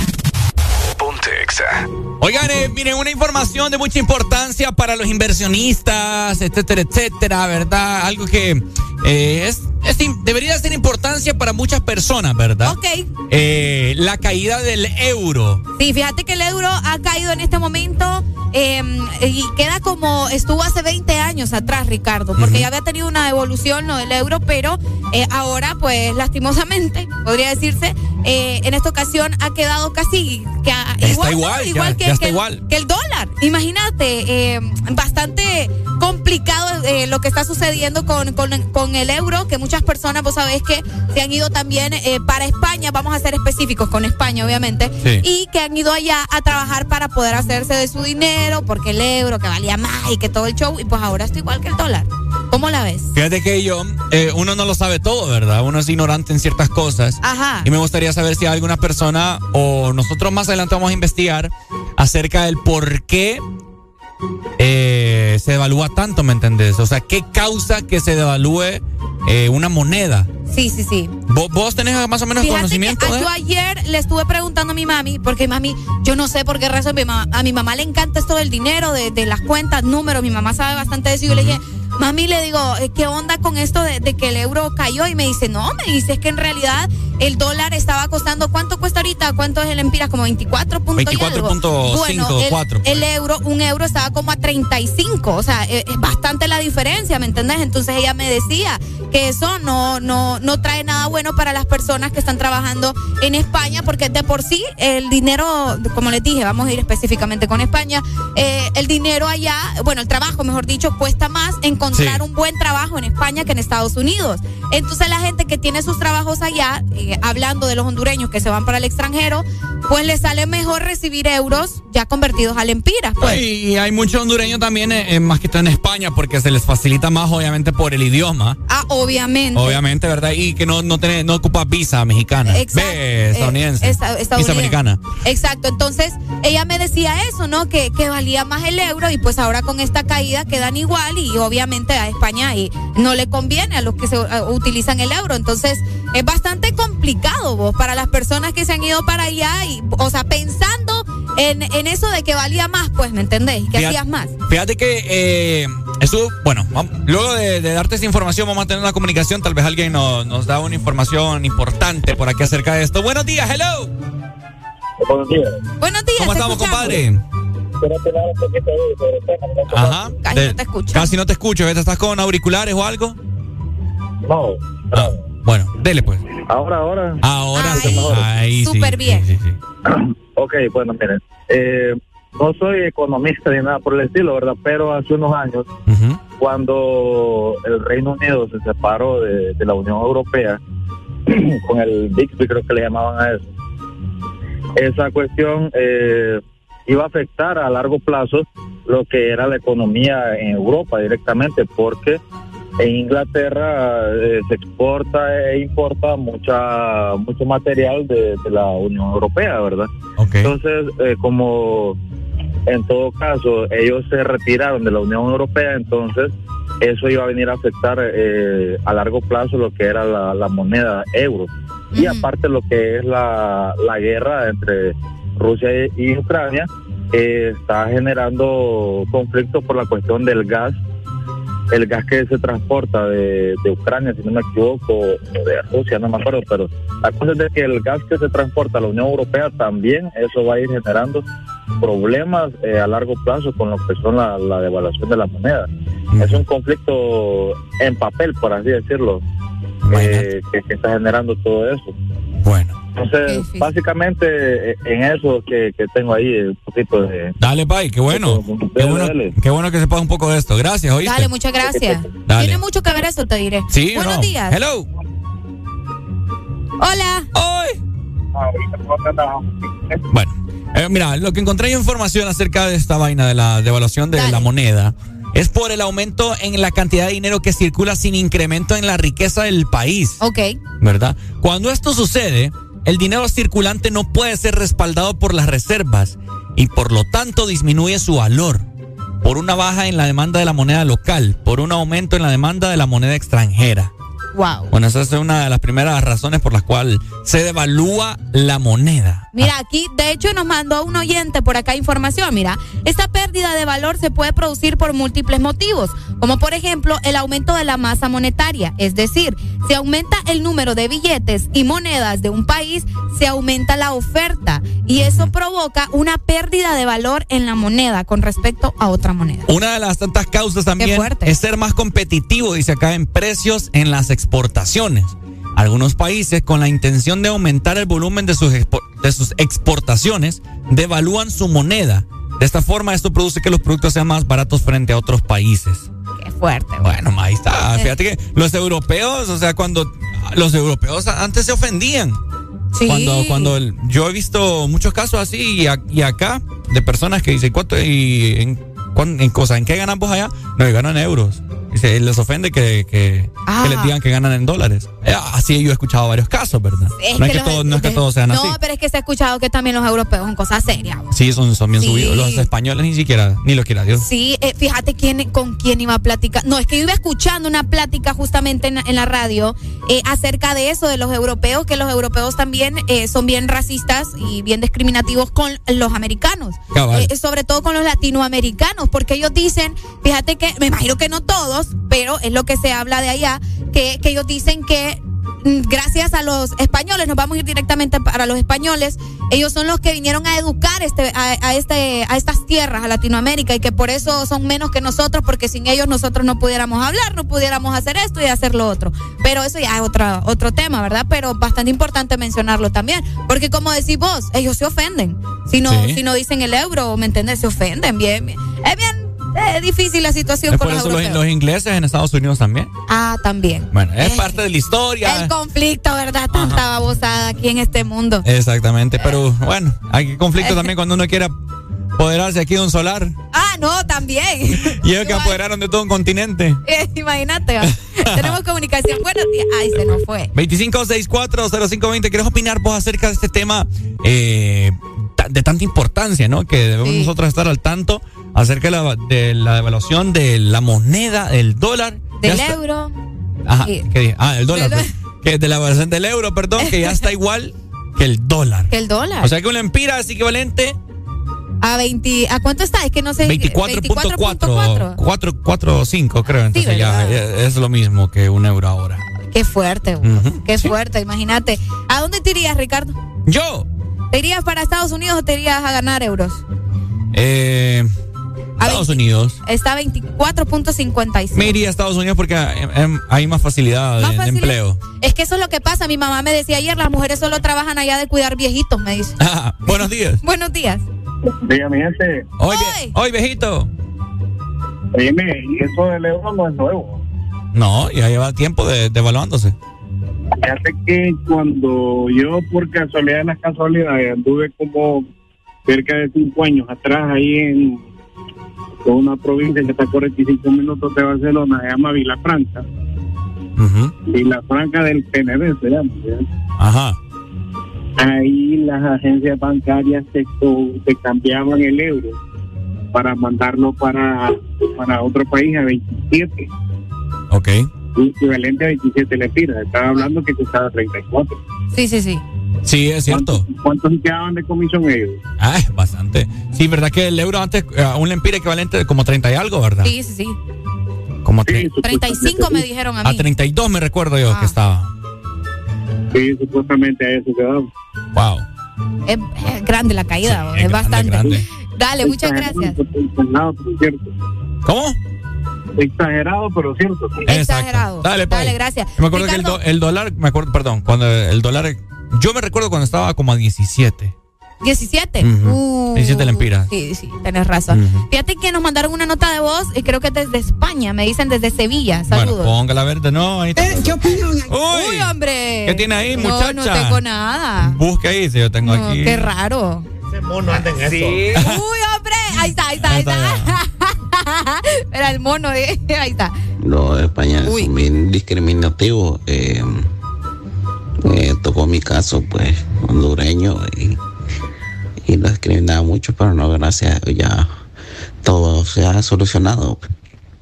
Ponte Exa. Oigan, eh, miren, una información de mucha importancia para los inversionistas, etcétera, etcétera, ¿verdad? Algo que eh, es, debería ser importancia para muchas personas, ¿verdad? Ok. Eh, la caída del euro. Sí, fíjate que el euro ha caído en este momento eh, y queda como estuvo hace 20 años atrás, Ricardo, porque ya había tenido una evolución lo del euro, pero eh, ahora, pues lastimosamente, podría decirse, eh, en esta ocasión ha quedado casi que a- Está igual, igual, ¿no? ya- que, ya está que el- igual. que el dólar. Imagínate, eh, bastante complicado eh, lo que está sucediendo con, con, con el euro, que muchas personas, vos sabés que se han ido también eh, para España, vamos a ser específicos con España, obviamente, Sí. y que han ido allá a trabajar para poder hacerse de su dinero, porque el euro que valía más y que todo el show, y pues ahora está igual que el dólar. ¿Cómo la ves? Fíjate que yo, eh, uno no lo sabe todo, ¿verdad? Uno es ignorante en ciertas cosas. Ajá. Y me gustaría saber si hay alguna persona o nosotros más adelante vamos a investigar acerca del por qué eh, se devalúa tanto, ¿me entendés? O sea, ¿qué causa que se devalúe eh, una moneda? Sí, sí, sí. ¿Vos, vos tenés más o menos Fíjate conocimiento que, ah, de yo ayer le estuve preguntando a mi mami, porque mami, yo no sé por qué razón, mi mamá- a mi mamá le encanta esto del dinero, de, de las cuentas, números, mi mamá sabe bastante de eso. Y yo le dije, mami, le digo, eh, ¿qué onda con esto de, de que el euro cayó? Y me dice, no, me dice, es que en realidad el dólar estaba costando, ¿cuánto cuesta ahorita? ¿Cuánto es el empiras? Como 24 puntos y algo. 24.5, Bueno, el- 4, el euro, un euro estaba como a 35, o sea, eh, es bastante la diferencia, ¿me entendés? Entonces ella me decía que eso no, no, no trae nada bueno para las personas que están trabajando en España, porque de por sí el dinero, como les dije, vamos a ir específicamente con España, eh, el dinero allá, bueno, el trabajo, mejor dicho, cuesta más encontrar Sí. un buen trabajo en España que en Estados Unidos. Entonces la gente que tiene sus trabajos allá, eh, hablando de los hondureños que se van para el extranjero, pues les sale mejor recibir euros ya convertidos a lempiras. Pues. Y hay muchos hondureños también, eh, eh, más que todo en España, porque se les facilita más, obviamente, por el idioma. Ah, obviamente. Obviamente, ¿verdad? Y que no, no, tenés- no ocupas visa mexicana. Exacto. Ve, estadounidense. Eh, esta- visa americana. Exacto. Entonces, ella me decía eso, ¿no? Que, que valía más el euro y pues ahora con esta caída quedan igual y obviamente a España y no le conviene a los que se eh, utilizan el euro. Entonces, es bastante complicado vos para las personas que se han ido para allá y, o sea, pensando en, en eso de que valía más, pues, ¿me entendés? Y que Fíjate- hacías más. Fíjate que eh, estuvo, bueno, luego de, de darte esa información vamos a tener una comunicación, tal vez alguien no- nos da una información importante por aquí acerca de esto. Buenos días, hello. Buenos días. Buenos días. ¿Cómo estamos, escuchamos. compadre? Ajá. De- Casi no te escucho, ¿ves? ¿estás con auriculares o algo? No. Ah, bueno, dele pues. Ahora, ahora. Ahora sí. Ahí sí, súper sí, bien. sí, sí. Ok, bueno, miren. eh, no soy economista ni nada por el estilo, ¿verdad? Pero hace unos años, cuando el Reino Unido se separó de, de la Unión Europea, con el Bixby creo que le llamaban a eso, esa cuestión eh, iba a afectar a largo plazo lo que era la economía en Europa directamente, porque en Inglaterra eh, se exporta e importa mucha mucho material de, de la Unión Europea, ¿verdad? Entonces, eh, como en todo caso ellos se retiraron de la Unión Europea, entonces eso iba a venir a afectar eh, a largo plazo lo que era la, la moneda euro. Y aparte lo que es la, la guerra entre Rusia y, y Ucrania, eh, está generando conflictos por la cuestión del gas el gas que se transporta de, de Ucrania, si no me equivoco, o de Rusia, no me acuerdo, pero la cosa es de que el gas que se transporta a la Unión Europea también, eso va a ir generando problemas eh, a largo plazo con lo que son la, la devaluación de la moneda. Es un conflicto en papel, por así decirlo, eh, que, que está generando todo eso. Bueno. Entonces, básicamente eh, en eso que, que tengo ahí eh, un poquito de... Dale, Pai, qué bueno. Qué bueno, qué bueno que sepas un poco de esto. Gracias, ¿oíste? Dale, muchas gracias. Dale. Tiene mucho que ver eso, te diré. Sí, ¿o Buenos no? días. Hello. Hola. Hoy. Bueno, eh, mira, lo que encontré yo información acerca de esta vaina de la devaluación de la moneda es por el aumento en la cantidad de dinero que circula sin incremento en la riqueza del país. Ok. ¿Verdad? Cuando esto sucede, el dinero circulante no puede ser respaldado por las reservas y por lo tanto disminuye su valor por una baja en la demanda de la moneda local, por un aumento en la demanda de la moneda extranjera. Wow. Bueno, esa es una de las primeras razones por las cuales se devalúa la moneda. Mira, aquí, de hecho, nos mandó un oyente por acá información. Mira, esta pérdida de valor se puede producir por múltiples motivos, como por ejemplo el aumento de la masa monetaria. Es decir, si aumenta el número de billetes y monedas de un país, se aumenta la oferta y eso provoca una pérdida de valor en la moneda con respecto a otra moneda. Una de las tantas causas también es ser más competitivo y se acá en precios en las exportaciones. Algunos países, con la intención de aumentar el volumen de sus, de sus exportaciones, devalúan su moneda. De esta forma, esto produce que los productos sean más baratos frente a otros países. Qué fuerte. Bueno, ahí está. Fíjate que los europeos, o sea, cuando los europeos antes se ofendían. Sí. Cuando, cuando el- yo he visto muchos casos así y, a- y acá de personas que dicen, ¿cuánto? Y en, en cosa, ¿en qué ganan vos allá? No, ganan euros. Les ofende que, que, Ah. que les digan que ganan en dólares. Eh, Así yo he escuchado varios casos, ¿verdad? no, es que todos, no es que todos sean no, así. pero es que se ha escuchado que también los europeos son cosas serias. Sí, son, son bien Sí. subidos. Los españoles ni siquiera, ni lo quiera Dios. Sí, eh, fíjate quién, con quién iba a platicar. No, es que yo iba escuchando una plática justamente en, en la radio eh, acerca de eso, de los europeos, que los europeos también eh, son bien racistas y bien discriminativos con los americanos. Eh, sobre todo con los latinoamericanos, porque ellos dicen, fíjate que, me imagino que no todos, pero es lo que se habla de allá, que, que ellos dicen que mm, gracias a los españoles, nos vamos a ir directamente para los españoles, ellos son los que vinieron a educar este, a, a este, a estas tierras, a Latinoamérica, y que por eso son menos que nosotros, porque sin ellos nosotros no pudiéramos hablar, no pudiéramos hacer esto y hacer lo otro. Pero eso ya es otra, otro tema, ¿verdad? Pero bastante importante mencionarlo también, porque como decís vos, ellos se ofenden. Si no, Sí. si no dicen el euro, ¿me entendés? Se ofenden, bien, bien. Es bien eh, difícil la situación Es con por los eso los, europeos. los ingleses en Estados Unidos también. Ah, también. Bueno, es parte de la historia. El conflicto, ¿verdad? Tanta babosada aquí en este mundo. Exactamente, pero bueno, hay conflicto también cuando uno quiere apoderarse aquí de un solar. Ah, no, también. Y ellos que apoderaron de todo un continente. Eh, Imagínate. Tenemos comunicación. Buenos días. Ay, se nos fue. 25640520, ¿quieres opinar vos acerca de este tema eh, de tanta importancia, ¿no? Que debemos nosotros estar al tanto acerca de la, de la devaluación de la moneda, del dólar. Del está- euro. Ajá, Sí. ¿qué dije? Ah, el dólar. Pues. que de la devaluación del euro, perdón, que ya está igual que el dólar. Que el dólar. O sea que una empira es equivalente a 20. ¿A cuánto está? Es que no sé. 24.4 445 creo, entonces ya es lo mismo que un euro ahora. Qué fuerte. Qué fuerte. Imagínate. ¿A dónde te irías, Ricardo? Yo. ¿Te irías para Estados Unidos o te irías a ganar euros? Eh, Estados Unidos. Está a 24.56. Me iría a Estados Unidos porque hay más facilidad de, Más de facilidad. empleo. Es que eso es lo que pasa. Mi mamá me decía ayer, las mujeres solo trabajan allá de cuidar viejitos, me dice. Ah, buenos días. Buenos días. Diga, mi gente. Hoy, hoy viejito. Oíme, y eso del euro no es nuevo. No, ya lleva tiempo de, devaluándose. Fíjate que cuando yo, por casualidad de las casualidades, anduve como cerca de cinco años atrás ahí en, una provincia que está a 45 minutos de Barcelona, se llama Vilafranca. Vilafranca del PNB se llama. Ajá. Ahí las agencias bancarias se, se cambiaban el euro para mandarlo para, para otro país a 27. Ok. Equivalente a 27 lempiras. Estaba hablando que costaba 34. Sí, sí, sí. Sí, es cierto. ¿Cuántos se quedaban de comisión ellos? Ah, es bastante. Sí, ¿verdad que el euro antes, eh, un lempira equivalente de como 30 y algo, verdad? Sí, sí, sí. Como tre- 35 me dijeron a a mí. 32 me recuerdo yo Ah. que estaba. Sí, supuestamente a eso quedaba. Wow. Es, es grande la caída, es, bastante. Dale, muchas gracias. Exagerado, pero cierto. ¿Cómo? Exagerado, pero cierto. Exagerado. Dale, pues. Dale, gracias. Yo me acuerdo que el, do- el dólar, me acuerdo, perdón, cuando el dólar, yo me recuerdo cuando estaba como a 17. 17. Ujú. Uh, 17 lempiras. Sí, sí, tenés razón. Fíjate que nos mandaron una nota de voz y creo que desde España, me dicen desde Sevilla. Bueno, Saludos. póngala verde, no, ahí está. ¿Qué opinan? Uy, Uy, hombre. ¿Qué tiene ahí, No, muchacha? no tengo nada. Busque ahí, si yo tengo No, aquí. qué raro. Ese mono anda en Uy, hombre. Ahí está, ahí está, ahí está. Era el mono, eh. ahí está. Los españoles son bien discriminativos. Eh, eh, tocó mi caso, pues, hondureño, y, y lo discriminaba mucho, pero no, gracias ya todo se ha solucionado.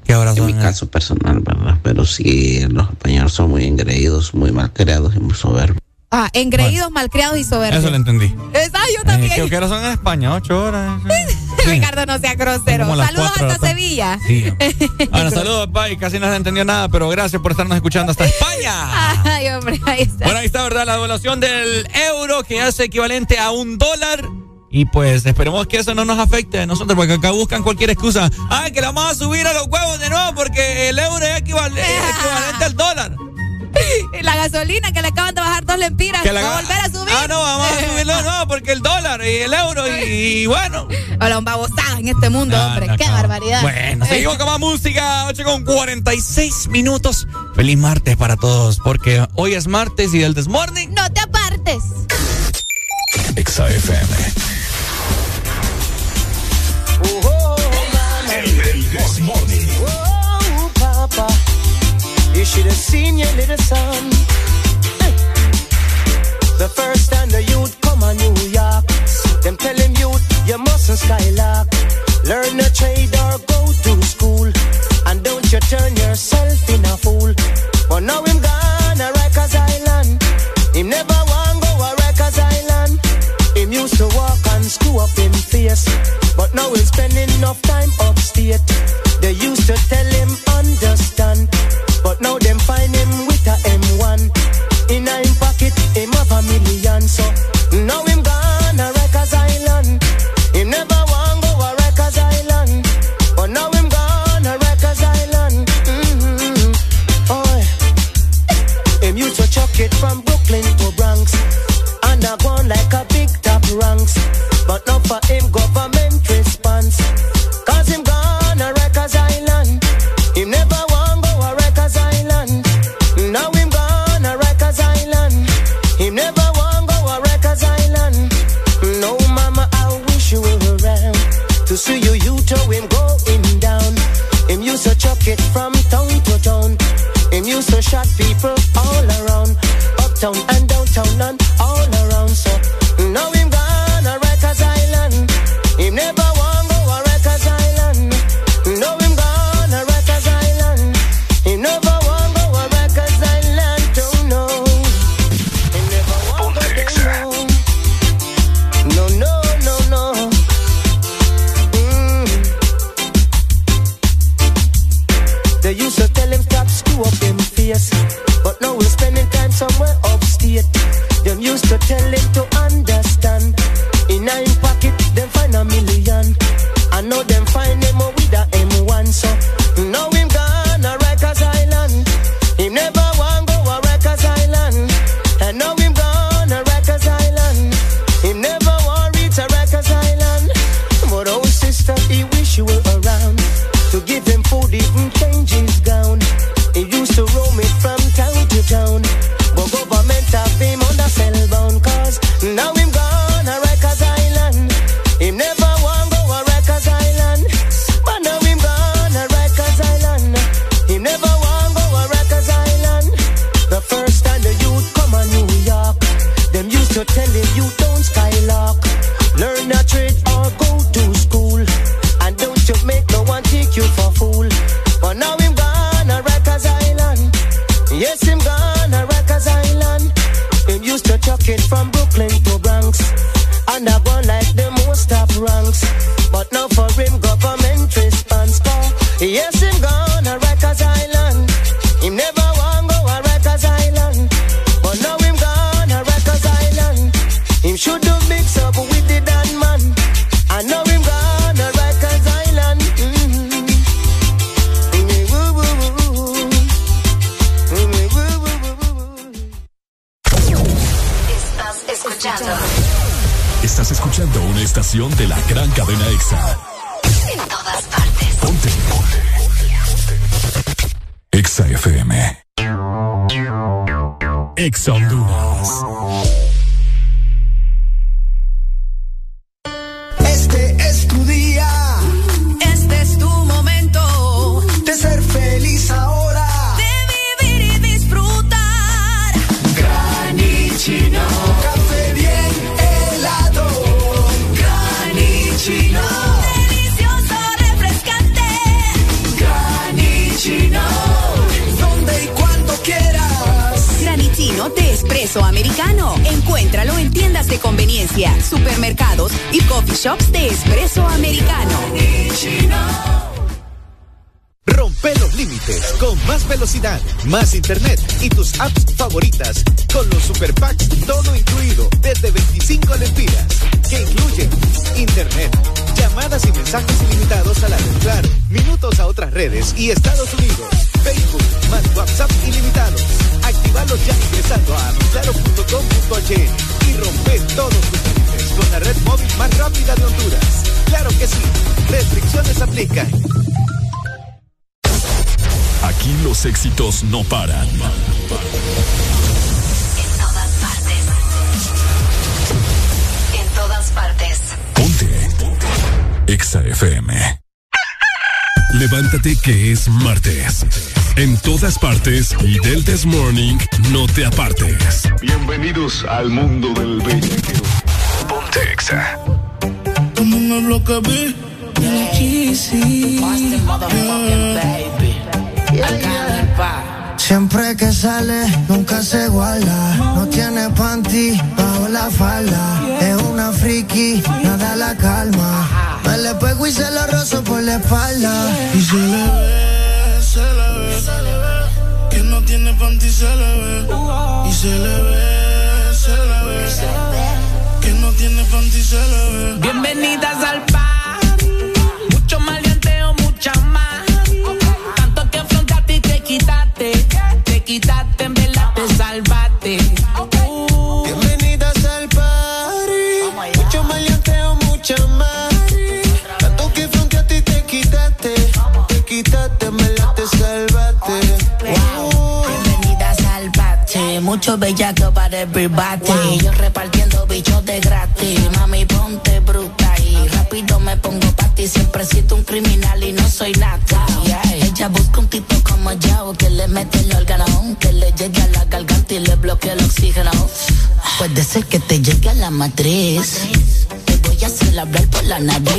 ¿Qué ahora En mi caso personal, ¿verdad? Pero sí, los españoles son muy engreídos, muy mal creados y muy soberbios. Ah, engreídos, malcriados y soberbios. Eso lo entendí. Esa yo también. ¿qué, qué horas son en España? ¿Ocho horas? Ricardo, no sea grosero. Saludos cuatro hasta. Sevilla. Sí. Bueno, saludos, Pai. Casi no se entendió nada, pero gracias por estarnos escuchando hasta España. Ay, hombre, ahí está. Bueno, ahí está, ¿verdad? La devaluación del euro que hace equivalente a un dólar. Y pues esperemos que eso no nos afecte a nosotros, porque acá buscan cualquier excusa. Ay, que la vamos a subir a los huevos de nuevo porque el euro es equivalente al dólar. Y La gasolina que le acaban de bajar dos lempiras. Que la va a volver a subir. Ah, no, vamos a subirlo, no, porque el dólar y el euro y, y bueno. Hola, un babosada en este mundo, No, hombre. no, Qué no. barbaridad. Bueno, seguimos con más música, 8 con 46 minutos. Feliz martes para todos, porque hoy es martes y del Desmorning. No te apartes. Exa FM. El you should have seen your little son. The first time the youth come on New York, them tell him youth you mustn't skylark. Learn a trade or go to school, and don't you turn yourself in a fool. But now him gone a Rikers Island. Him never want go a Rikers Island. Him used to walk and screw up him face, but now he's spending enough time upstate. They used to tell him Shot people all around, uptown and downtown. al mundo. tres. Te voy a hacer hablar por la nariz.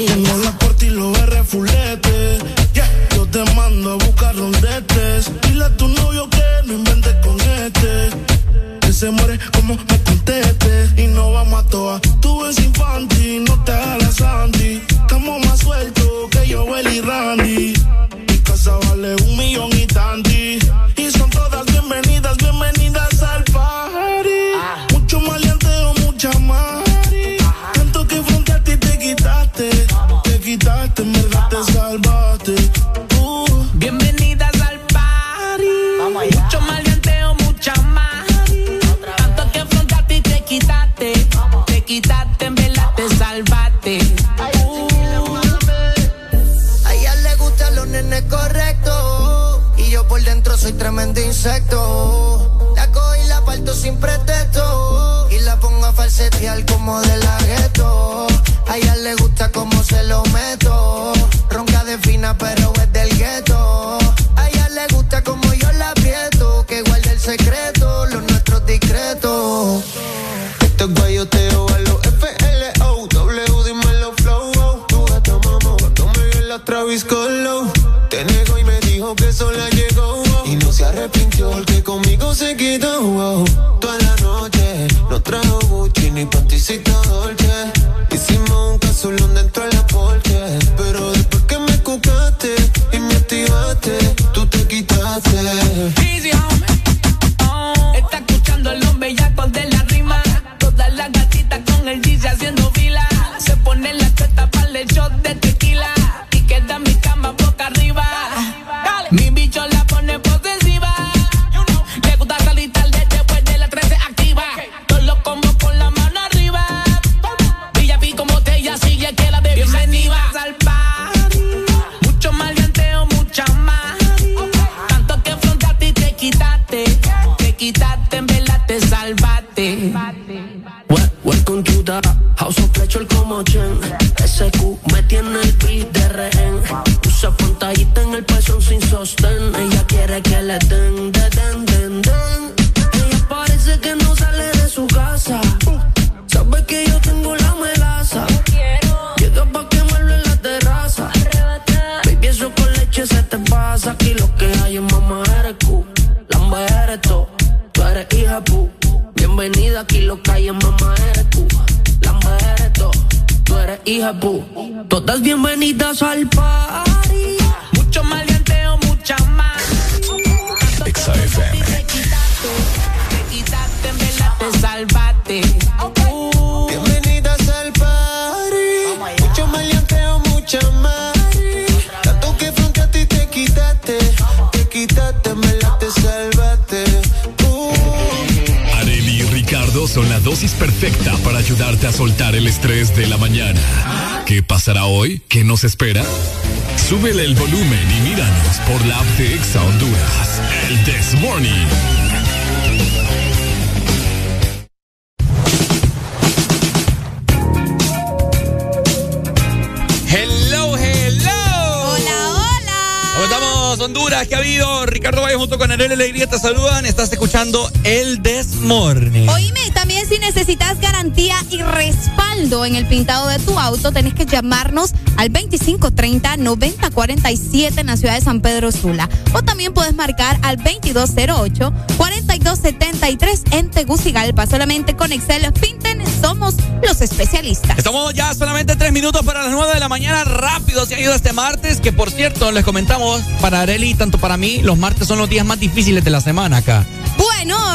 En el pintado de tu auto, tenés que llamarnos al 2530-9047 en la ciudad de San Pedro Sula. O también puedes marcar al 2208-4273 en Tegucigalpa. Solamente con Excel Finten somos los especialistas. Estamos ya solamente tres minutos para las nueve de la mañana. Rápido se ha ido este martes, que por cierto, les comentamos, para Areli tanto para mí, los martes son los días más difíciles de la semana acá.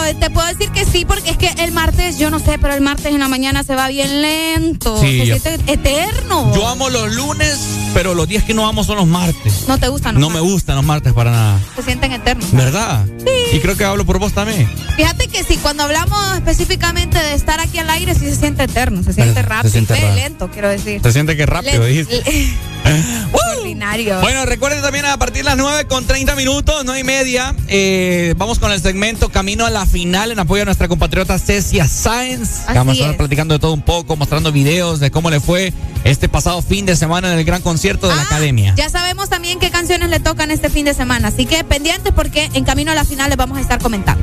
Te puedo decir que sí, porque es que el martes, yo no sé, pero el martes en la mañana se va bien lento. Sí, se siente eterno. Yo amo los lunes, pero los días que no amo son los martes. No te gustan, No me gustan los martes para nada. Se sienten eternos. ¿Verdad? Y creo que hablo por vos también. Fíjate que sí, cuando hablamos específicamente de estar aquí al aire, sí se siente eterno, se siente Se rápido, siente eh, lento, quiero decir. Se siente que rápido, dijiste. Bueno, recuerden también a partir de las 9 con 30 minutos, 9 y media, eh, vamos con el segmento Camino a la Final en apoyo a nuestra compatriota Cecia Sáenz. Así vamos a estar es. platicando de todo un poco, mostrando videos de cómo le fue este pasado fin de semana en el gran concierto de la academia. Ah, Ya sabemos también qué canciones le tocan este fin de semana, así que pendientes porque en camino a la final les vamos a estar comentando.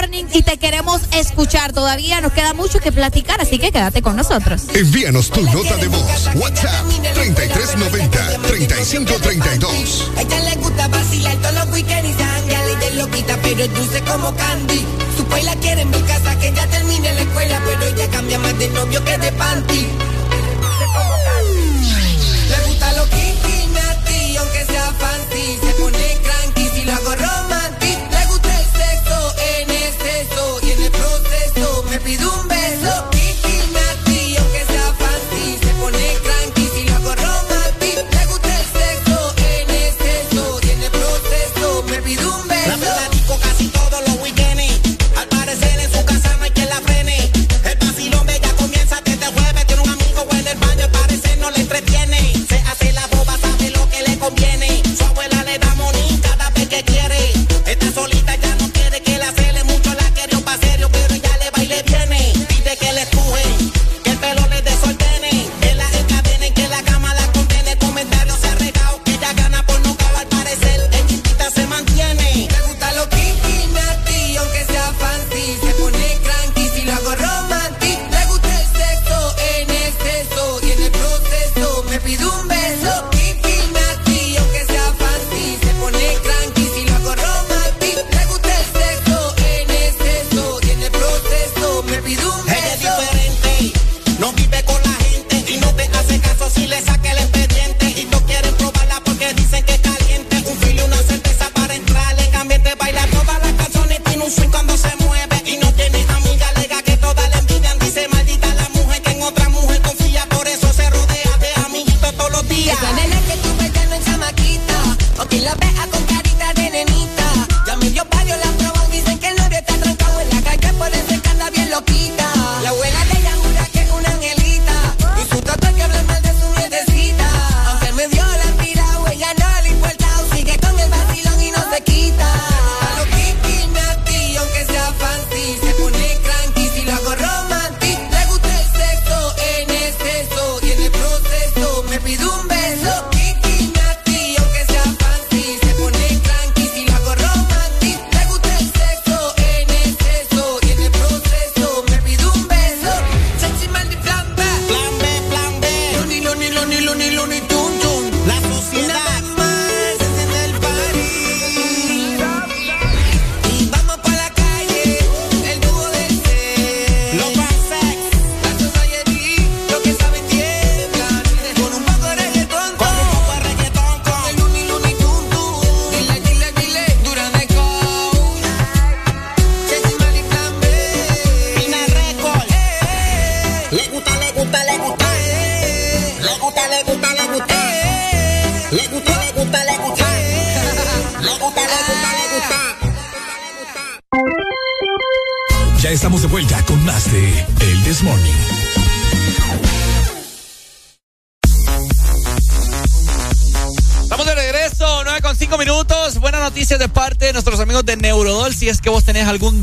Morning y te queremos escuchar. Todavía nos queda mucho que platicar, así que quédate con nosotros. Envíanos tu nota de voz. WhatsApp 3390 3532. A ella le gusta vacilar todos los weekends y loquita, pero es dulce como candy. Su la quiere en mi casa que ya termine la escuela, pero ella cambia más de novio que de panty. Le gusta lo kinky, aunque sea fancy, se pone cranky si lo hago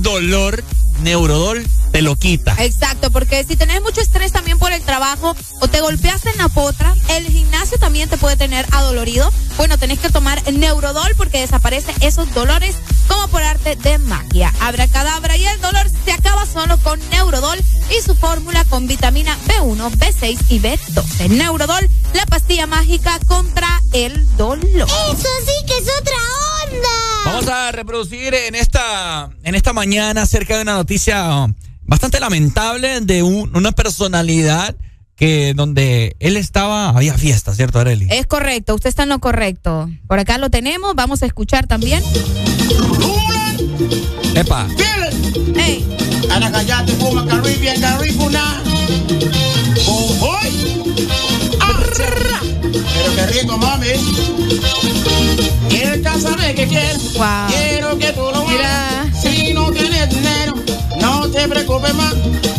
dolor, Neurodol te lo quita. Exacto, porque si tenés mucho estrés también por el trabajo o te golpeaste en la potra, el gimnasio también te puede tener adolorido. Bueno, tenés que tomar Neurodol porque desaparece esos dolores como por arte de magia. Abra cadabra y el dolor se acaba solo con Neurodol y su fórmula con vitamina B1, B6 y B12. Neurodol, la pastilla mágica con reproducir en esta, en esta mañana acerca de una noticia bastante lamentable de un, una personalidad que donde él estaba había fiesta, ¿cierto, Areli? Es correcto, usted está en lo correcto. Por acá lo tenemos, vamos a escuchar también. ¡Epa! Hey rico, mami. El sabe que quiero. Wow. Quiero que tú lo hagas. Si no tienes dinero, no te preocupes más.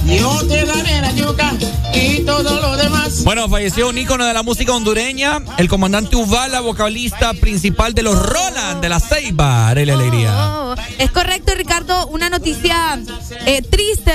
Yo te daré la yuca y todo lo demás. Bueno, falleció un ícono de la música hondureña, el comandante Uvala, vocalista principal de los Roland de la Ceiba. Arele Alegría. Oh, oh, oh. Es correcto, Ricardo, una noticia eh, triste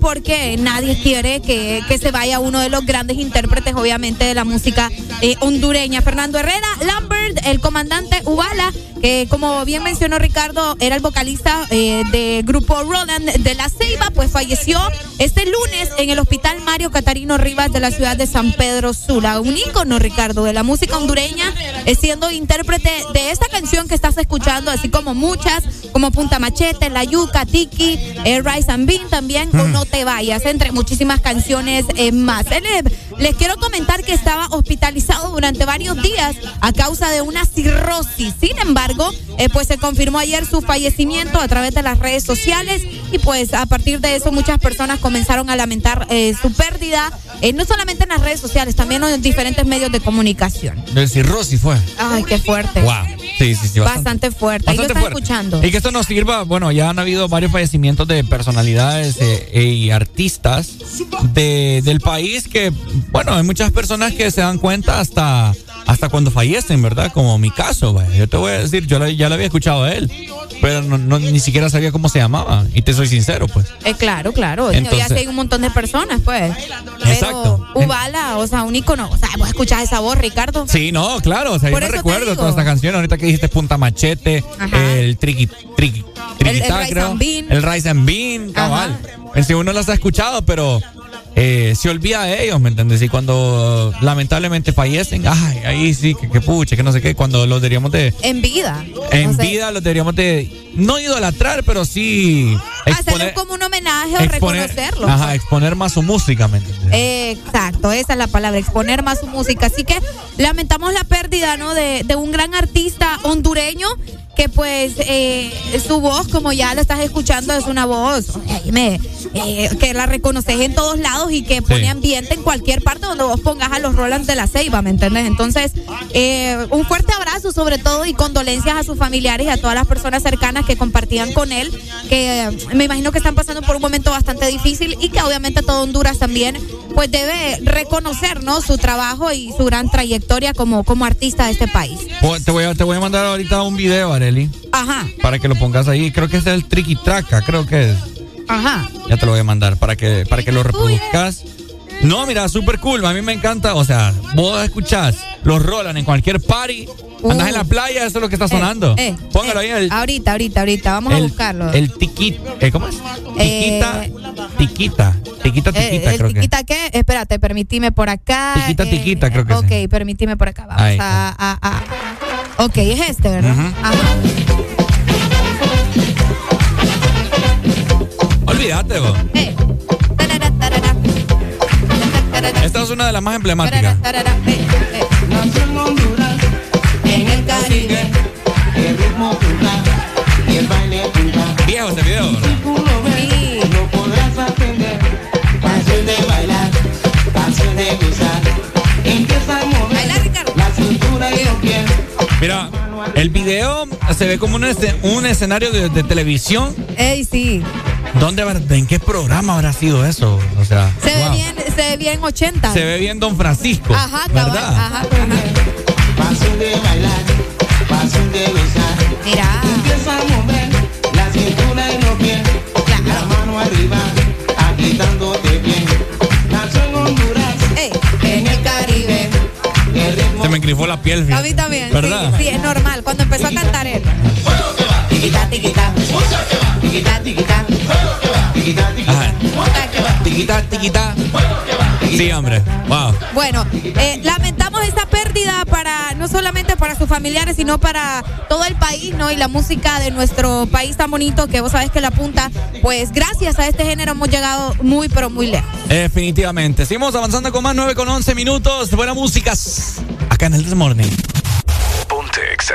porque nadie quiere que, que se vaya uno de los grandes intérpretes, obviamente, de la música eh, hondureña. Fernando Herrera, Lambert, el comandante Ubala, que como bien mencionó Ricardo, era el vocalista eh, del grupo Roland de la Ceiba, pues falleció este lunes en el Hospital Mario Catarino Rivas de la ciudad de San Pedro Sula. Un ícono, Ricardo, de la música hondureña, eh, siendo intérprete de esta canción que estás escuchando, así como muchas, como Punta Machete, La Yuca, Tiki, eh, Rise and Bean también, o No Te Vayas, entre muchísimas canciones eh, más. Eh, les quiero comentar que estaba hospitalizado durante varios días a causa de una cirrosis. Sin embargo, eh, pues se confirmó ayer su fallecimiento a través de las redes sociales y pues a partir de eso muchas personas comenzaron a lamentar eh, su pérdida, no solamente en las redes sociales, también en diferentes medios de comunicación. Del cirrosis fue. Ay, qué fuerte. Wow. Sí, sí, sí. Bastante, fuerte. Ahí lo bastante fuerte. escuchando. Y que esto nos sirva, bueno, ya han habido varios fallecimientos de personalidades eh, y artistas de, del país que, bueno, hay muchas personas que se dan cuenta hasta, hasta cuando fallecen, ¿verdad? Como mi caso, vaya. yo te voy a decir, yo la- ya lo había escuchado a él, pero no, no- ni siquiera sabía cómo se llamaba, y te soy sincero, pues. Eh, claro, claro. Entonces- ya sé, hay un montón de personas, pues. Exacto. Pero Ubala, o sea, un ícono. O sea, vos escuchás esa voz, Ricardo. Sí, no, claro, o sea, Por yo me recuerdo todas estas canciones, ahorita que dijiste Punta Machete, el Triqui, Triqui, Rice and Bean. el Rice and Bean, cabal. En sí uno las ha escuchado, pero eh, se olvida de ellos, ¿me entiendes? Y cuando lamentablemente fallecen, ay, ahí sí, que, que puche, que no sé qué, cuando los deberíamos de, En vida. en O sea, vida los deberíamos de, no idolatrar, pero sí Hacerle como un homenaje o reconocerlo. ajá, exponer más su música, ¿me entiendes? Exacto, esa es la palabra, exponer más su música. Así que lamentamos la pérdida, ¿no? De, de un gran artista hondureño que pues eh, su voz, como ya la estás escuchando, es una voz eh, que la reconoces en todos lados y que pone ambiente en cualquier parte donde vos pongas a los Roland de la Ceiba, ¿me entiendes? Entonces, eh, un fuerte abrazo sobre todo y condolencias a sus familiares y a todas las personas cercanas que compartían con él, que me imagino que están pasando por un momento bastante difícil y que obviamente todo Honduras también pues debe reconocer, ¿no? Su trabajo y su gran trayectoria como, como artista de este país. Te voy, a, te voy a mandar ahorita un video, Areli, Ajá, para que lo pongas ahí. Creo que es el Triqui Traca, creo que es. ajá. Ya te lo voy a mandar para que, para que lo reproduzcas. No, mira, súper cool. A mí me encanta. O sea, vos escuchás, los rolan en cualquier party. Andás en la playa, eso es lo que está sonando. Uh. Eh, Póngalo ahí. El, Ahorita, ahorita, ahorita, vamos a buscarlo. el tiquit, eh, ¿Cómo es? Tiquita, Eh, tiquita. Tiquita, Eh, tiquita, creo que. tiquita qué? Espérate, permitime por acá. Tiquita, eh, tiquita, creo que Ok, sí. permitime por acá. Vamos Ahí a, a- a- Ok, es este, ¿verdad? Ajá. Olvídate, vos. Esta es una de las más emblemáticas. Tarara. Nació en Honduras, en el Caribe, el ritmo punta y el baile punta. Viejo ese video, no podrás aprender. Canción de bailar, canción de gozar. Empieza a mover la cintura y los pies. Mira, el video se ve como un, esce- un escenario de, de televisión. Ey, sí. ¿Dónde, ¿En qué programa habrá sido eso? O sea, Se ve wow. bien, se ve bien 80. Se ve bien Don Francisco. Ajá, cabal, ¿verdad? ajá. Pasión de bailar, pasión de gozar. Mira. Empieza a mover la cintura y los pies. La mano arriba, Se me engrifó la piel. A mí también. ¿Verdad? Sí, sí, es normal. Cuando empezó a cantar él. tiquita, tiquita, tiquita, tiquita, tiquita. Tiquita, tiquita. Sí, hombre. Wow. Bueno, eh, lamentamos esta pérdida para no solamente para sus familiares, sino para todo el país, ¿no? Y la música de nuestro país tan bonito que vos sabés que la punta, pues gracias a este género hemos llegado muy, pero muy lejos. Definitivamente. Seguimos avanzando con más 9 con 11 minutos. Buena música. Acá en el This Morning. Ponte Exa.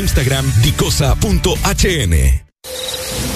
Instagram dicosa.hn.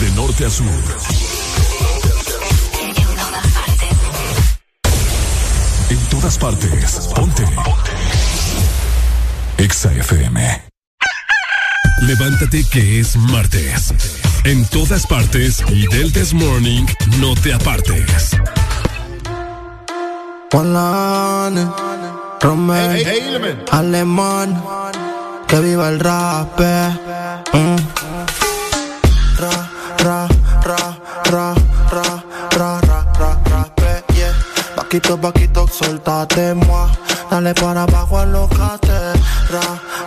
De norte a sur. En todas partes. Ponte. Exa FM. Levántate que es martes. En todas partes y del This Morning no te apartes. Juan Romel, Alemán, que viva el rap. eh. Mm. Ra, ra, ra, ra, ra, ra, eh, yeah. Vaquito, vaquito, soltate, moi. Dale para abajo, alocate. Ra,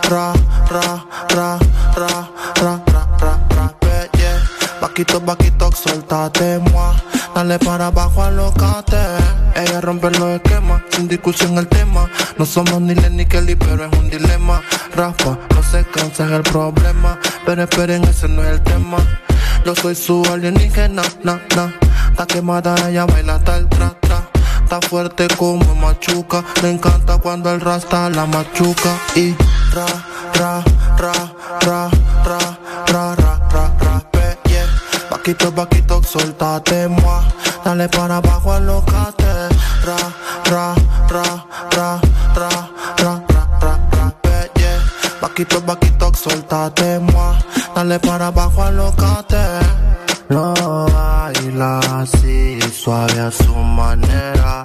ra, ra, ra, ra, ra, ra, ra, eh, yeah. Vaquito, vaquito, soltate, moi. Dale para abajo, alocate. Ella rompe los esquemas, sin discusión el tema. No somos ni Len ni Kelly, pero es un dilema. Rafa, no se cansa es el problema. Pero esperen, ese no es el tema. Yo soy su alienígena, na, na. Está quemada, ella baila hasta el tra, tra. Está fuerte como machuca. Le encanta cuando el rasta la machuca. Y ra, ra, ra, ra, ra, ra, ra, ra, ra, pe, yeah. Vaquito, vaquito, soltate, moi. Dale para abajo, alocate. Ra, ra, ra, ra, Vaquito, vaquito, soltate, moi. Dale para abajo, alocate. Lo baila así, suave a su manera.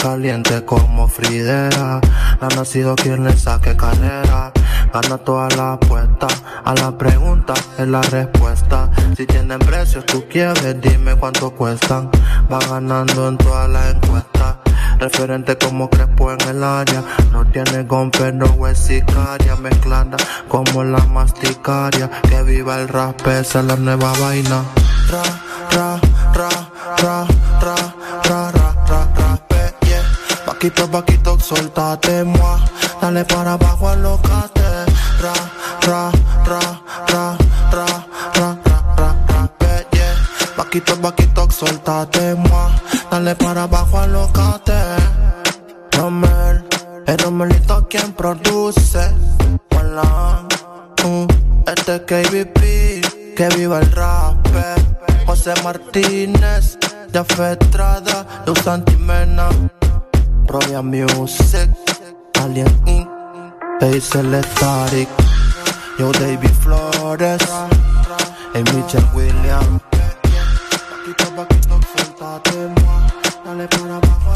Caliente como Fridera. Ha nacido quien le saque carrera. Gana toda la apuesta. A la pregunta es la respuesta. Si tienen precios, tú quieres, dime cuánto cuestan. Va ganando en todas las encuestas. Referente como Crespo en el área. No tiene gompe, no es sicaria. Mezclada como la masticaria. Que viva el rap, esa es la nueva vaina. Ra, ra, ra, ra, ra, ra, ra, ra, ra. Vaquito, vaquito, soltate, moi. Dale para abajo, alocate. Ra, ra, ra, ra, Vaquito, vaquito, soltate, moi. Dale para abajo, alocate. Romel, el Romelito quien produce. Juan mm, este es KBP, que viva el rap. José Martínez, Jaffe Estrada, Luz Antimena, Royal Music, Alien Inc., Pace Electric, Yo David Flores, y Michelle Williams. Dale para abajo.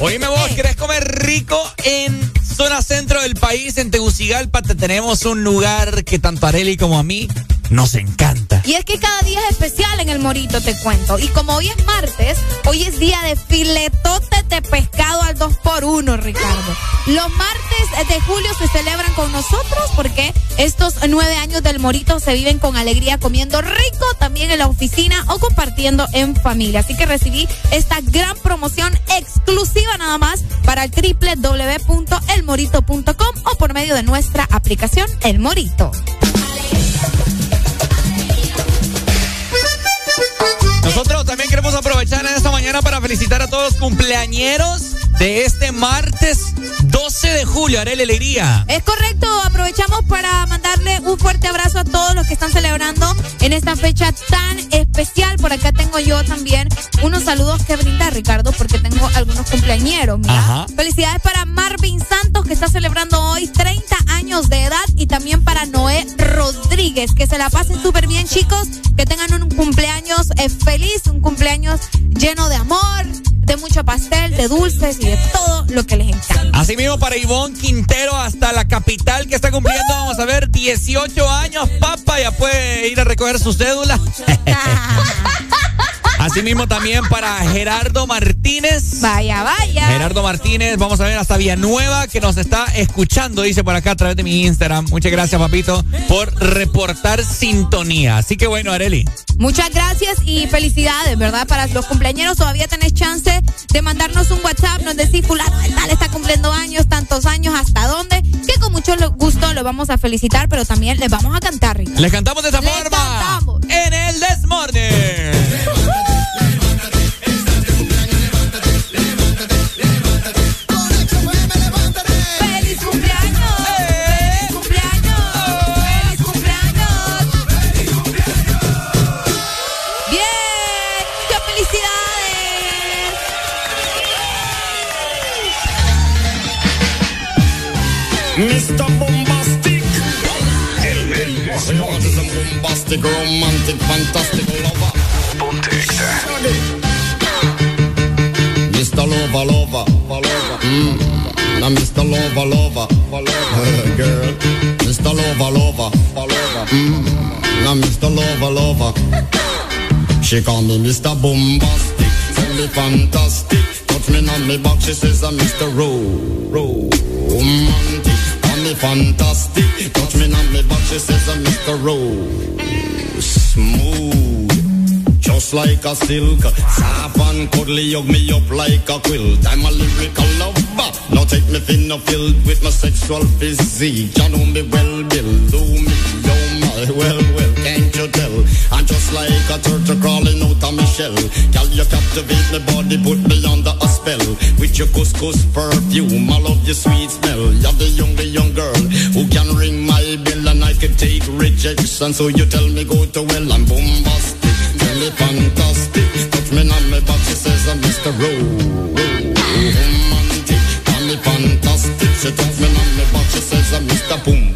Oíme vos, ¿querés comer rico en zona centro del país, en Tegucigalpa? Te tenemos un lugar que tanto a Areli como a mí nos encanta. Y es que cada día es especial en el Morito, te cuento. Y como hoy es martes, hoy es día de filetote de pescado al 2x1, Ricardo. Los martes de julio se celebran con nosotros porque estos nueve años del Morito se viven con alegría comiendo rico también en la oficina o compartiendo en familia. Así que recibí esta gran promoción exclusiva nada más para el www.elmorito.com o por medio de nuestra aplicación El Morito. Nosotros también queremos aprovechar en esta mañana para felicitar a todos los cumpleañeros de este martes 12 de julio. Areli Alegría. Es correcto, aprovechamos para mandarle un fuerte abrazo a todos los que están celebrando en esta fecha tan especial. Por acá tengo yo también unos saludos que brindar, Ricardo, porque tengo algunos cumpleañeros. Mira. Ajá. Felicidades para Marvin Santos, que está celebrando hoy 30 años de edad, y también para Noé Rodríguez. Que se la pasen súper bien, chicos. Que tengan un cumpleaños eh, feliz, un cumpleaños lleno de amor, de mucho pastel, de dulces y de todo lo que les encanta. Así mismo para Ivonne Quintero hasta la capital que está cumpliendo, vamos a ver, 18 años, papa, ya puede ir a recoger su cédula. Asimismo también para Gerardo Martínez. Vaya, vaya. Gerardo Martínez, vamos a ver hasta Villanueva que nos está escuchando, dice por acá a través de mi Instagram. Muchas gracias, papito, por reportar sintonía. Así que bueno, Areli. Muchas gracias y felicidades, ¿verdad? Para los cumpleaños todavía tenés chance de mandarnos un WhatsApp, nos decís, fulano de tal está cumpliendo años, tantos años, hasta dónde, que con mucho gusto lo vamos a felicitar, pero también les vamos a cantar, Ricardo. Les cantamos de esta Les forma. cantamos. En el. ¡Feliz bombastic, romantic, fantastic lover. Mr. Lover, lover, lover. Mm. Now Mr. Lover, lover, lover. Girl. Mr. Lover, lover, lover. Mm. Now Mr. Lover, lover. She call me Mr. Bombastic, tell me fantastic. Touch me on me back, she says I'm Mr. Ro, Ro. Call me fantastic, touch me on me back, she says I'm Mr. Ro, smooth. Just like a silk, soft and cuddly, hug me up like a quilt. I'm a lyrical lover. Now take me thin or filled with my sexual physique. You know me well, Bill. Do me, oh my, well, well, tell? I'm just like a turtle crawling out of my shell. Girl, you captivate my body, put me under a spell. With your couscous perfume, I love your sweet smell. You're the young, the young girl who can ring my bell and I can take rejection. So you tell me go to well, I'm bombastic. Tell me fantastic. Touch me on my back, she says I'm Mr. Ro. Romantic. Call me fantastic. She touch me on my back, she says I'm Mr. Boom,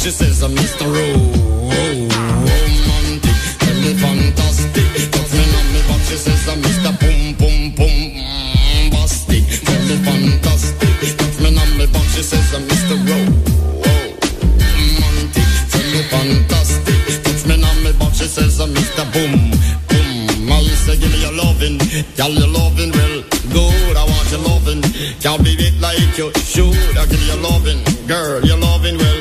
she says I'm Mr. Ro- romantic. Tell me fantastic. Touch me on me she says I'm Mr. Boom Boom Boom Bastic. Tell me fantastic. Touch me on me she says I'm Mr. Romantic. Tell me fantastic. Touch me on me she says I'm Mr. Boom Boom. I say give me your loving, your well good. I want your loving, girl be it like you should. I give you loving, girl your loving well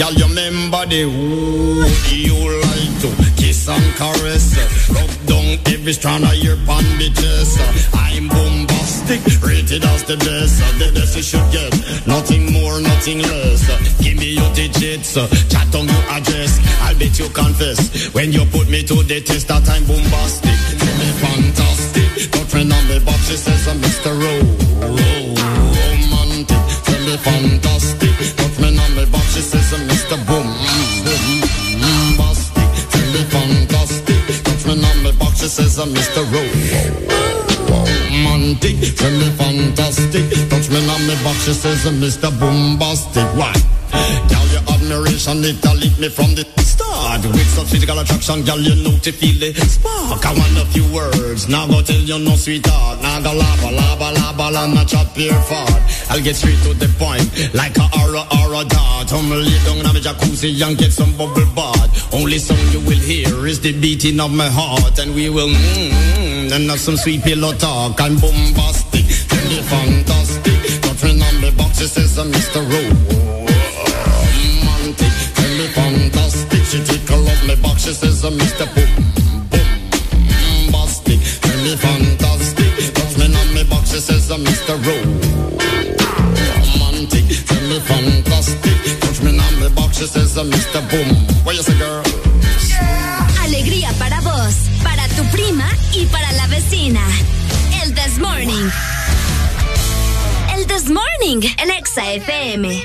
girl you remember the who you like to kiss and caress, rub down every strand of your bitches. I'm bombastic, rated as the best. The best you should get, nothing more, nothing less. Give me your digits, chat on your address. I'll bet you confess when you put me to the test that I'm bombastic. Tell me fantastic, got friend on me box, she says I'm Mr. Ro, Ro, romantic. Tell me fantastic, got friend on me box, she says I'm Mr. Boom, boom, me fantastic, on me box, she says I'm Mr. Fantastic, touch me on box, she says I'm Mr. Bombastic. Why? Your admiration, it a lick me from the start. With such physical attraction, girl, you know to feel the spark. I want a few words, now go tell you no sweetheart. Now go lava, lava, lava, la, not chat pure fart. I'll get straight to the point, like a aura, aura dart. I'm lay down in my jacuzzi and get some bubble bath. Only song you will hear is the beating of my heart, and we will mmm, and have some sweet pillow talk. I'm bombastic, me fantastic. Got friend on me box, she says I'm Mr. Rowe me fantastic. She tickle up my box. She says I'm Mr. Boom Boom Bastic. Tell me fantastic. Touch me on my box. She says I'm Mr. Ro romantic. Tell me fantastic. Touch me on my box. She says I'm Mr. Boom. What you say, girl? Alegría para vos, para tu prima y para la vecina. El This Morning. Morning, el Exa FM.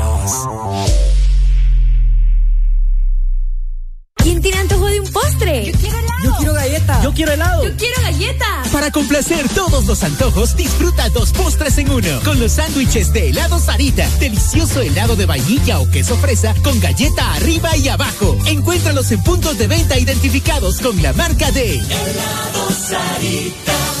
Los sándwiches de helado Sarita. Delicioso helado de vainilla o queso fresa con galleta arriba y abajo. Encuéntralos en puntos de venta identificados con la marca de Helado Sarita.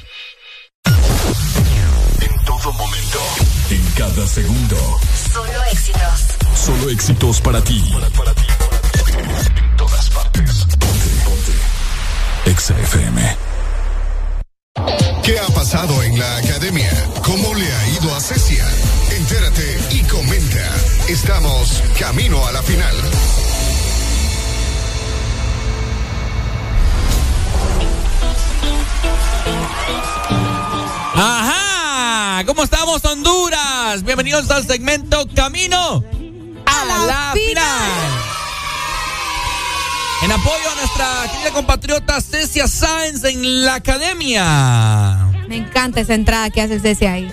Cada segundo. Solo éxitos. Solo éxitos para ti. En todas partes. Ponte, ponte. Exa FM. ¿Qué ha pasado en la academia? ¿Cómo le ha ido a Cecia? Entérate y comenta. Estamos camino a la final. Ajá, ¿cómo estamos Honduras? Bienvenidos al segmento Camino a, la, final. En apoyo a nuestra querida compatriota Cecia Sáenz en la academia. Me encanta esa entrada que hace Cecia ahí.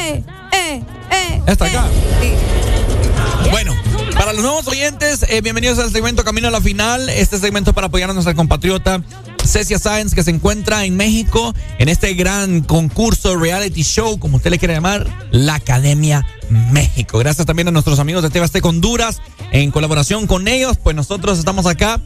¡Eh, eh, eh! ¿Está eh. acá? Sí. Bueno, para los nuevos oyentes, eh, bienvenidos al segmento Camino a la Final. Este segmento es para apoyar a nuestra compatriota Cecia Sáenz, que se encuentra en México en este gran concurso, reality show, como usted le quiera llamar, la Academia México. Gracias también a nuestros amigos de TV Azteca Honduras. En colaboración con ellos, pues nosotros estamos acá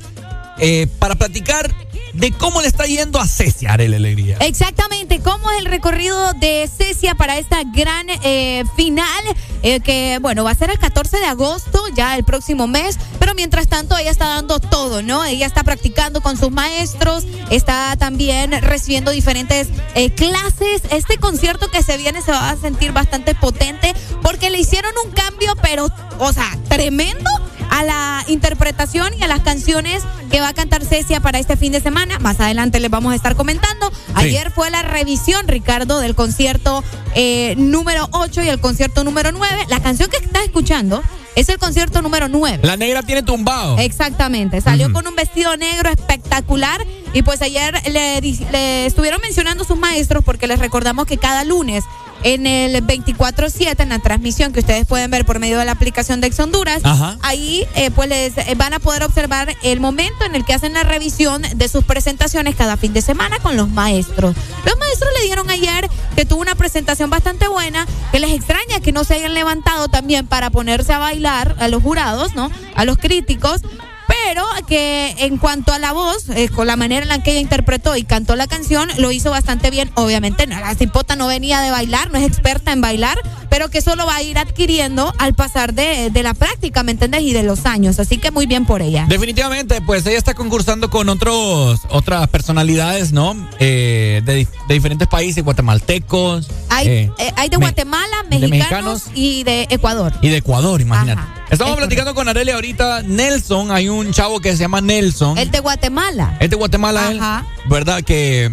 eh, para platicar de cómo le está yendo a Cecia, Arely Alegría. Exactamente, cómo es el recorrido de Cecia para esta gran eh, final, eh, que bueno, va a ser el 14 de agosto, ya el próximo mes, pero mientras tanto ella está dando todo, ¿no? Ella está practicando con sus maestros, está también recibiendo diferentes clases. Este concierto que se viene se va a sentir bastante potente porque le hicieron un cambio, pero, o sea, tremendo a la interpretación y a las canciones que va a cantar Cecia para este fin de semana. Más adelante les vamos a estar comentando. Ayer fue la revisión, Ricardo, del concierto eh, número 8 y el concierto número 9. La canción que estás escuchando es el concierto número 9. La negra tiene tumbado. Exactamente, salió con un vestido negro espectacular y pues ayer le, le estuvieron mencionando sus maestros porque les recordamos que cada lunes en el 24-7, en la transmisión que ustedes pueden ver por medio de la aplicación de Ex Honduras, Ajá. ahí eh, pues les eh, van a poder observar el momento en el que hacen la revisión de sus presentaciones cada fin de semana con los maestros. Los maestros le dieron ayer que tuvo una presentación bastante buena, que les extraña que no se hayan levantado también para ponerse a bailar a los jurados, ¿no? A los críticos. Pero que en cuanto a la voz, eh, con la manera en la que ella interpretó y cantó la canción, lo hizo bastante bien. Obviamente, no, la cipota no venía de bailar, no es experta en bailar, pero que eso lo va a ir adquiriendo al pasar de, de la práctica, ¿me entiendes? Y de los años. Así que muy bien por ella. Definitivamente, pues ella está concursando con otros otras personalidades, ¿no? Eh, de, de diferentes países, guatemaltecos. Hay, eh, eh, hay de me- Guatemala, de mexicanos, mexicanos. y de Ecuador. Y de Ecuador, imagínate. Ajá, Estamos es platicando con Arely ahorita. Nelson, hay un chavo que se llama Nelson. El de Guatemala. Es de Guatemala, él, Ajá. ¿verdad? Que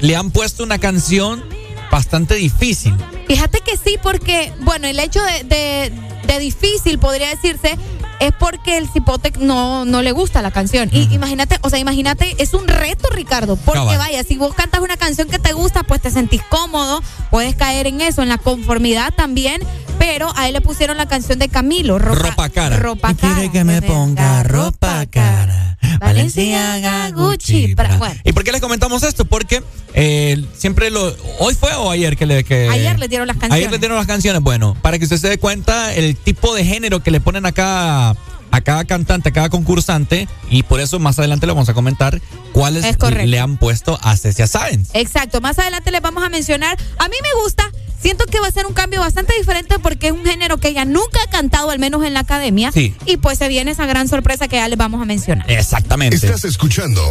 le han puesto una canción bastante difícil. Fíjate que sí, porque, bueno, el hecho de, de- de difícil podría decirse es porque el cipote no, no le gusta la canción. Y imagínate, o sea, imagínate, es un reto, Ricardo, porque Cabal. vaya, si vos cantas una canción que te gusta, pues te sentís cómodo, puedes caer en eso, en la conformidad también, pero a él le pusieron la canción de Camilo, ropa, Ropa cara. Ropa cara. Quiere que me ponga ropa cara. Valenciaga, Gucci. Bueno. ¿Y por qué les comentamos esto? Porque eh, siempre lo. ¿Hoy fue o ayer que le.? Que, Ayer le dieron las canciones. Ayer le dieron las canciones. Bueno, para que usted se dé cuenta el tipo de género que le ponen acá a cada cantante, a cada concursante. Y por eso más adelante le vamos a comentar cuáles le han puesto a Cecia Sáenz. Exacto, más adelante les vamos a mencionar. A mí me gusta, siento que va a ser un cambio bastante diferente porque es un género que ella nunca ha cantado, al menos en la academia. Sí. Y pues se viene esa gran sorpresa que ya les vamos a mencionar. Exactamente. Estás escuchando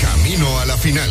Camino a la final.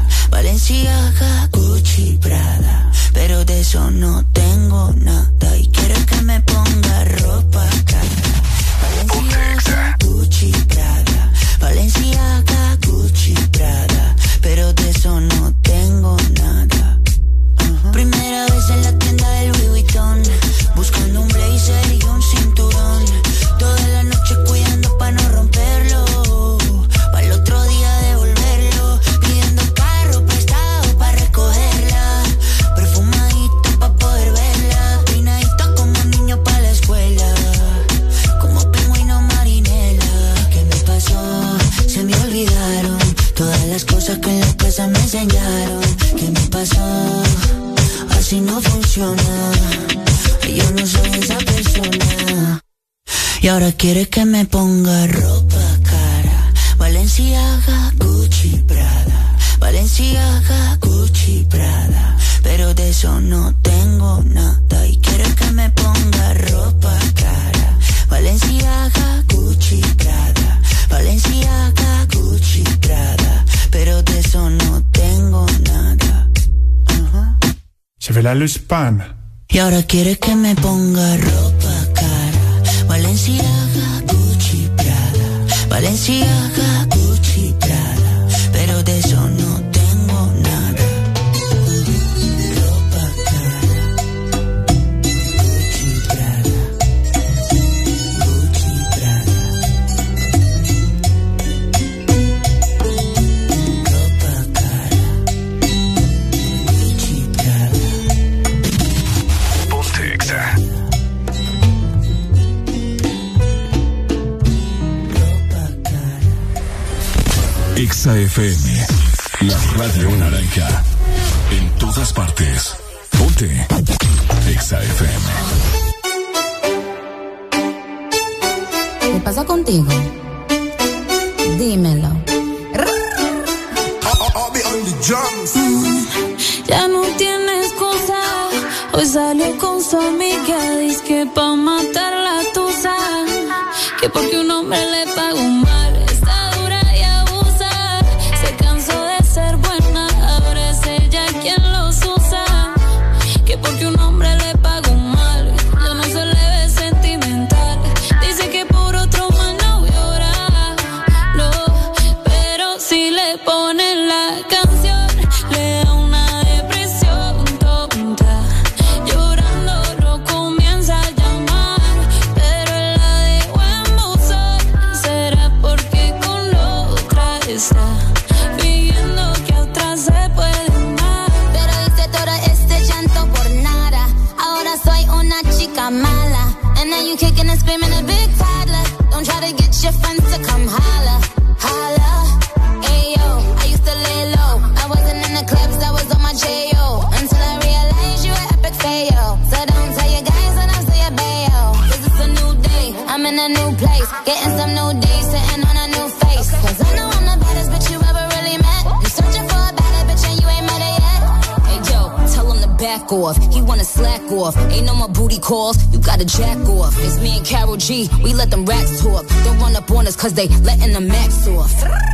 Valenciaga, Gucci, Prada. Pero de eso no tengo nada. Y quiere que me ponga ropa cara. Quiere que FM, la radio naranja. En todas partes. Ponte. Exa FM. ¿Qué pasa contigo? Dímelo. Mm, Ya no tiene excusa. Hoy salió con su amiga. Dice que pa' matar la tusa. Que porque un hombre le paga G. We let them racks talk. Don't run up on us cause they letting the max off.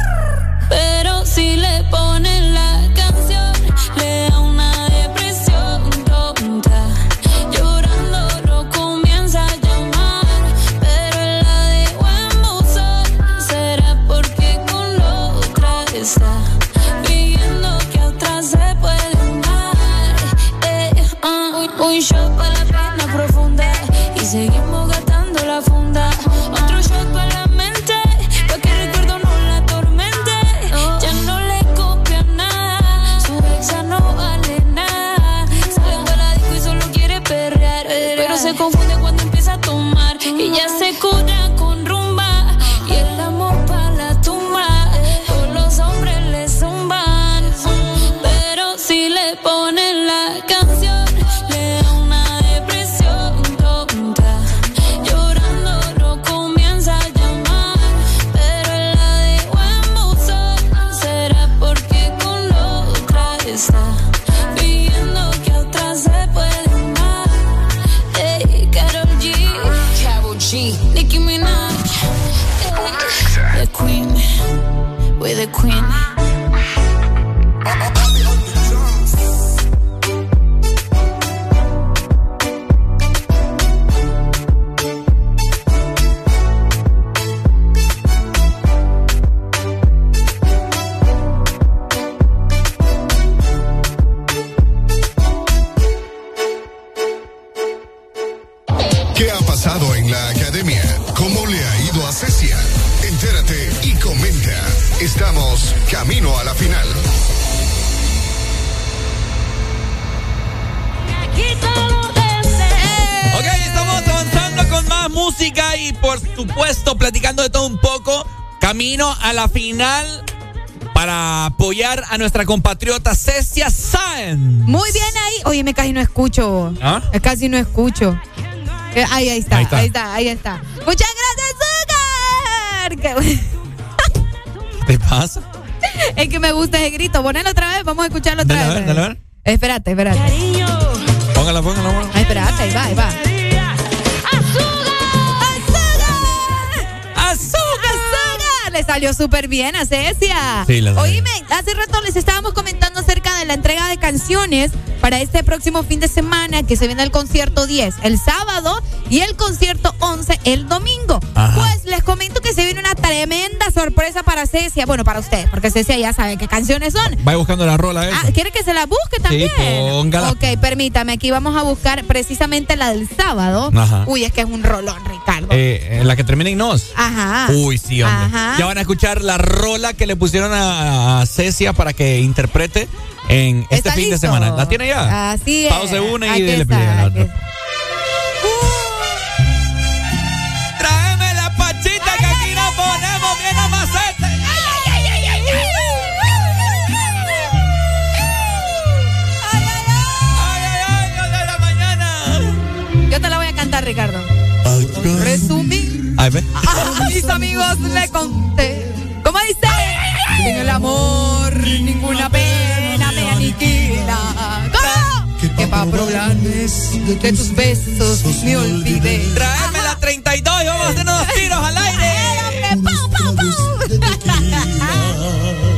¿Ah? Casi no escucho. Eh, Ahí, ahí está, Ahí ahí está. ahí está. Muchas gracias, Azúcar. Qué- ¿Qué pasa? Es que me gusta ese grito. Ponelo otra vez, vamos a escucharlo otra Dale a vez. ver, dale a ver. Espérate, espérate. Póngala, póngala, póngala. Ah, espérate, ahí va, ahí va. ¡Azúcar! Le salió súper bien a Cecia. Sí. Oíme, hace rato les estábamos comentando acerca de la entrega de canciones para este próximo fin de semana que se viene el concierto 10 el sábado y el concierto 11 el domingo. Ajá. Pues les comento que se viene una tremenda sorpresa para Cecia. Bueno, para ustedes, porque Cecia ya sabe qué canciones son. Vaya buscando la rola esa. Ah, ¿quiere que se la busque también? póngala. Ok, permítame, aquí vamos a buscar precisamente la del sábado. Ajá. Uy, es que es un rolón, Ricardo. Eh, la que termina en nos. Ajá. Uy, sí, hombre. Ajá. Ya van a escuchar la rola que le pusieron a, a Cecia para que interprete en este fin de semana. ¿La tiene ya? Así es. Pausa una y le pide la otra. Uh. La pachita que aquí ay, ponemos bien. Ay, ay, ay, ay, ay. Yo te la voy a cantar, Ricardo. Resumir. Ay. A mis amigos le conté. ¿Cómo dice? Sin el amor, ninguna pena. Problemas de tus besos me olvidé. Traeme la 32 y vamos a hacer unos tiros al aire.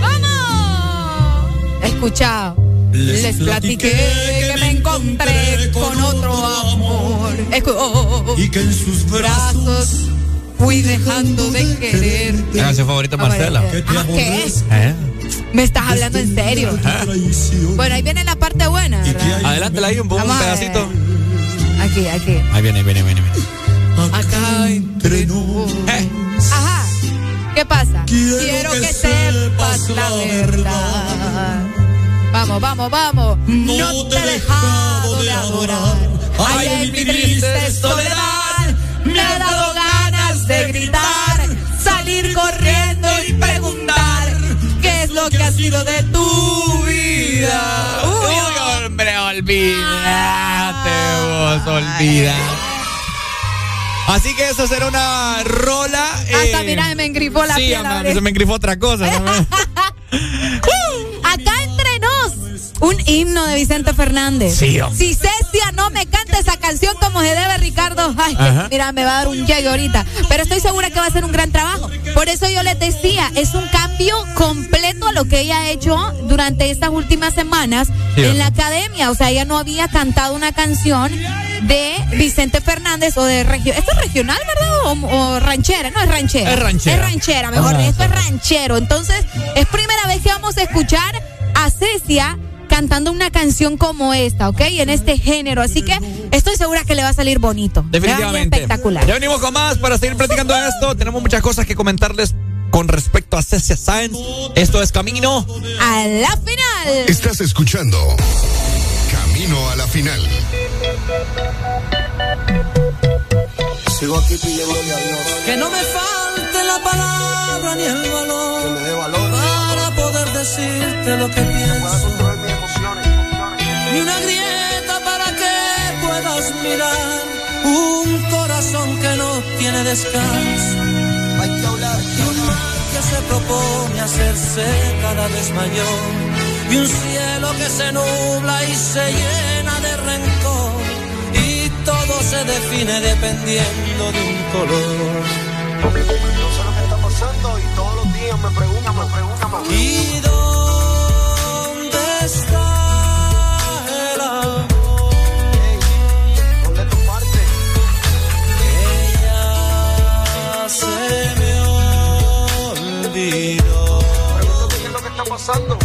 ¡Vamos! Escucha. Les platiqué que me encontré con otro amor. Escu- Y que en sus brazos fui dejando de querer. Canción favorita A ver, Marcela. ah, ¿Qué? ¿Eh? ¿Me estás hablando en serio? Bueno, ahí viene la parte buena. Adelántela ahí un, un a ver. pedacito. Aquí, aquí. Ahí viene, ahí viene, ahí viene. viene. Acá entre Ajá. ¿Qué pasa? Quiero, que, sepas la verdad. Vamos, vamos, vamos. No te he dejado de adorar. Ay, en mi triste soledad me ha dado ganas de gritar, salir corriendo es lo que ha sido de tu vida. Uy, hombre, olvídate vos, olvida. Así que eso será una rola. Hasta eh, mira, me engrifó la sí, piel. ama, se me engrifó otra cosa. ¿no? Acá entre nos, un himno de Vicente Fernández. Sí, hombre. Si Cecia no me canta esa canción como se debe, Ricardo, ay, mira, me va a dar un llegue ahorita. Pero estoy segura que va a ser un gran trabajo. Por eso yo les decía, es un cambio completo a lo que ella ha hecho durante estas últimas semanas Sí, en la academia. O sea, ella no había cantado una canción de Vicente Fernández o de región. ¿Esto es regional, verdad? O, o ranchera, no es ranchera. Es ranchera. Es ranchera, mejor. Ah, Esto es ranchero. Entonces, es primera vez que vamos a escuchar a Cecia cantando una canción como esta, ¿ok? En este género. Así que estoy segura que le va a salir bonito. Definitivamente. Espectacular. Ya venimos con más para seguir platicando esto. Tenemos muchas cosas que comentarles con respecto a Cecia Sáenz. Esto es Camino. A la final. Estás escuchando Camino a la final. Sigo aquí pidiéndole a Dios Que no me falte la palabra ni el valor, que me dé valor. para poder decirte lo que pienso. emociones. Ni una grieta para que puedas mirar un corazón que no tiene descanso. Hay que hablar. Que se propone hacerse cada vez mayor. Y un cielo que se nubla y se llena de rencor. Y todo se define dependiendo de un color. No sé lo que está pasando y todos los días me preguntan, me preguntan, me preguntan. ¿Y dónde está olvidó. Pregúntate qué es lo que está pasando.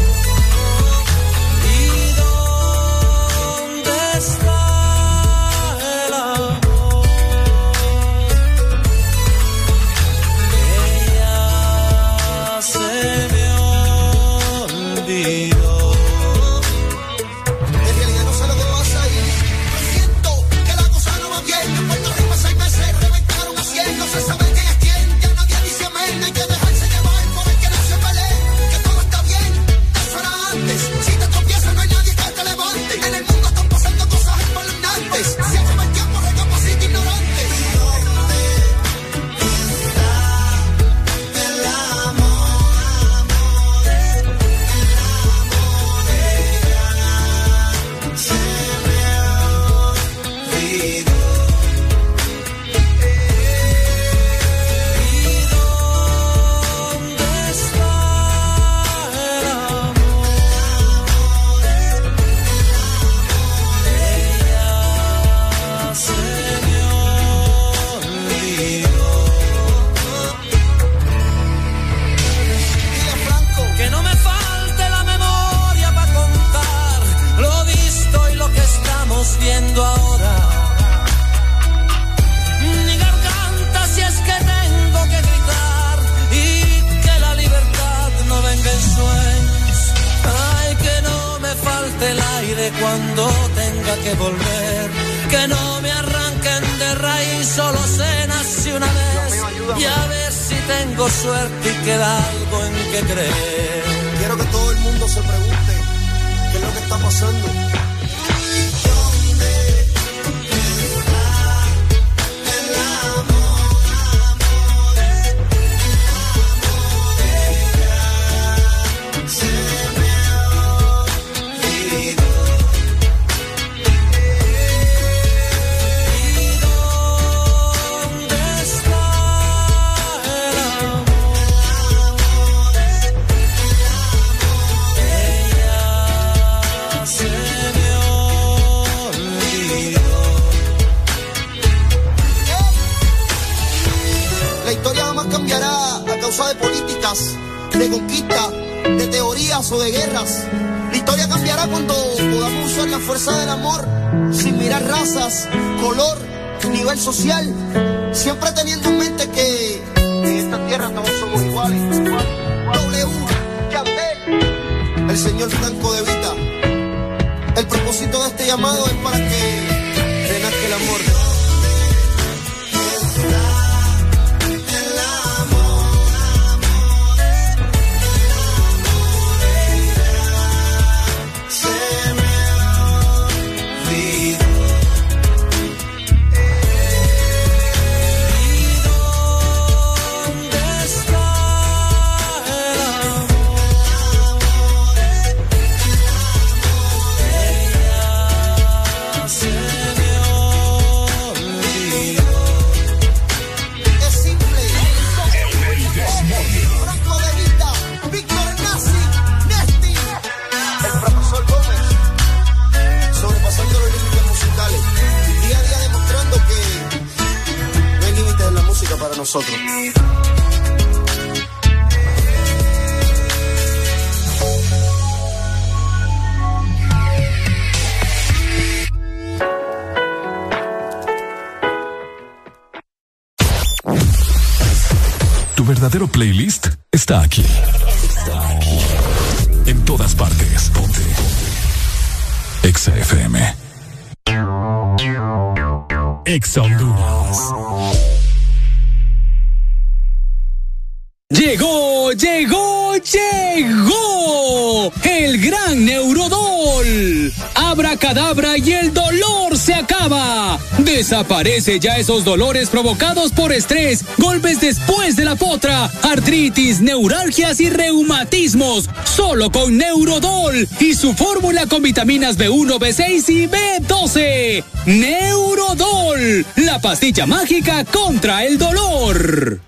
Desaparece ya esos dolores provocados por estrés, golpes después de la potra, artritis, neuralgias y reumatismos. Solo con Neurodol y su fórmula con vitaminas B1, B6 y B12. Neurodol, la pastilla mágica contra el dolor.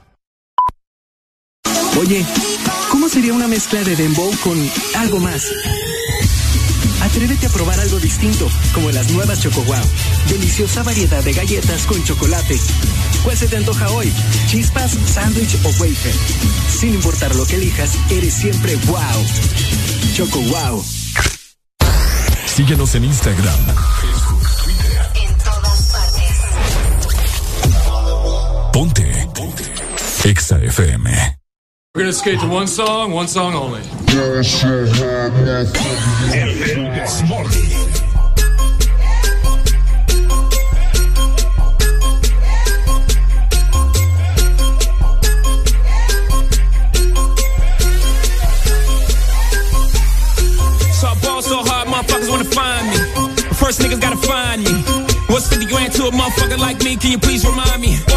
Oye, ¿cómo sería una mezcla de dembow con algo más? Atrévete a probar algo distinto, como las nuevas Choco. Deliciosa variedad de galletas con chocolate. ¿Cuál se te antoja hoy? ¿Chispas, sándwich o wafer? Sin importar lo que elijas, eres siempre wow. Choco Wow. Síguenos en Instagram, Facebook, Twitter. En todas partes. Ponte. Ponte. Exa FM. We're gonna skate to one song, one song only. Like me? Can you please remind me?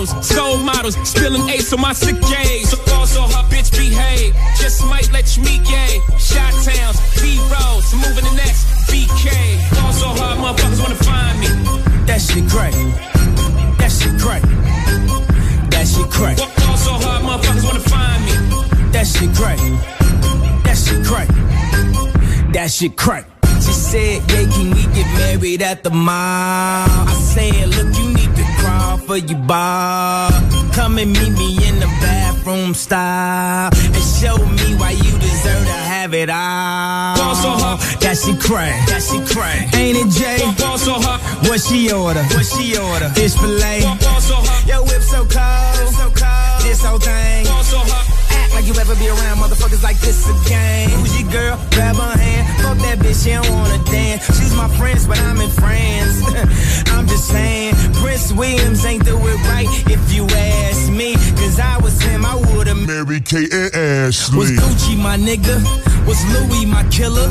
Bottles, soul models. Spilling ace on my sick days. So ball so hard, bitch, behave. Just might let you meet gay. Shot towns, B rolls. Moving the next BK. Ball so hard, motherfuckers wanna find me. That shit great. That shit great. That shit great. Ball so hard, motherfuckers wanna find me. That shit great. That shit great. That shit great. She said, yeah, can we get married at the mall? I said, look, you need to crawl for your bar. She cray, that she cray. Ain't it Jay? Ball so hard, what she order? What she order? Fish fillet. Ball so hard, your whip so cold, so cold. This whole thing. So hard. Act like you ever be around motherfuckers like this again. Who's your girl? Grab her hand. Fuck that bitch, she don't wanna dance. She's my friends, but I'm in France. I'm just saying, Prince Williams ain't do it right if you ask me. Cause I was him, I would've married A-B-K Ashley. Was Gucci my nigga? Was Louis my killer?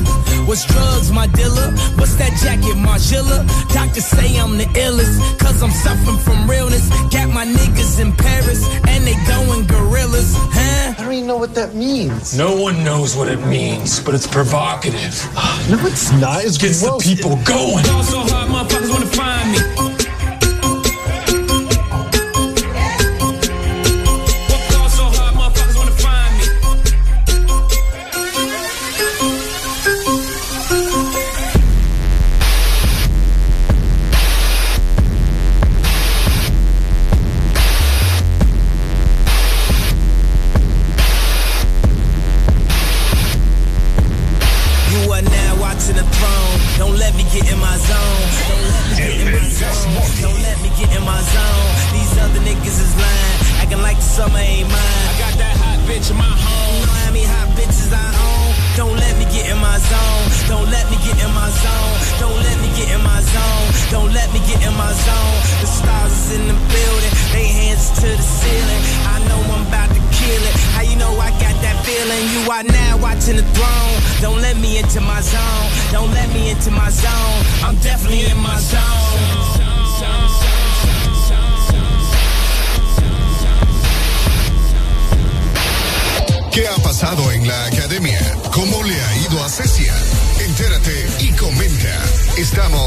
Was drugs my dealer? What's that jacket, Margilla? Doctors say I'm the illest, cause I'm suffering from realness. Got my niggas in Paris, and they going gorillas, huh? I don't even know what that means. No one knows what it means, but it's provocative. No, it's not. It's Gets the people going. Fall so hard, motherfuckers wanna find me.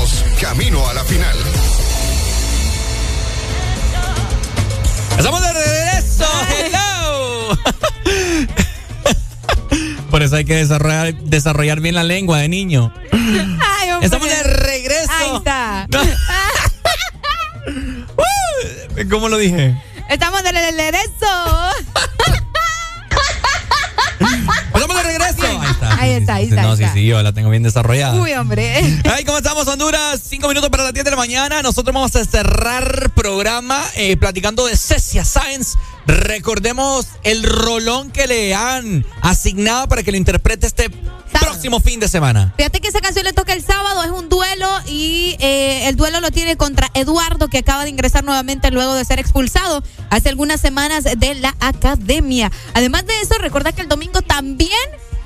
Estamos camino a la final. Estamos de regreso. Hello. Por eso hay que desarrollar, desarrollar bien la lengua de niño. Ay. Estamos de regreso. Ahí está. ¿Cómo lo dije? Estamos de regreso. Ahí está. Ahí está, ahí está. No, sí, sí, yo la tengo bien desarrollada. Uy, hombre. Ay, ¿cómo estamos, Honduras? Cinco minutos para las 10 de la mañana. Nosotros vamos a cerrar programa eh, platicando de Cecia Science. Recordemos el rolón que le han asignado para que lo interprete este próximo fin de semana. Fíjate que esa canción le toca el sábado, es un duelo y eh, el duelo lo tiene contra Eduardo, que acaba de ingresar nuevamente luego de ser expulsado hace algunas semanas de la academia. Además de eso, recuerda que el domingo también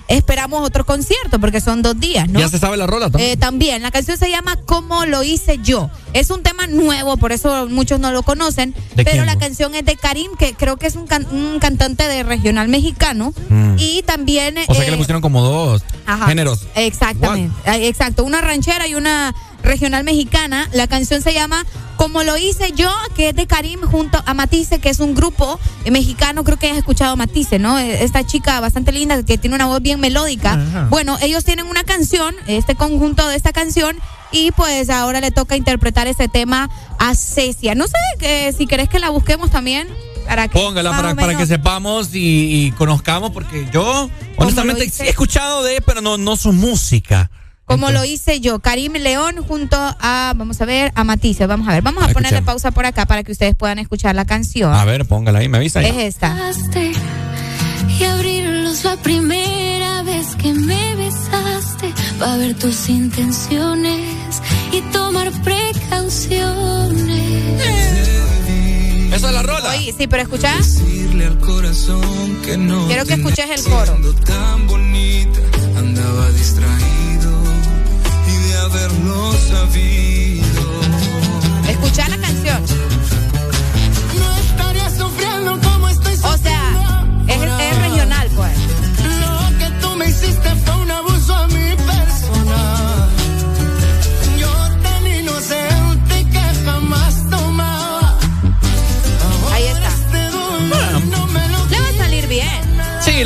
esperamos otro concierto, porque son dos días, ¿no? Ya se sabe la rola también. Eh, también, la canción se llama Como lo hice yo. Es un tema nuevo, por eso muchos no lo conocen. ¿De Pero quién, la canción es de Karim, que creo que es un, can- un cantante de regional mexicano. Mm. Y también. O sea que eh, le pusieron como dos Ajá. géneros. Exactamente. Eh, Exacto. Una ranchera y una regional mexicana. La canción se llama Como lo hice yo, que es de Karim junto a Matisse, que es un grupo eh, mexicano. Creo que has escuchado a Matisse, ¿no? Eh, Esta chica bastante linda que tiene una voz bien melódica. Ajá. Bueno, ellos tienen una canción, este conjunto de esta canción. Y pues ahora le toca interpretar ese tema a Cecia. No sé que, si querés que la busquemos también. Para que Póngala para, que sepamos y, y conozcamos, porque yo, honestamente, sí he escuchado de, pero no, no su música. Como lo hice yo, Karim León junto a, vamos a ver, a Matisse. Vamos a ver, vamos a Ah, ponerle escuchemos. pausa por acá para que ustedes puedan escuchar la canción. A ver, póngala ahí, me avisa. ahí. Es esta. y abrirlos la primera vez que me besaste para ver tus intenciones y tomar precauciones. Esa es la rola. Oye, sí, pero escucha. Decirle al corazón que no. Quiero que escuches el coro. tan bonita, andaba de haberlo sabido. Escucha la canción. No estaría sufriendo como estoy O sea,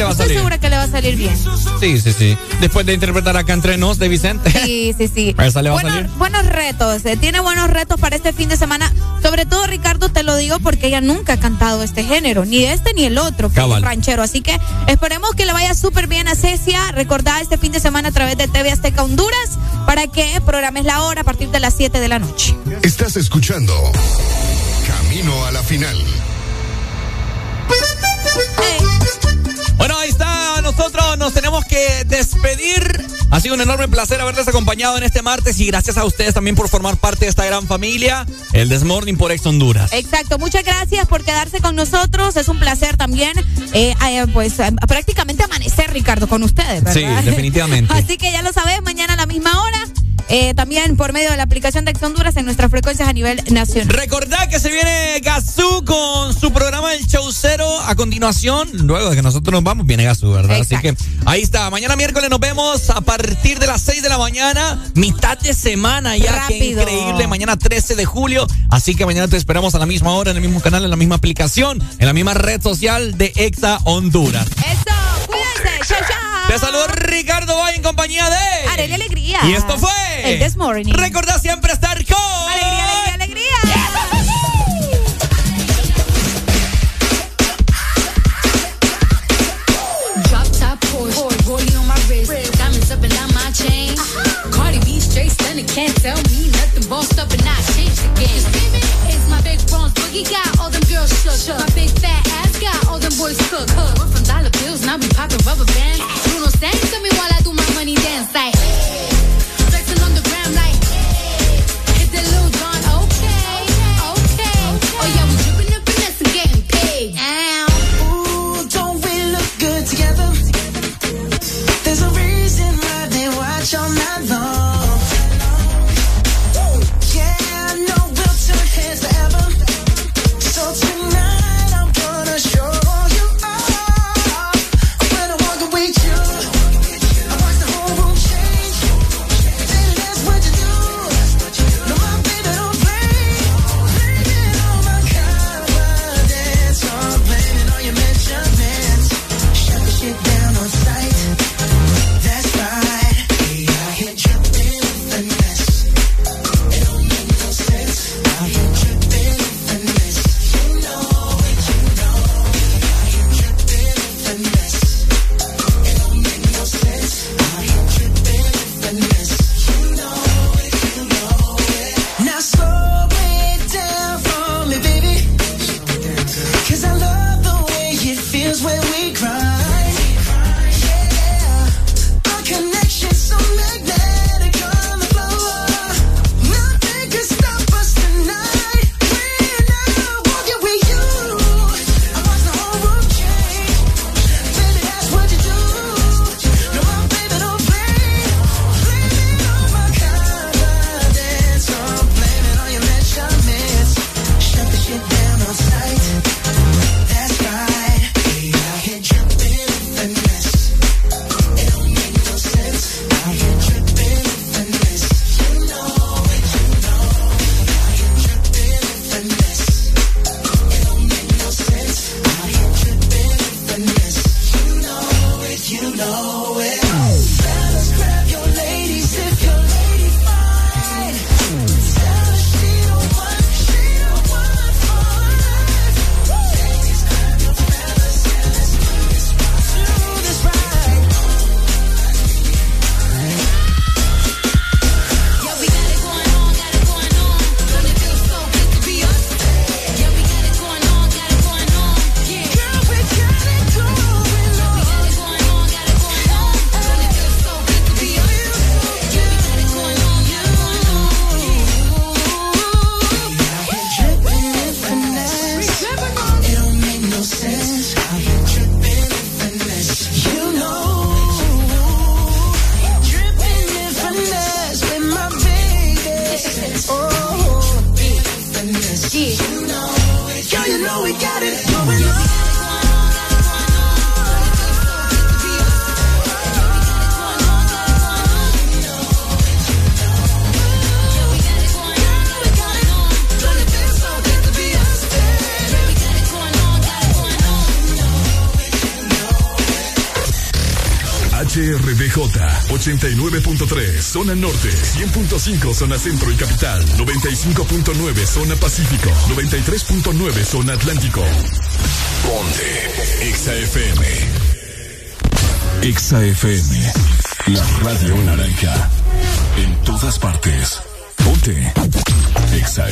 le va a Estoy salir. segura que le va a salir bien. Sí, sí, sí. Después de interpretar acá entre nos de Vicente. Sí, sí, sí. Esa le va a Buenos- salir. Buenos retos, eh, tiene buenos retos para este fin de semana. Sobre todo, Ricardo, te lo digo porque ella nunca ha cantado este género, ni este ni el otro, que es Cabal. ranchero. Así que esperemos que le vaya súper bien a Cecia. Recordá este fin de semana a través de TV Azteca Honduras para que programes la hora a partir de las 7 de la noche. Estás escuchando Camino a la final. Bueno, ahí está nosotros, nos tenemos que despedir. Ha sido un enorme placer haberles acompañado en este martes y gracias a ustedes también por formar parte de esta gran familia, el Desmorning por Ex Honduras. Exacto, muchas gracias por quedarse con nosotros. Es un placer también, eh, eh, pues prácticamente amanecer, Ricardo, con ustedes, ¿verdad? Sí, definitivamente. Así que ya lo sabes, mañana a la misma hora. Eh, también por medio de la aplicación de Ex Honduras en nuestras frecuencias a nivel nacional. Recordad que se viene Gazú con su programa El Show Cero a continuación. Luego de que nosotros nos vamos, viene Gazú, ¿verdad? Así que ahí está. Mañana miércoles nos vemos a partir de las 6 de la mañana. Mitad de semana ya. Qué increíble. Mañana 13 de julio. Así que mañana te esperamos a la misma hora, en el mismo canal, en la misma aplicación, en la misma red social de Exa Honduras. Eso. Te saludo Ricardo Valle en compañía de Arelia Alegría. Y esto fue El This Morning. Recordá siempre estar con Alegría, alegría, alegría. Drop top Porsche, rollie on my wrist, diamonds up and down my chain. Cardi B straight stunning, can't tell me nothing. Bossed up and I changed the game. It's my big bronze boogie got all them girls shook. My big fat ass got all them boys cook. Now we popping rubber bands. Bruno sang to me while I do my money dance like. Flexing on the gram like. Hit the Lil Jon, okay, okay. Oh yeah, we dripping and getting paid. Ow. Ooh, don't we look good together? There's a reason why they watch all night long. Zona Norte 100.5 Zona Centro y Capital 95.9 Zona Pacífico 93.9 Zona Atlántico. Ponte Exa FM Exa FM La radio naranja. En todas partes. Ponte Exa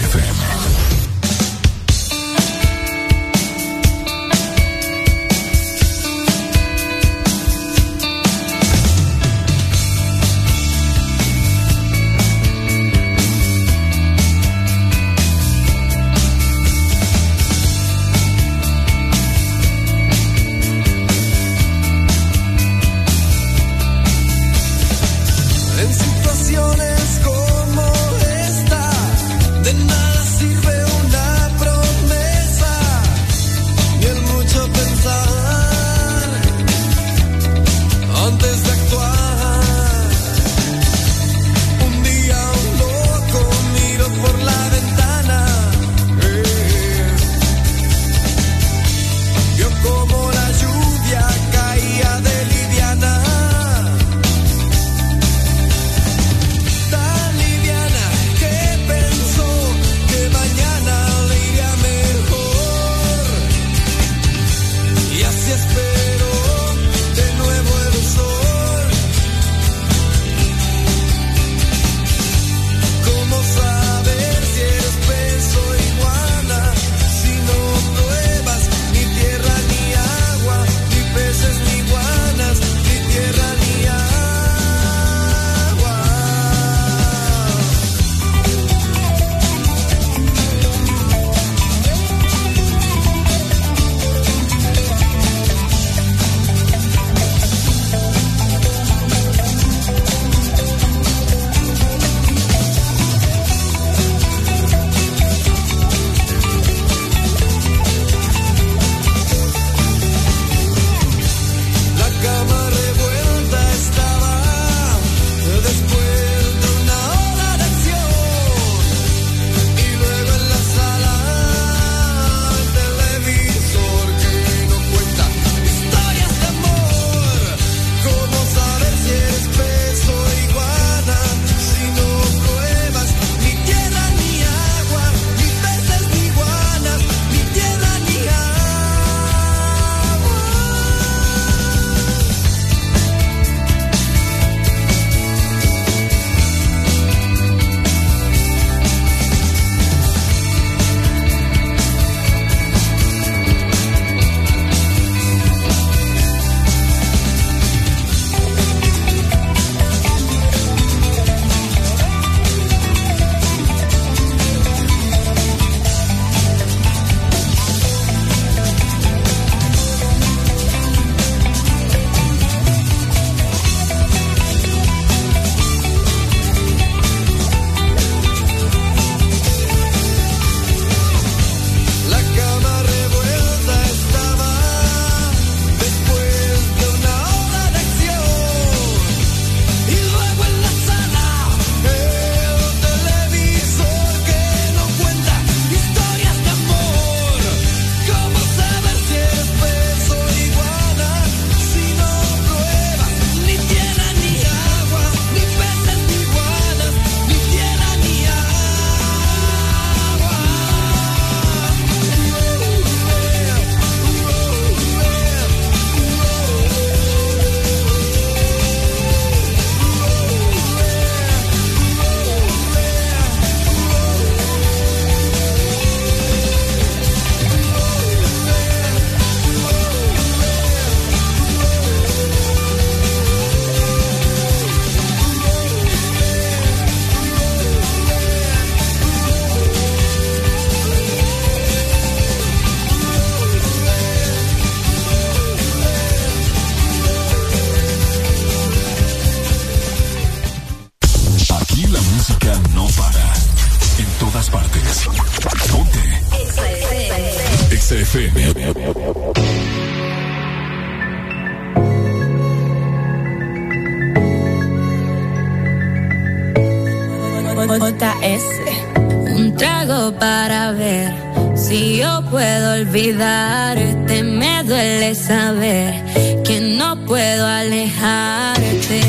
olvidarte. Me duele saber que no puedo alejarte.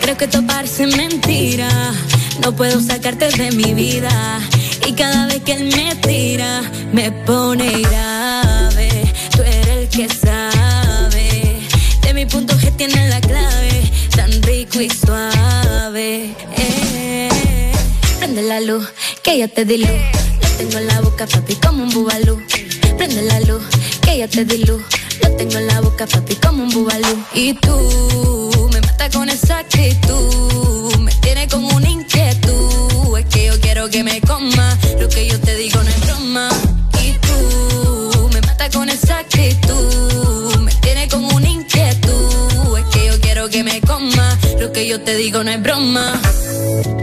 Creo que esto parece mentira. No puedo sacarte de mi vida. Y cada vez que él me tira, me pone grave. Tú eres el que sabe. De mi punto G tiene la clave. Tan rico y suave. Eh. Prende la luz, que ya te di. No es broma.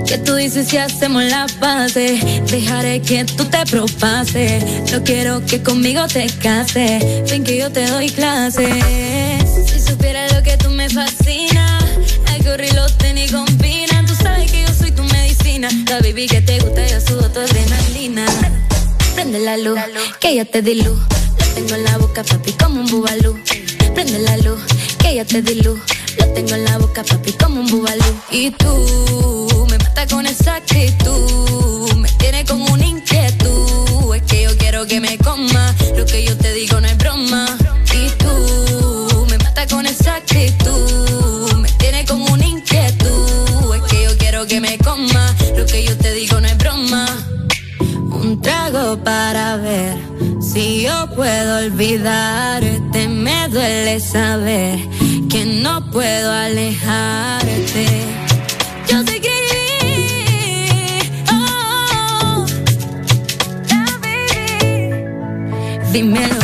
Que tú dices si hacemos la base. Dejaré que tú te propases No quiero que conmigo te cases Ven que yo te doy clases Si supieras lo que tú me fascina Algo y los tenis combinan Tú sabes que yo soy tu medicina. La baby que te gusta yo sudo tu adrenalina. Prende la luz, que ya te di luz. Lo tengo en la boca papi como un bubalú Prende la luz, que ya te di luz. Lo tengo en la boca papi como un bubalú Y tú me matas con esa actitud Me tiene como una inquietud Es que yo quiero que me coma Lo que yo te digo no es broma Y tú me matas con esa actitud Me tiene como una inquietud Es que yo quiero que me coma Lo que yo te digo no es broma un trago para ver si yo puedo olvidarte. Me duele saber que no puedo alejarte. Dímelo,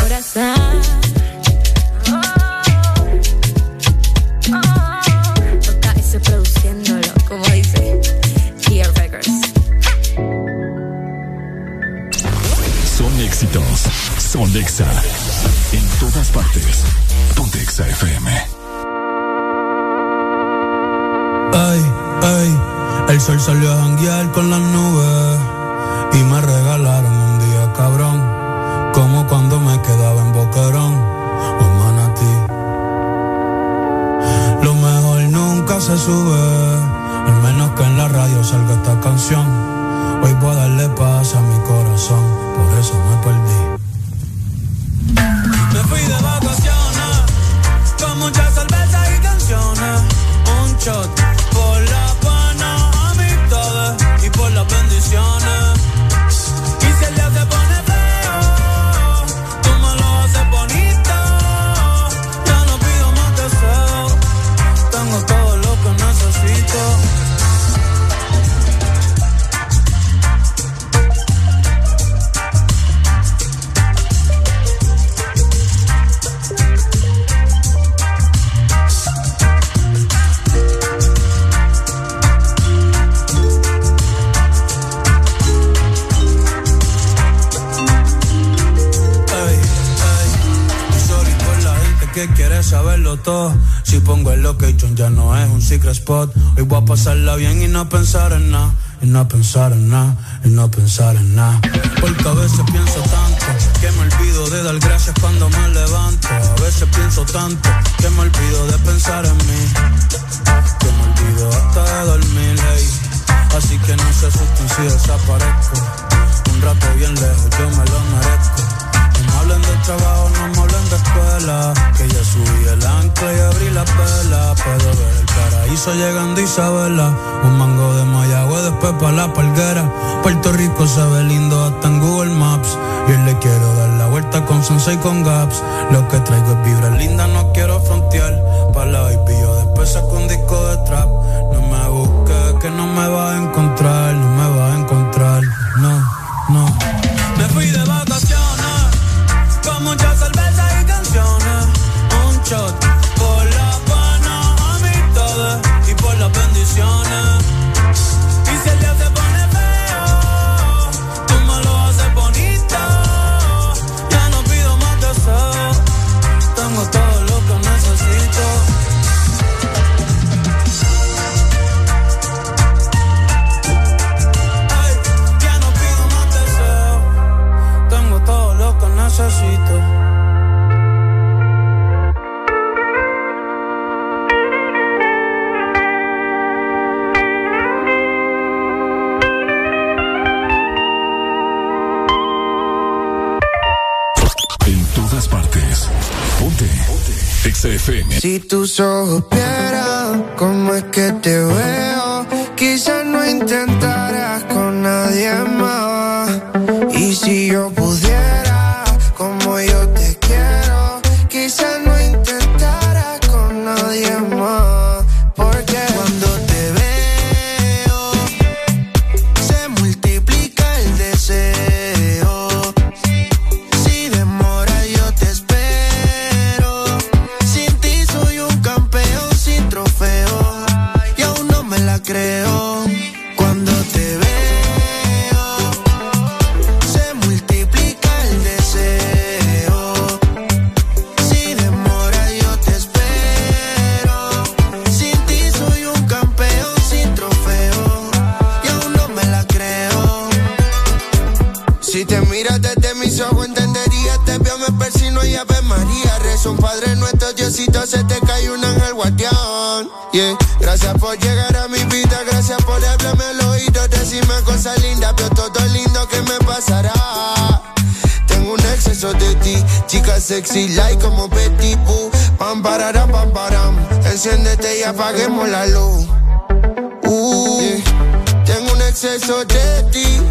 Hoy voy a pasarla bien y no pensar en nada. Y no pensar en nada, y no pensar en nada. Porque a veces pienso tanto que me olvido de dar gracias cuando me levanto. A veces pienso tanto que me olvido de pensar en mí. Que me olvido hasta de dormir, hey. Así que no se asusten si desaparezco. Un rato bien lejos, yo me lo merezco. No me hablen de trabajo, no me hablen de escuela. Que ya subí el ancla y abrí la vela. El paraíso llegando Isabela. Un mango de Mayagüe, después pa' la palguera. Puerto Rico se ve lindo hasta en Google Maps. Y hoy le quiero dar la vuelta con Sensei con Gaps. Lo que traigo es vibra linda, no quiero frontear. Pa' la baby, yo después saco un disco de trap. No me busques, que no me vas a tus ojos vieran cómo es que se te cae un ángel guardián. Gracias por llegar a mi vida, gracias por hablarme al oído, decirme cosas lindas, pero todo lindo que me pasará. Tengo un exceso de ti, chica sexy, like como Betty Boo. Pam, pararam, pam, param. Enciéndete y apaguemos la luz. Uh. Tengo un exceso de ti.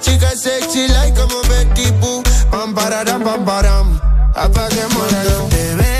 Chica sexy like como Betty Boo. Pam pararam pam param. Apaguemos la luz.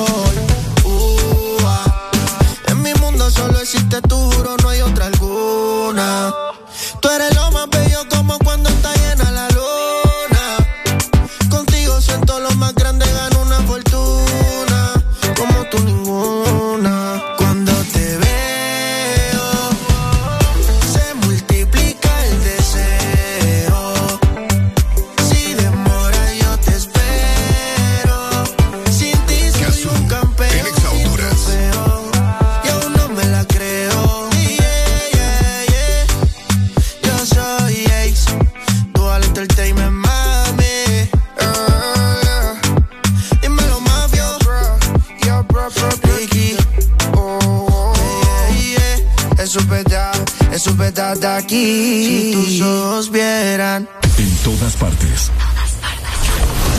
De aquí. Si tus ojos vieran. En todas partes.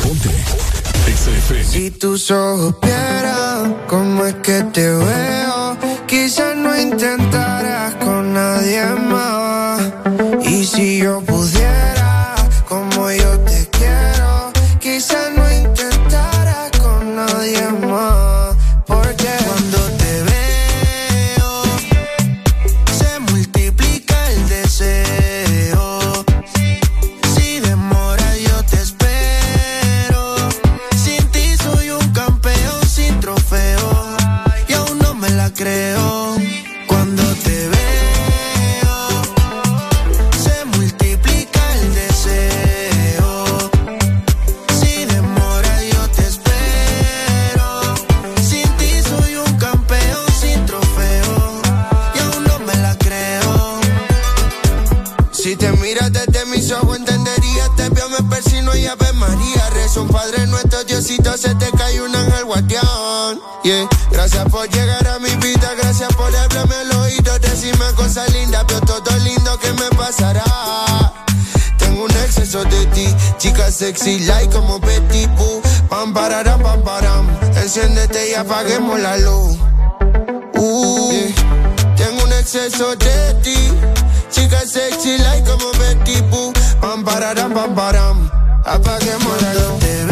Ponte. XFM. Si tus ojos vieran cómo es que te veo, quizás no intentarás con nadie más. Y si yo pudiera, te cae un ángel guardián. Yeah. Gracias por llegar a mi vida, gracias por hablarme al oído, decirme cosas lindas, pero todo lindo que me pasará. Tengo un exceso de ti, chica sexy, like como Betty Boo. Pam, pararam, pam, param. Enciéndete y apaguemos la luz. Uh. Tengo un exceso de ti. Chica sexy like como Betty Boo. Pam pararam pam param. Apaguemos la luz.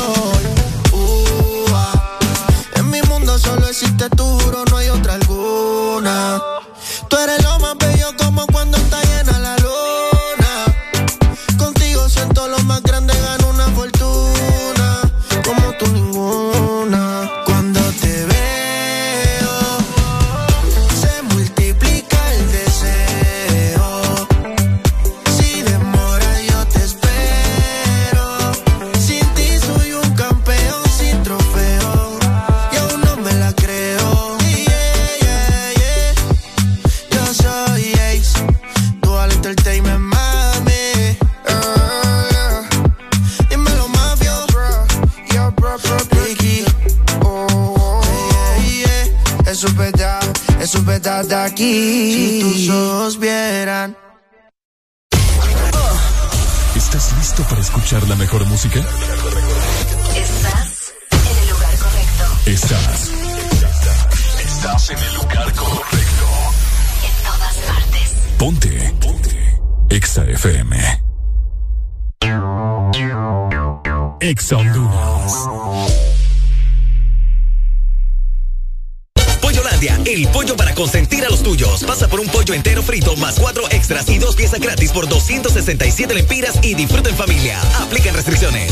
Aquí. Si tus ojos vieran. ¿Estás listo para escuchar la mejor música? Estás en el lugar correcto. Estás. Estás en el lugar correcto. En todas partes. Ponte. Ponte. Exa FM. Exa Honduras. Pollolandia, el pollo para consentir a los tuyos. Pasa por un pollo entero frito más cuatro extras y dos piezas gratis por 267 lempiras y disfruta en familia. Aplican restricciones.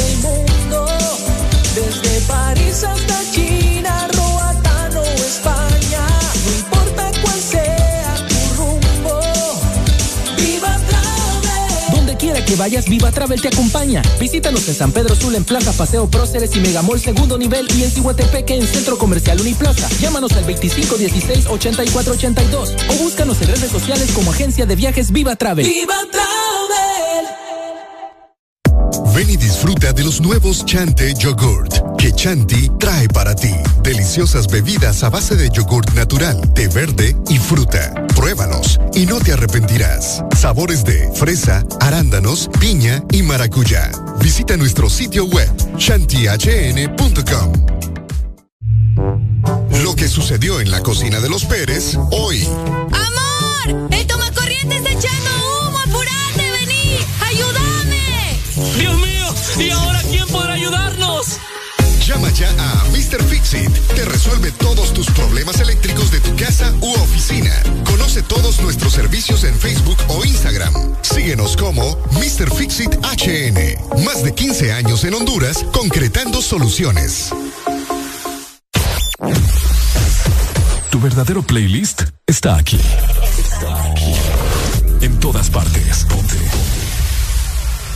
que vayas, Viva Travel te acompaña. Visítanos en San Pedro Sula, en Plaza Paseo Próceres y Megamall Segundo Nivel y en Cihuatepeque en Centro Comercial Uniplaza. Llámanos al 2516-8482 o búscanos en redes sociales como Agencia de Viajes Viva Travel. Viva Travel. Ven y disfruta de los nuevos Chante Yogurt que Chanti trae para ti. Deliciosas bebidas a base de yogurt natural, té verde y fruta. Pruébalos y no te arrepentirás. Sabores de fresa, arándanos, piña y maracuyá. Visita nuestro sitio web chantihn.com. Lo que sucedió en la cocina de los Pérez hoy. ¡Amor! ¡El tomacorriente está echando humo! ¡Apurate! ¡Vení! ¡Ayúdame! Dios mío, ¿y ahora quién podrá ayudarnos? Llama ya a Mr. Fixit. Te resuelve todos tus problemas eléctricos de tu casa u oficina. Conoce todos nuestros servicios en Facebook o Instagram. Síguenos como Mr. Fixit HN. Más de 15 años en Honduras concretando soluciones. Tu verdadero playlist está aquí. Está aquí. En todas partes. Ponte.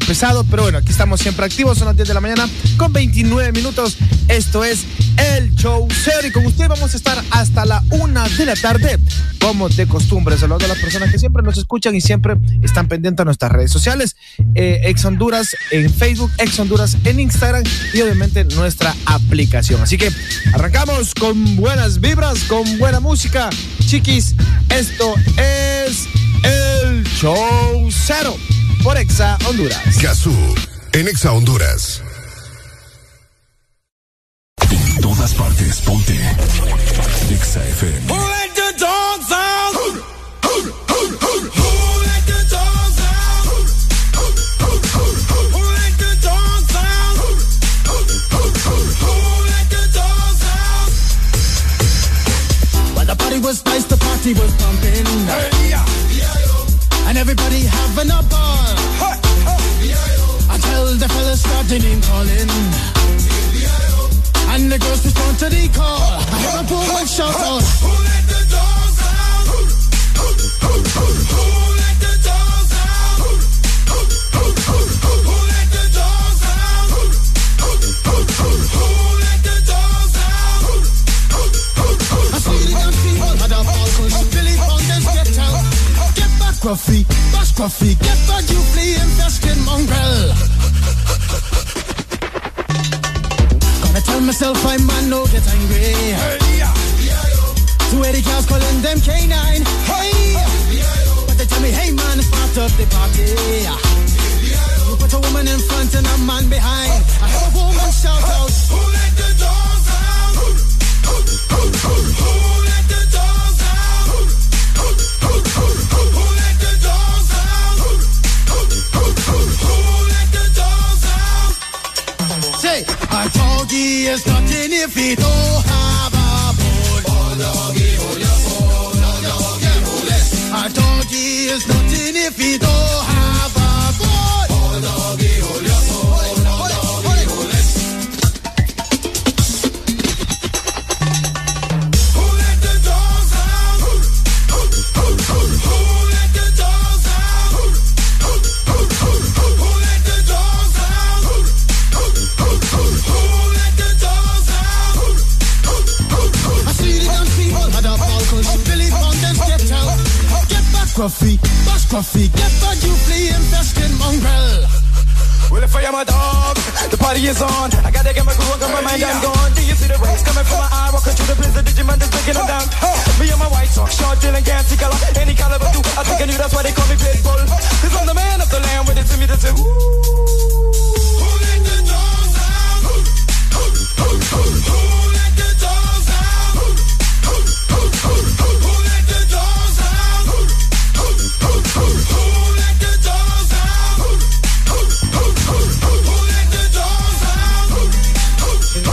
pesado, pero bueno, aquí estamos siempre activos, son las 10 de la mañana con 29 minutos. Esto es El Show Cero y con usted vamos a estar hasta la 1 de la tarde, como de costumbre. Saludos a las personas que siempre nos escuchan y siempre están pendientes a nuestras redes sociales. Eh, Ex Honduras en Facebook, Ex Honduras en Instagram y obviamente nuestra aplicación. Así que arrancamos con buenas vibras, con buena música. Chiquis, esto es El Show Cero por Exa Honduras. Gazú, en Exa Honduras.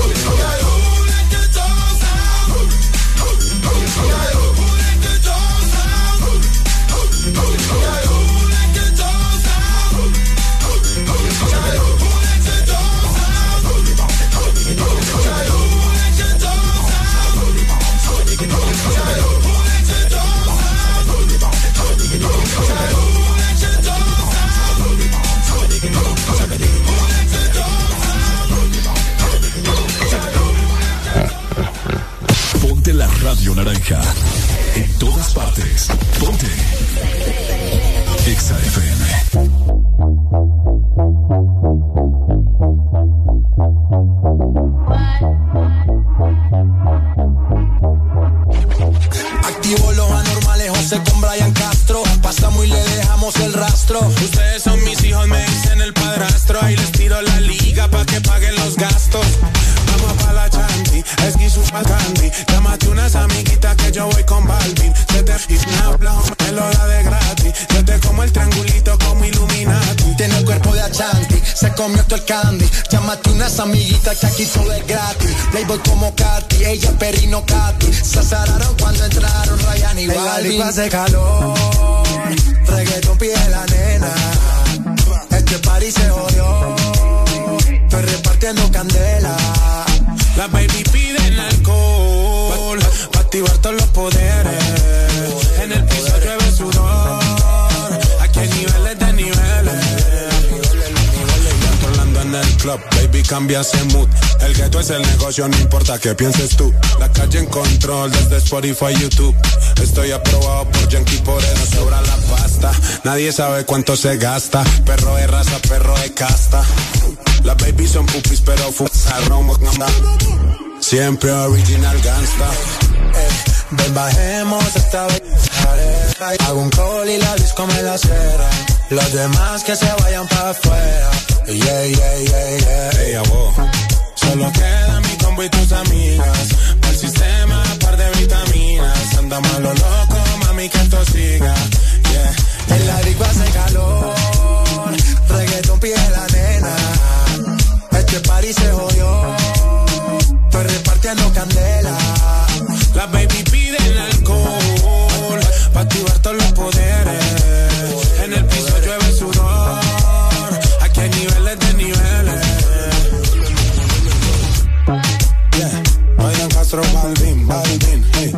Roll. el mood. El es el negocio, no importa qué pienses tú. La calle en control desde Spotify, YouTube. Estoy aprobado por Yankee, por eso sobra la pasta. Nadie sabe cuánto se gasta. Perro de raza, perro de casta. Las babies son pupis, pero fumaron. Siempre original gangsta. Eh, ven, bajemos esta vez. Hago un call y la disco me la cera. Los demás que se vayan para afuera. Yeah, yeah, yeah, yeah. Solo queda mi combo y tus amigas. Para sistema, par de vitaminas. Anda malo loco, mami, que esto siga. Yeah. En la disco hace calor. Reggaeton pide la nena. Este party se jodió. Estoy repartiendo candela. La baby pide el alcohol. Pa' activar todos los poderes. En el piso llueve sudor Baldwin, hey.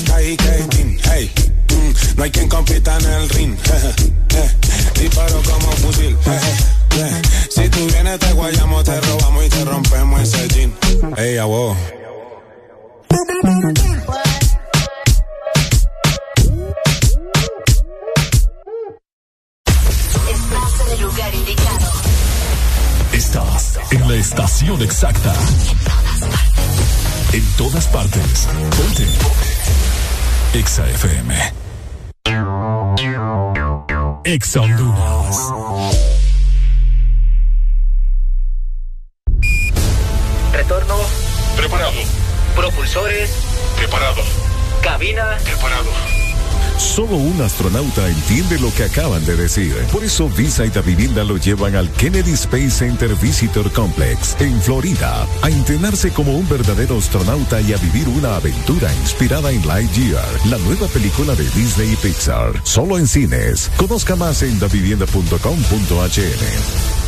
Sky Kating, hey. Mm, no hay quien compita en el ring, Disparo como fusil, Si tú vienes te guayamos, te robamos y te rompemos ese jean. Ey, wow. Estás en el lugar indicado. Estás en la estación exacta. En todas partes. Ponte. Exa FM. Exa Honduras. Retorno. Preparado. Propulsores. Preparado. Cabina. Preparado. Solo un astronauta entiende lo que acaban de decir. Por eso Visa y Vivienda lo llevan al Kennedy Space Center Visitor Complex en Florida a entrenarse como un verdadero astronauta y a vivir una aventura inspirada en Lightyear, la nueva película de Disney y Pixar. Solo en cines. Conozca más en davivienda.com.hn.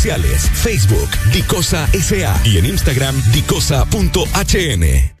Facebook, Dicosa SA y en Instagram, dicosa.hn.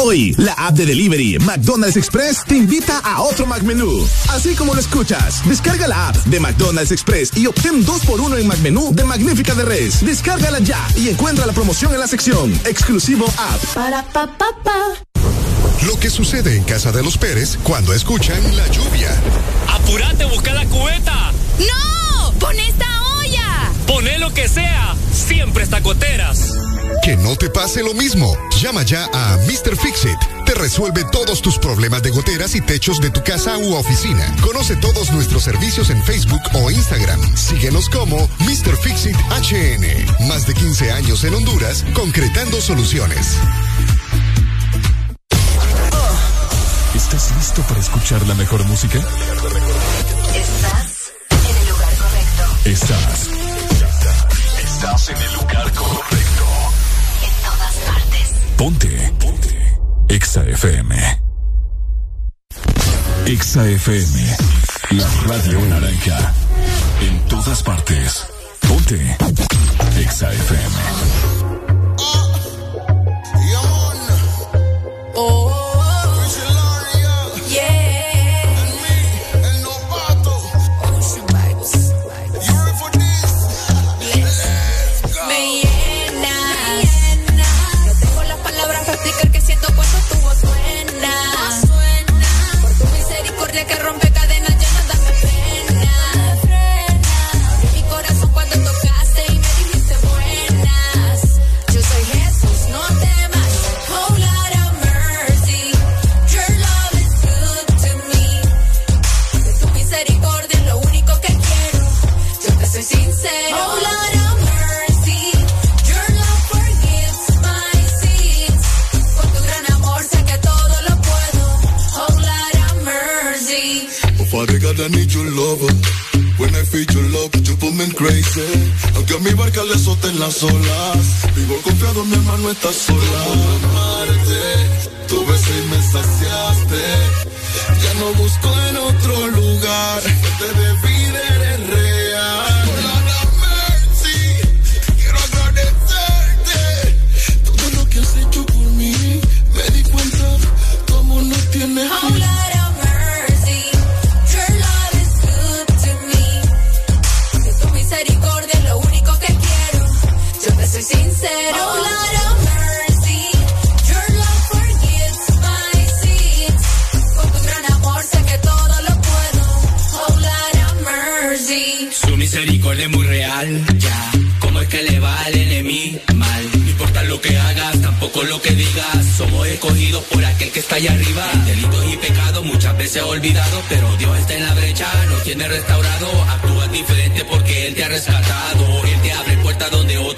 Hoy, la app de delivery McDonald's Express te invita a otro McMenú. Así como lo escuchas, descarga la app de McDonald's Express y obtén 2x1 en McMenú de Magnífica de Res. Descárgala ya y encuentra la promoción en la sección Exclusivo App. Para pa pa pa. Lo que sucede en casa de los Pérez cuando escuchan la lluvia. ¡Apurate, busca la cubeta! ¡No! ¡Pon esta olla! Poné lo que sea, siempre está goteras. Que no te pase lo mismo. Llama ya a Mr. Fixit. Te resuelve todos tus problemas de goteras y techos de tu casa u oficina. Conoce todos nuestros servicios en Facebook o Instagram. Síguenos como Mr. Fixit HN. Más de 15 años en Honduras, concretando soluciones. ¿Estás listo para escuchar la mejor música? Estás en el lugar correcto. Estás. Estás en el lugar correcto. Ponte. Ponte. Exa FM. Exa FM. La radio naranja. En todas partes. Ponte. Exa FM. Father God, I need your love. When I feel your love, you put me crazy. Aunque a mi barca le azoten las olas, vivo confiado, mi hermano está sola. Amarte, tu beso y me saciaste. Ya no busco en otro lugar, te de misericordia es muy real, ya. ¿Cómo es que le va al enemigo mal? No importa lo que hagas, tampoco lo que digas. Somos escogidos por aquel que está allá arriba. Delitos y pecados muchas veces olvidado, pero Dios está en la brecha, nos tiene restaurado. Actúas diferente porque Él te ha rescatado. Él te abre puertas donde otros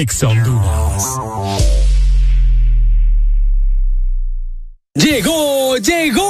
Honduras. Llegó, llegó,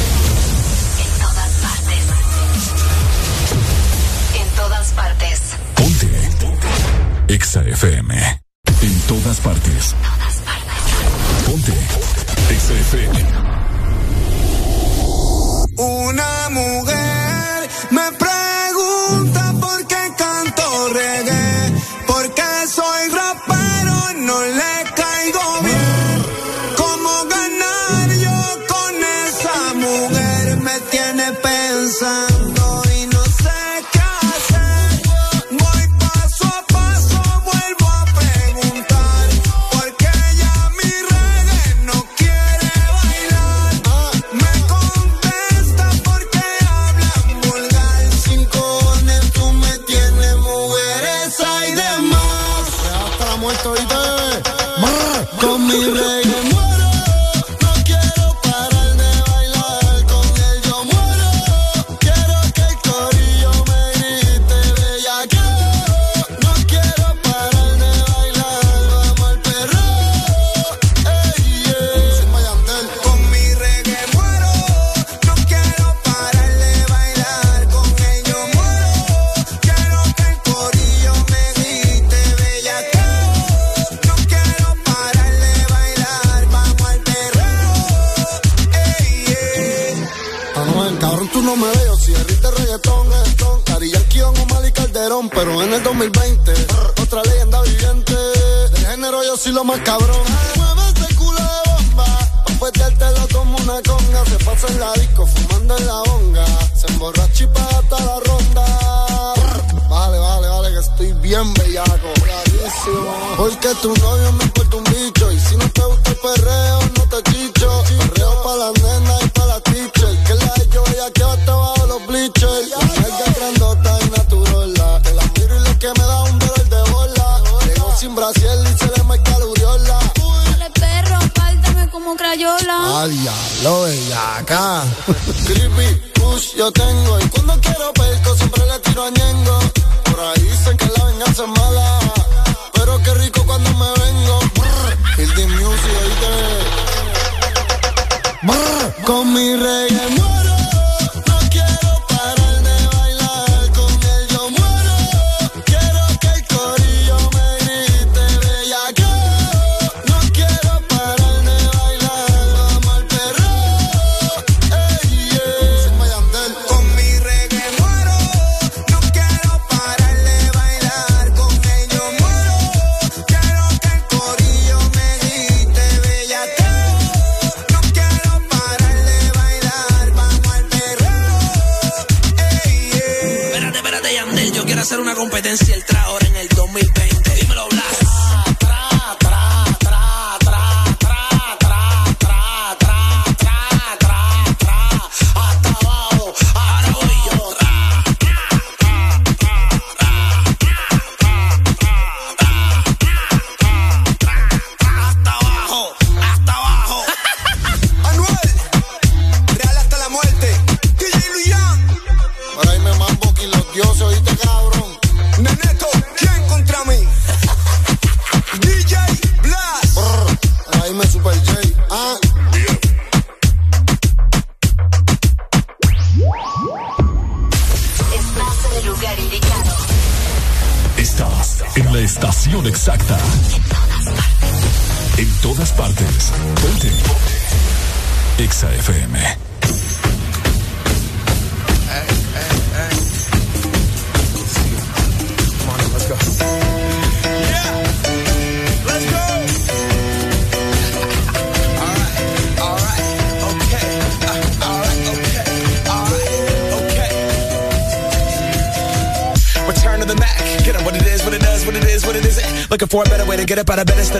Ponte. Exa FM. En todas partes. Ponte. Exa FM. Una mujer me pregunta Pero en el 2020, otra leyenda viviente. Del género yo soy lo más cabrón. Mueve ese culo de bomba. Pa' después dártelo como una conga. Se pasa en la disco fumando en la bonga. Se emborracha y paga hasta la ronda. Vale, vale, vale, que estoy bien bellaco. Clarísimo. Porque tu novio me importa un bicho. Y si no te gusta el perreo, Ah, diablo, bellaca. Creepy, push, yo tengo. Y cuando quiero perco, siempre le tiro a Ñengo. Por ahí dicen que la venganza es mala. Pero qué rico cuando me vengo. Brr, Music, oíste. Brr, Con mi reggae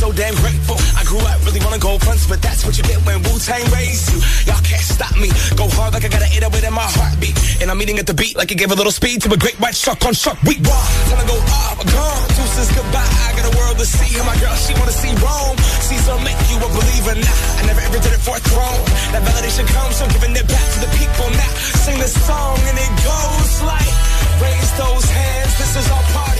So damn grateful. I grew up really wanna go fronts, but that's what you get when Wu Tang raised you. Y'all can't stop me. Go hard like I got an 808 in my heartbeat. And I'm eating at the beat like it gave a little speed to a great white shark on shark. We raw. Time to go up, gone. Deuces goodbye. I got a world to see. And my girl, she wanna see Rome. Caesar make you a believer. Nah, I never ever did it for a throne. That validation comes from giving it back to the people. Now, sing this song and it goes like, raise those hands. This is our party.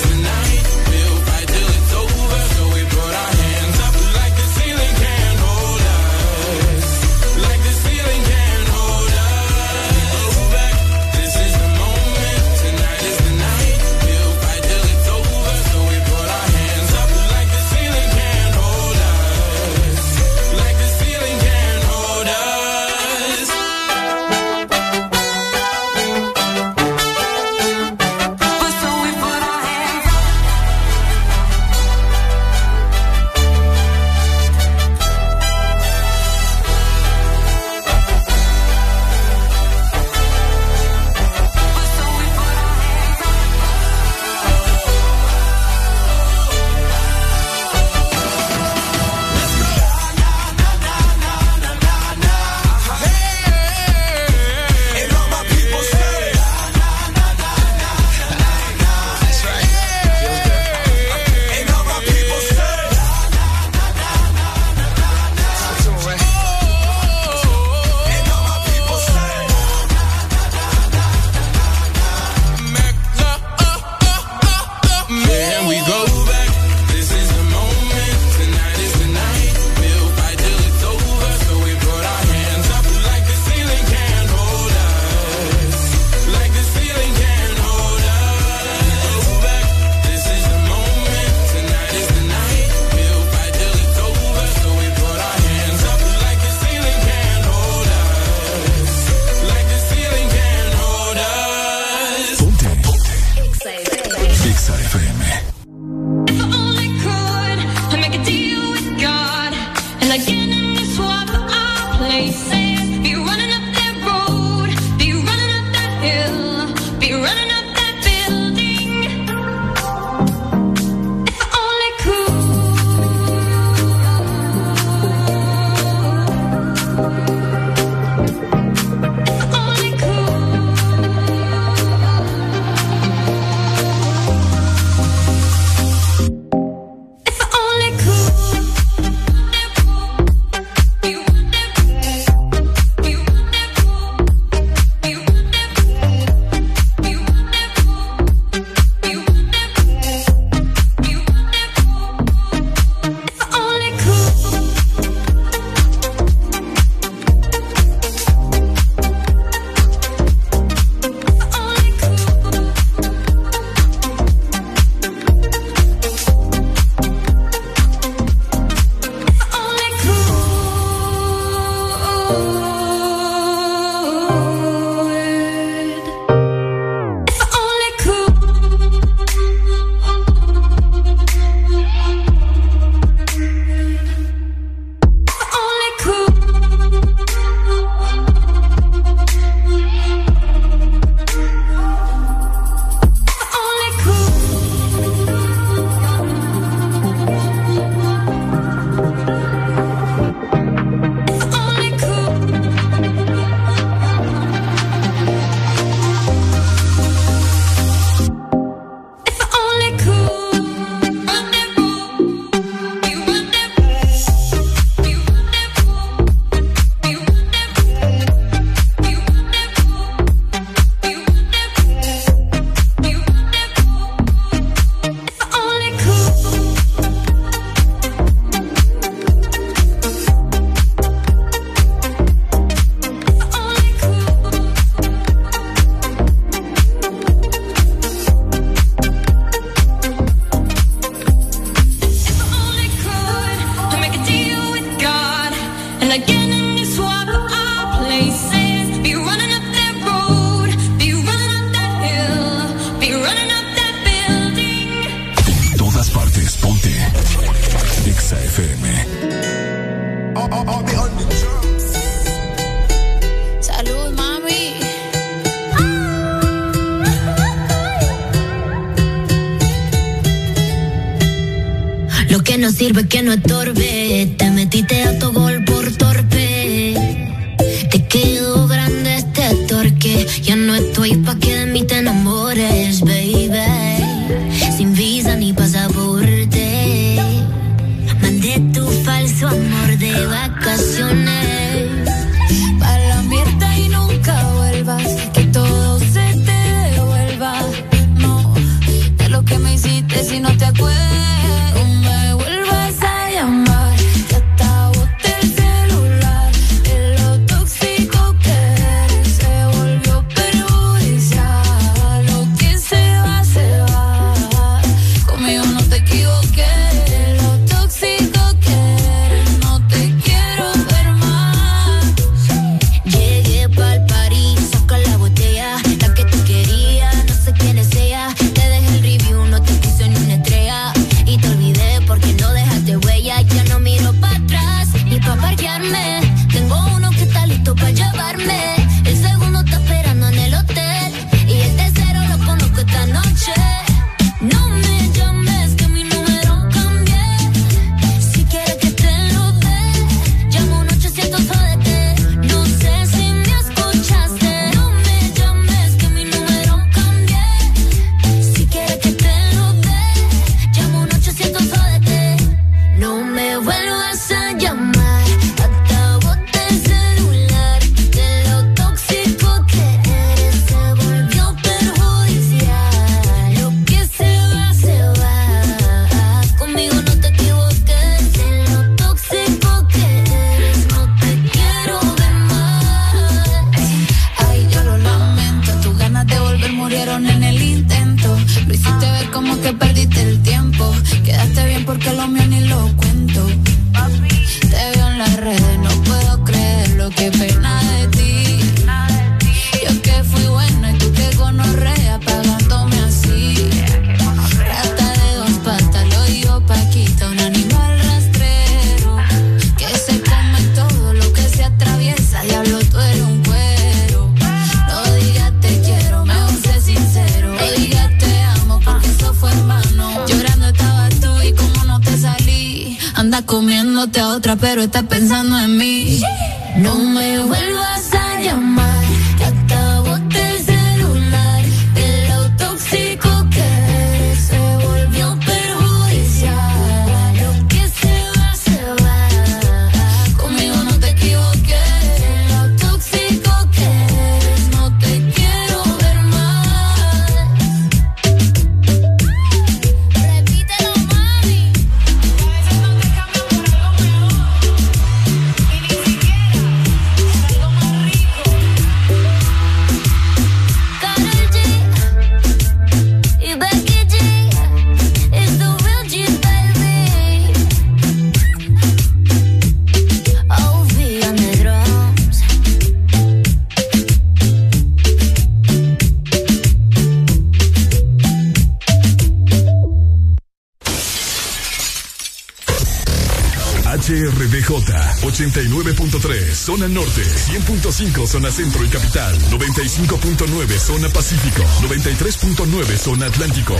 zona centro y capital, 95.9 zona pacífico, 93.9 zona atlántico.